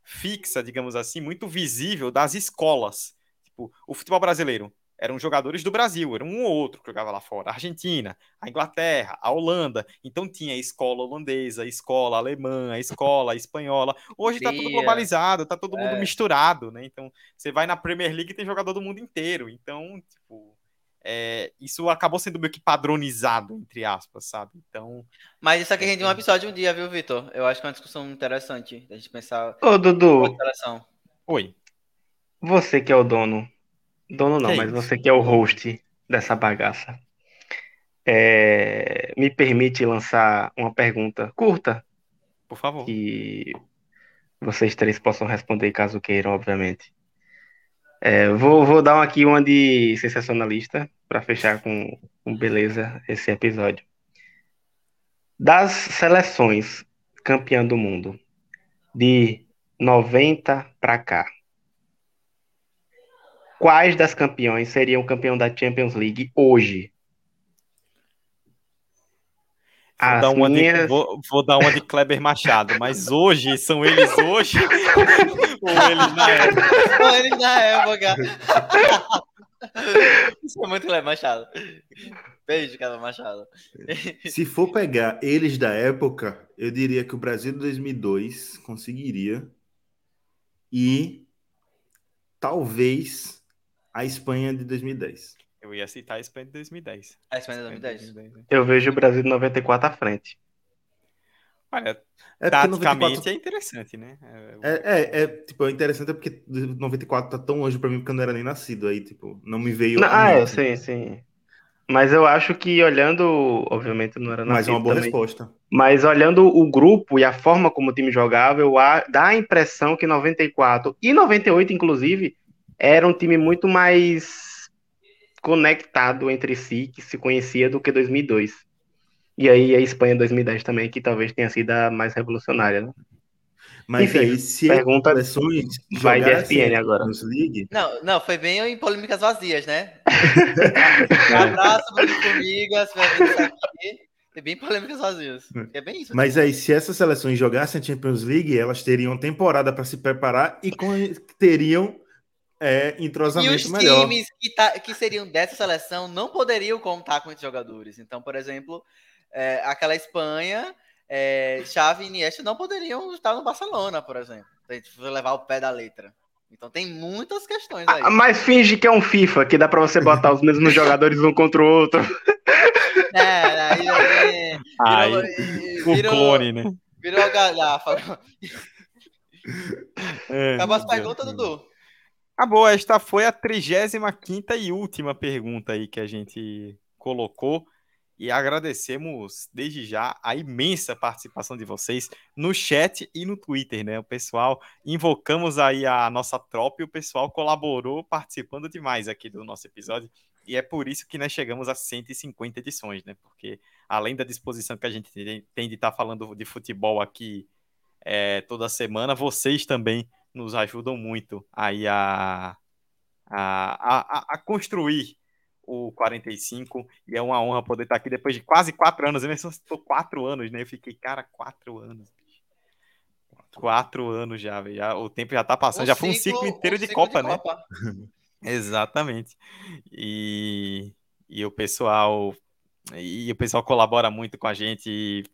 fixa, digamos assim, muito visível das escolas. Tipo, o futebol brasileiro eram jogadores do Brasil, era um ou outro que jogava lá fora. A Argentina, a Inglaterra, a Holanda. Então tinha a escola holandesa, a escola alemã, a escola espanhola. Hoje está tudo globalizado, está todo é. mundo misturado, né? Então você vai na Premier League e tem jogador do mundo inteiro. Então, tipo, é, isso acabou sendo meio que padronizado, entre aspas, sabe? Então. Mas isso aqui rende um é. episódio um dia, viu, Vitor? Eu acho que é uma discussão interessante a gente pensar. Ô, Dudu. Oi. Você que é o dono Dono não, que mas você que é o host dessa bagaça. É, me permite lançar uma pergunta curta? Por favor. Que vocês três possam responder caso queiram, obviamente. É, vou, vou dar aqui uma de sensacionalista para fechar com, com beleza esse episódio. Das seleções campeã do mundo de 90 para cá, quais das campeões seriam campeão da Champions League hoje? Vou dar, uma minhas... de, vou, vou, dar uma de Kleber Machado, mas hoje, são eles hoje *laughs* ou eles na época? Ou eles na época. *laughs* Isso é muito Kleber Machado. Beijo, Kleber Machado. Se for pegar eles da época, eu diria que o Brasil de 2002 conseguiria e talvez a Espanha de 2010. Eu ia citar a Espanha de 2010. A Espanha de 2010. 2010 Eu vejo o Brasil de 94 à frente. Olha, é taticamente 94... é interessante, né? É, é, é, tipo, é interessante porque 94 tá tão longe pra mim porque eu não era nem nascido aí, tipo, não me veio. Não, ah, eu sei, sim. Mas eu acho que olhando, obviamente não era nascido Mas é uma boa também, resposta. Mas olhando o grupo e a forma como o time jogava, eu, dá a impressão que 94 e 98, inclusive, era um time muito mais conectado entre si, que se conhecia do que 2002. E aí a Espanha 2010 também, que talvez tenha sido a mais revolucionária, né? Mas Enfim, aí, se pergunta vai de ESPN agora. League... Não, não, foi bem em polêmicas vazias, né? *laughs* um abraço, Bruno Formiga, se vai ver isso aqui. É bem polêmicas vazias. É bem isso. Mas aí, se essas seleções jogassem a Champions League, elas teriam temporada para se preparar e teriam é, entrosamento e os melhor. times que, tá, que seriam dessa seleção não poderiam contar com esses jogadores. Então, por exemplo, é, aquela Espanha, é, Xavi e Iniesta não poderiam estar no Barcelona, por exemplo. Se a gente for levar o pé da letra. Então tem muitas questões aí. Ah, mas finge que é um FIFA, que dá para você botar os mesmos jogadores um contra o outro. *laughs* É, aí, *laughs* aí, virou, o clone, né? Virou galhafa. É, Acabou as perguntas, Dudu? Acabou, esta foi a 35 e última pergunta aí que a gente colocou. E agradecemos desde já a imensa participação de vocês no chat e no Twitter, né? O pessoal, invocamos aí a nossa tropa e o pessoal colaborou participando demais aqui do nosso episódio. E é por isso que nós chegamos a 150 edições, né? Porque além da disposição que a gente tem de estar falando de futebol aqui é, toda semana, vocês também nos ajudam muito aí a, a, a, a construir o 45 e é uma honra poder estar aqui depois de quase quatro anos. Eu estou quatro anos, né? Eu fiquei, cara, quatro anos. Quatro anos já, já o tempo já tá passando. já foi um ciclo inteiro de Copa, de né? *laughs* Exatamente. E, e o pessoal e o pessoal colabora muito com a gente,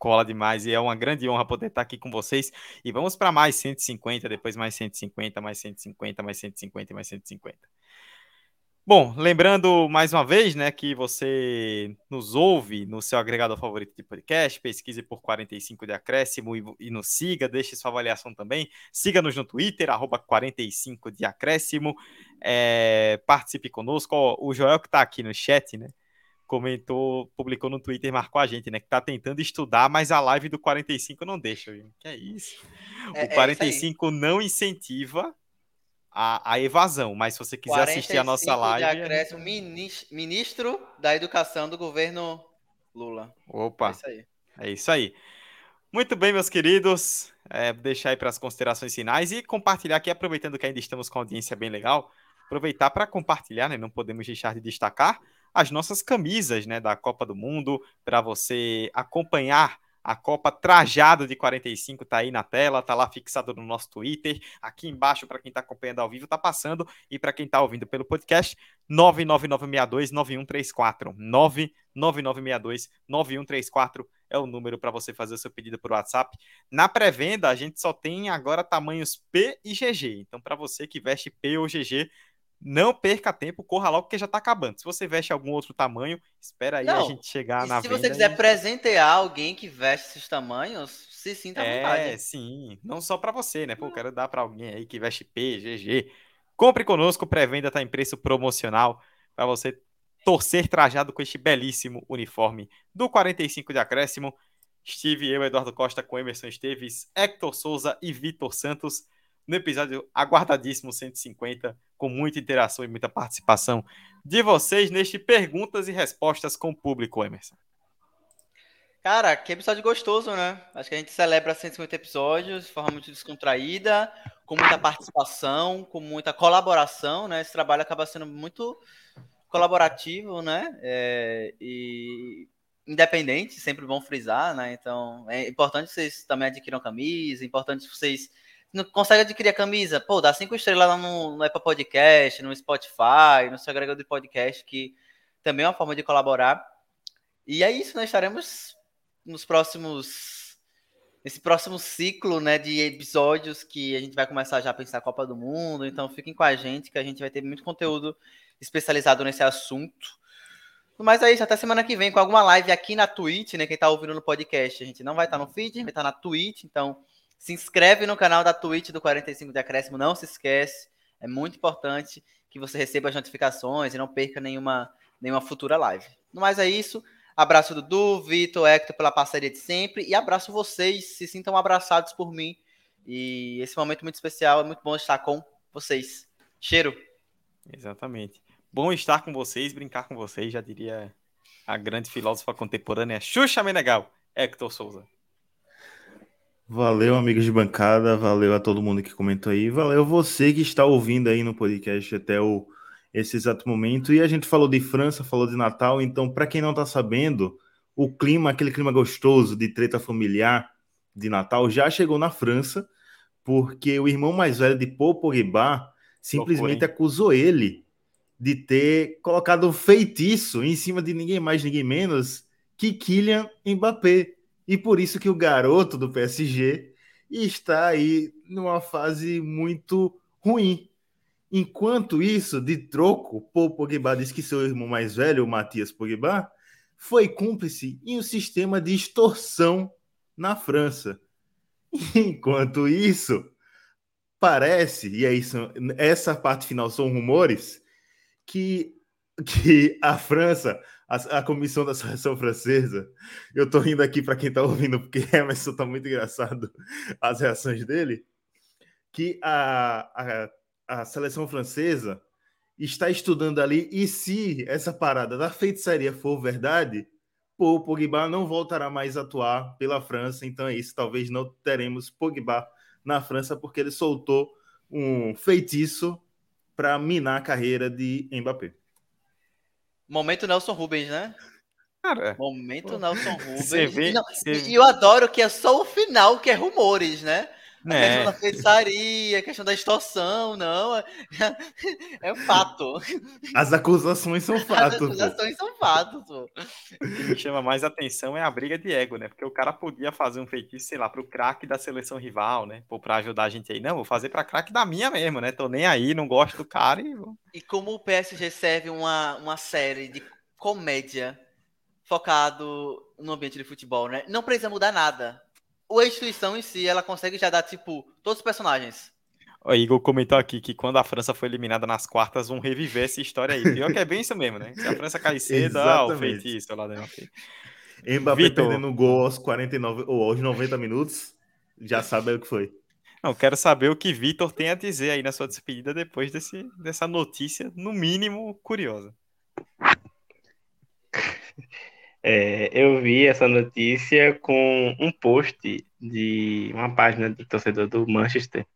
cola demais, e é uma grande honra poder estar aqui com vocês. E vamos para mais 150, depois mais 150, mais 150, mais 150 e mais 150. Bom, lembrando mais uma vez, né, que você nos ouve no seu agregador favorito de podcast, pesquise por 45 de acréscimo e, e nos siga, deixe sua avaliação também. Siga-nos no Twitter, arroba 45 de acréscimo. É, participe conosco. O Joel que está aqui no chat, né? Comentou, publicou no Twitter, marcou a gente, né? Que tá tentando estudar, mas a live do 45 não deixa. Viu? Que é isso? É- é o isso 45 não incentiva a, a evasão, mas se você quiser assistir a nossa 45 de live. acréscimo, minis- ministro da Educação do governo Lula. É Opa, isso aí. é isso aí. Muito bem, meus queridos. É, deixar aí para as considerações finais e compartilhar aqui, aproveitando que ainda estamos com audiência bem legal, aproveitar para compartilhar, né? Não podemos deixar de destacar as nossas camisas, né, da Copa do Mundo, para você acompanhar a Copa trajado de 45 tá aí na tela, tá lá fixado no nosso Twitter. Aqui embaixo, para quem tá acompanhando ao vivo, tá passando. E para quem tá ouvindo pelo podcast, 99962-9134. 99962-9134 é o número para você fazer o seu pedido por WhatsApp. Na pré-venda, a gente só tem agora tamanhos P e GG. Então, para você que veste P ou GG, não perca tempo, corra logo porque já tá acabando. Se você veste algum outro tamanho, espera aí Não, a gente chegar na se venda. você quiser e- presentear alguém que veste esses tamanhos, se sinta à É, vontade. sim. Não só para você, né? Pô, eu quero dar para alguém aí que veste P, GG. Compre conosco, pré-venda tá em preço promocional para você torcer trajado com este belíssimo uniforme do 45 de acréscimo. Estive eu, Eduardo Costa, com Emerson Esteves, Hector Souza e Vitor Santos no episódio aguardadíssimo 150, com muita interação e muita participação de vocês neste perguntas e respostas com o público, Emerson. Cara, que episódio gostoso, né? Acho que a gente celebra 150 episódios de forma muito descontraída, com muita participação, com muita colaboração, né? Esse trabalho acaba sendo muito colaborativo, né? É, e independente, sempre bom frisar, né? Então, é importante que vocês também adquiram camisa, é importante que vocês não conseguem adquirir a camisa, pô, dá cinco estrelas lá no, no Apple Podcast, no Spotify, no seu agregador de podcast, que também é uma forma de colaborar. E é isso, nós estaremos nos próximos. Nesse próximo ciclo né, de episódios que a gente vai começar já a pensar a Copa do Mundo. Então fiquem com a gente, que a gente vai ter muito conteúdo especializado nesse assunto. Mas é isso, até semana que vem com alguma live aqui na Twitch, né? Quem tá ouvindo no podcast, a gente não vai estar no feed, vai estar na Twitch, então se inscreve no canal da Twitch do 45 de Acréscimo, não se esquece. É muito importante que você receba as notificações e não perca nenhuma, nenhuma futura live. No mais é isso. Abraço Dudu, Vitor, Hector pela parceria de sempre e abraço vocês, se sintam abraçados por mim. E esse momento muito especial, é muito bom estar com vocês. Cheiro. Exatamente. Bom estar com vocês, brincar com vocês, já diria a grande filósofa contemporânea Xuxa Menegal, Hector Souza. Valeu, amigos de bancada, valeu a todo mundo que comentou aí, valeu você que está ouvindo aí no podcast até o, esse exato momento. E a gente falou de França, falou de Natal, então, para quem não está sabendo, o clima, aquele clima gostoso de treta familiar de Natal, já chegou na França, porque o irmão mais velho de Paul Pogba simplesmente acusou ele de ter colocado um feitiço em cima de ninguém mais, ninguém menos que Kylian Mbappé. E por isso que o garoto do PSG está aí numa fase muito ruim. Enquanto isso, de troco, Paul Pogba disse que seu irmão mais velho, o Matias Pogba, foi cúmplice em um sistema de extorsão na França. *laughs* Enquanto isso, parece, e é isso, essa parte final são rumores, que, que a França, a, a comissão da seleção francesa, eu tô rindo aqui para quem tá ouvindo, porque *laughs* Emerson tá muito engraçado as reações dele, que a, a, a seleção francesa está estudando ali, e se essa parada da feitiçaria for verdade, o Pogba não voltará mais a atuar pela França, então é isso, talvez não teremos Pogba na França, porque ele soltou um feitiço para minar a carreira de Mbappé. Momento Nelson Rubens, né? Cara, Momento Nelson Rubens. Vê- E não- E eu adoro que é só o final que é rumores, né? A questão da feitiçaria, a questão da extorsão, não. É, *laughs* é fato. As acusações são fatos. As acusações pô. são fatos, pô. O que me chama mais atenção é a briga de ego, né? Porque o cara podia fazer um feitiço, sei lá, pro craque da seleção rival, né? Pô, pra ajudar a gente aí. Não, vou fazer pra craque da minha mesmo, né? Tô nem aí, não gosto do cara e. E como o PSG serve uma, uma série de comédia focado no ambiente de futebol, né? Não precisa mudar nada a instituição em si, ela consegue já dar, tipo, todos os personagens. O Igor comentou aqui que quando a França foi eliminada nas quartas, vão reviver essa história aí. Pior que é bem isso mesmo, né? Se a França cair *laughs* cedo, ah, o feitiço lá dentro. Mbappé Vitor... perdendo gol aos 49 ou aos 90 minutos, já sabe o que foi. Não, quero saber o que Vitor tem a dizer aí na sua despedida depois desse, dessa notícia, no mínimo, curiosa. *laughs* É, eu vi essa notícia com um post de uma página de torcedor do Manchester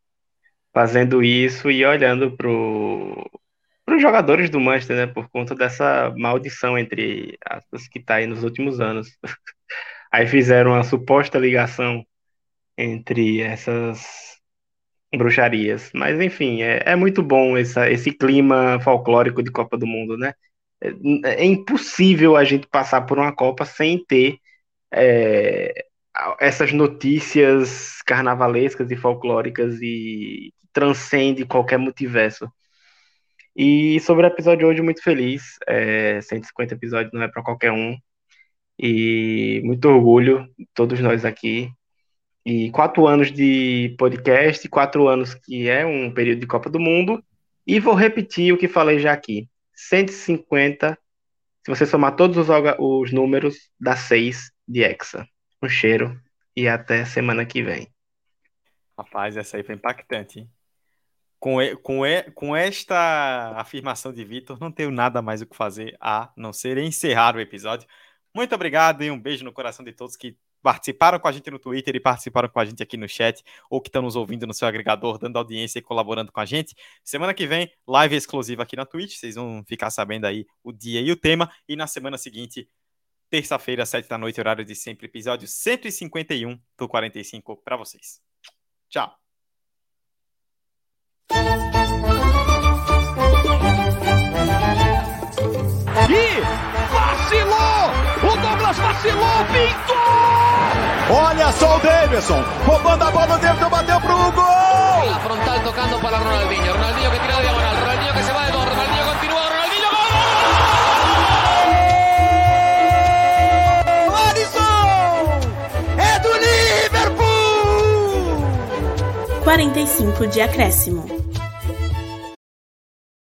fazendo isso e olhando para os jogadores do Manchester, né, por conta dessa maldição entre aspas que está aí nos últimos anos. *laughs* Aí fizeram uma suposta ligação entre essas bruxarias. Mas enfim, é, é muito bom essa, esse clima folclórico de Copa do Mundo, né? É, é impossível a gente passar por uma Copa sem ter é, essas notícias carnavalescas e folclóricas e transcende qualquer multiverso. E sobre o episódio de hoje, muito feliz. É, 150 episódios não é para qualquer um. E muito orgulho, todos nós aqui. E quatro anos de podcast, quatro anos que é um período de Copa do Mundo. E vou repetir o que falei já aqui. 150. Se você somar todos os, os números, dá 6 de Hexa. Um cheiro e até semana que vem. Rapaz, essa aí foi impactante. Com, com, com esta afirmação de Vitor, não tenho nada mais o que fazer a não ser encerrar o episódio. Muito obrigado e um beijo no coração de todos que participaram com a gente no Twitter e participaram com a gente aqui no chat, ou que estão nos ouvindo no seu agregador, dando audiência e colaborando com a gente. Semana que vem, live exclusiva aqui na Twitch, vocês vão ficar sabendo aí o dia e o tema. E na semana seguinte, terça-feira, sete da noite, horário de sempre, episódio 151 do 45 para vocês. Tchau. E vacilou! Douglas vacilou, pintou! Olha só o Davidson, roubando a bola, o Davidson bateu pro gol! La frontal tocando para Ronaldinho, Ronaldinho que tira de diagonal, Ronaldinho que se va de dos, Ronaldinho continúa, Ronaldinho gol! Alisson! É do Liverpool! 45 de acréscimo.